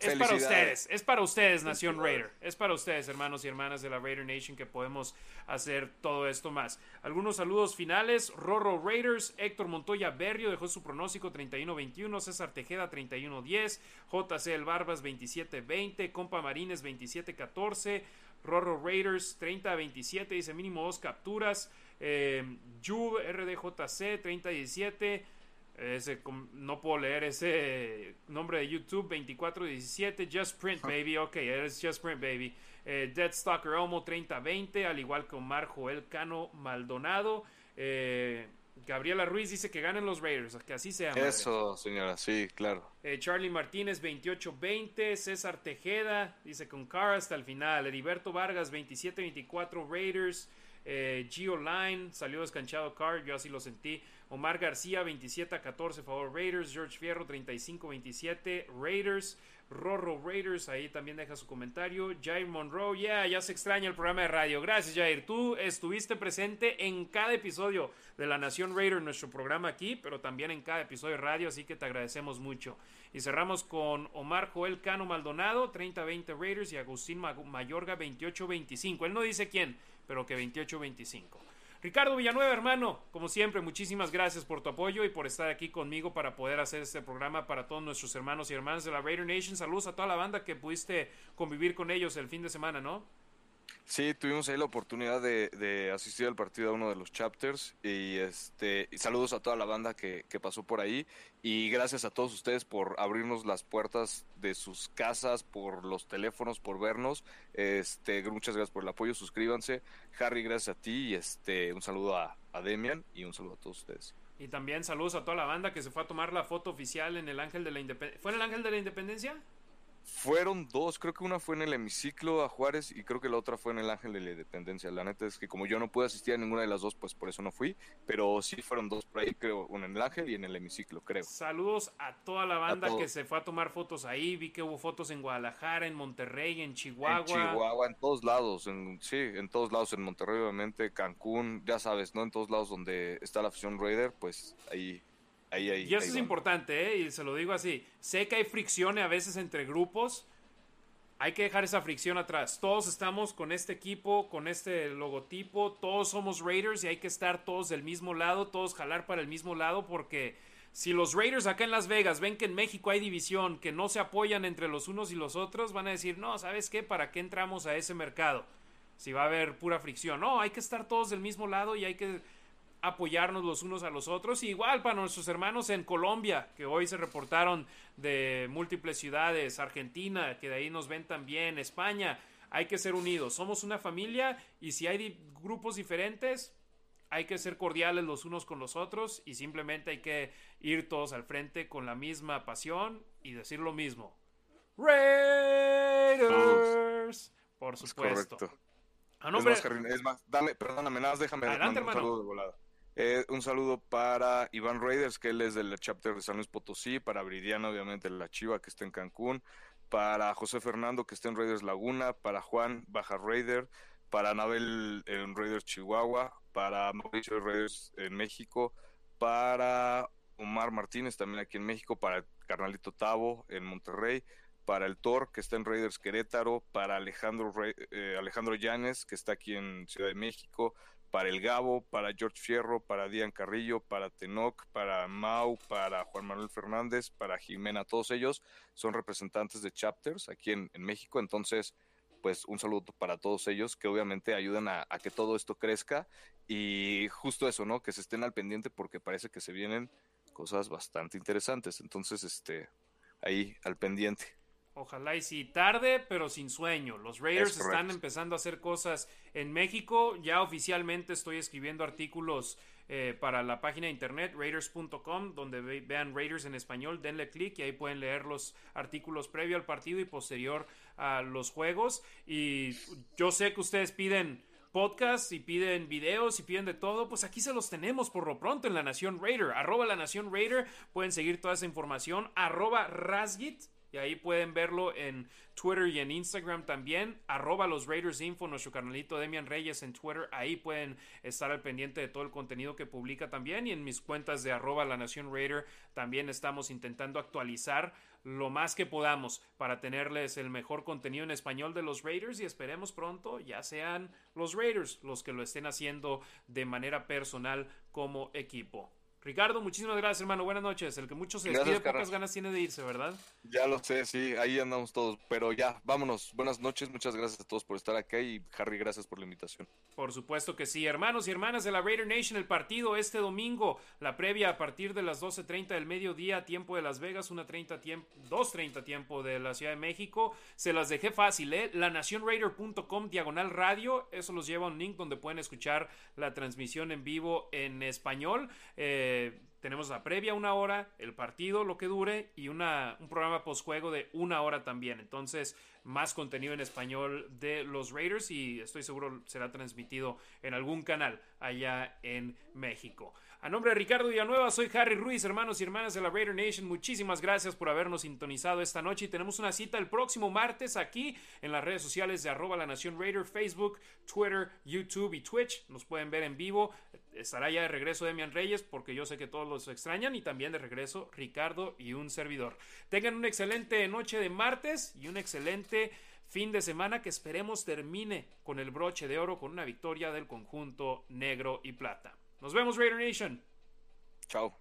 es para ustedes, es para ustedes, Nación Raider. Es para ustedes, hermanos y hermanas de la Raider Nation, que podemos hacer todo esto más. Algunos saludos finales. Rorro Raiders, Héctor Montoya Berrio dejó su pronóstico 31-21, César Tejeda 31-10, JC El Barbas 27-20, Compa Marines 27-14, Rorro Raiders 30-27, dice mínimo dos capturas. Eh, RDJC 30-17. Ese, no puedo leer ese nombre de YouTube 2417 Just Print Baby. Ok es Just Print Baby. Eh, Dead Stalker Homo 3020 al igual que Omar Joel Cano Maldonado. Eh, Gabriela Ruiz dice que ganen los Raiders que así sea eso señora sí claro. Eh, Charlie Martínez 2820 César Tejeda dice con Cara hasta el final. Heriberto Vargas 2724 Raiders eh, Gio Line salió descanchado Car, yo así lo sentí. Omar García 27 a 14 favor Raiders. George Fierro 35 27 Raiders. Rorro Raiders, ahí también deja su comentario. Jair Monroe, yeah, ya se extraña el programa de radio. Gracias, Jair. Tú estuviste presente en cada episodio de La Nación Raider, nuestro programa aquí, pero también en cada episodio de radio, así que te agradecemos mucho. Y cerramos con Omar Joel Cano Maldonado, 30-20 Raiders, y Agustín Mayorga, 28-25. Él no dice quién, pero que 28-25. Ricardo Villanueva, hermano, como siempre, muchísimas gracias por tu apoyo y por estar aquí conmigo para poder hacer este programa para todos nuestros hermanos y hermanas de la Raider Nation. Saludos a toda la banda que pudiste convivir con ellos el fin de semana, ¿no? Sí, tuvimos ahí la oportunidad de, asistir al partido a uno de los chapters y este saludos a toda la banda que, pasó por ahí y gracias a todos ustedes por abrirnos las puertas de sus casas, por los teléfonos, por vernos. Este, muchas gracias por el apoyo, suscríbanse. Harry, gracias a ti y este un saludo a, a Demian y un saludo a todos ustedes. Y también saludos a toda la banda que se fue a tomar la foto oficial en el Ángel de la Independencia. ¿Fue en el Ángel de la Independencia? Fueron dos, creo que una fue en el hemiciclo a Juárez y creo que la otra fue en el Ángel de la Independencia. La neta es que como yo no pude asistir a ninguna de las dos, pues por eso no fui, pero sí fueron dos por ahí, creo, una en el Ángel y en el hemiciclo, creo. Saludos a toda la banda que se fue a tomar fotos ahí, vi que hubo fotos en Guadalajara, en Monterrey, en Chihuahua. En Chihuahua, en todos lados, en, sí, en todos lados, en Monterrey obviamente, Cancún, ya sabes, ¿no? En todos lados donde está la afición Raider, pues ahí y eso es importante, ¿eh? y se lo digo así. Sé que hay fricción a veces entre grupos. Hay que dejar esa fricción atrás. Todos estamos con este equipo, con este logotipo. Todos somos Raiders y hay que estar todos del mismo lado, todos jalar para el mismo lado porque si los Raiders acá en Las Vegas ven que en México hay división, que no se apoyan entre los unos y los otros, van a decir, no, ¿sabes qué? ¿Para qué entramos a ese mercado? Si va a haber pura fricción. No, hay que estar todos del mismo lado y hay que apoyarnos los unos a los otros. igual para nuestros hermanos en Colombia, que hoy se reportaron de múltiples ciudades, Argentina, que de ahí nos ven también, España. Hay que ser unidos, somos una familia y si hay grupos diferentes, hay que ser cordiales los unos con los otros y simplemente hay que ir todos al frente con la misma pasión y decir lo mismo. Raiders, por supuesto. A nombre... es, más, dale, perdóname, nada déjame Adelante, saludo de volada. Eh, un saludo para Iván Raiders, que él es del chapter de San Luis Potosí, para Bridiano, obviamente, la Chiva, que está en Cancún, para José Fernando, que está en Raiders Laguna, para Juan Baja Raider, para Anabel en Raiders Chihuahua, para Mauricio Raiders en México, para Omar Martínez, también aquí en México, para Carnalito Tavo en Monterrey, para el Thor, que está en Raiders Querétaro, para Alejandro, eh, Alejandro Llanes, que está aquí en Ciudad de México, para el Gabo, para George Fierro, para Dian Carrillo, para Tenoc, para Mau, para Juan Manuel Fernández, para Jimena, todos ellos son representantes de chapters aquí en, México, entonces pues un saludo para todos ellos que obviamente ayudan a, a, que todo esto crezca y justo eso, ¿no? Que se estén al pendiente porque parece que se vienen cosas bastante interesantes, entonces este ahí al pendiente. Ojalá y sí, tarde, pero sin sueño. Los Raiders están empezando a hacer cosas en México. Ya oficialmente estoy escribiendo artículos eh, para la página de internet raiders.com, donde vean Raiders en español. Denle clic y ahí pueden leer los artículos previo al partido y posterior a los juegos. Y yo sé que ustedes piden podcasts, si piden videos, si piden de todo, pues aquí se los tenemos por lo pronto en La Nación Raider. Arroba La Nación Raider. Pueden seguir toda esa información. Arroba Rasgit. Y ahí pueden verlo en Twitter y en Instagram también. Arroba los Raiders Info, nuestro canalito Demian Reyes en Twitter. Ahí pueden estar al pendiente de todo el contenido que publica también. Y en mis cuentas de arroba la Nación Raider también estamos intentando actualizar lo más que podamos para tenerles el mejor contenido en español de los Raiders y esperemos pronto ya sean los Raiders los que lo estén haciendo de manera personal como equipo. Ricardo, muchísimas gracias, hermano. Buenas noches. El que muchos se despide, pocas ganas tiene de irse, ¿verdad? Ya lo sé, sí, ahí andamos todos. Pero ya, vámonos. Buenas noches, muchas gracias a todos por estar acá y Harry, gracias por la invitación. Por supuesto que sí. Hermanos y hermanas de la Raider Nation, el partido este domingo, la previa a partir de las 12.30 del mediodía, tiempo de Las Vegas, 1.30 tiempo, 2.30 tiempo de la Ciudad de México. Se las dejé fácil, ¿eh? Lanacionraider.com, diagonal radio. Eso los lleva a un link donde pueden escuchar la transmisión en vivo en español. Eh, tenemos la previa una hora, el partido lo que dure y una, un programa postjuego de una hora también. Entonces, más contenido en español de los Raiders y estoy seguro será transmitido en algún canal allá en México. A nombre de Ricardo Villanueva, soy Harry Ruiz, hermanos y hermanas de la Raider Nation. Muchísimas gracias por habernos sintonizado esta noche y tenemos una cita el próximo martes aquí en las redes sociales de arroba la Nación Raider, Facebook, Twitter, YouTube y Twitch. Nos pueden ver en vivo. Estará ya de regreso Demian Reyes porque yo sé que todos los extrañan y también de regreso Ricardo y un servidor. Tengan una excelente noche de martes y un excelente fin de semana que esperemos termine con el broche de oro con una victoria del conjunto negro y plata. Nos vemos, Raider Nation. Chao.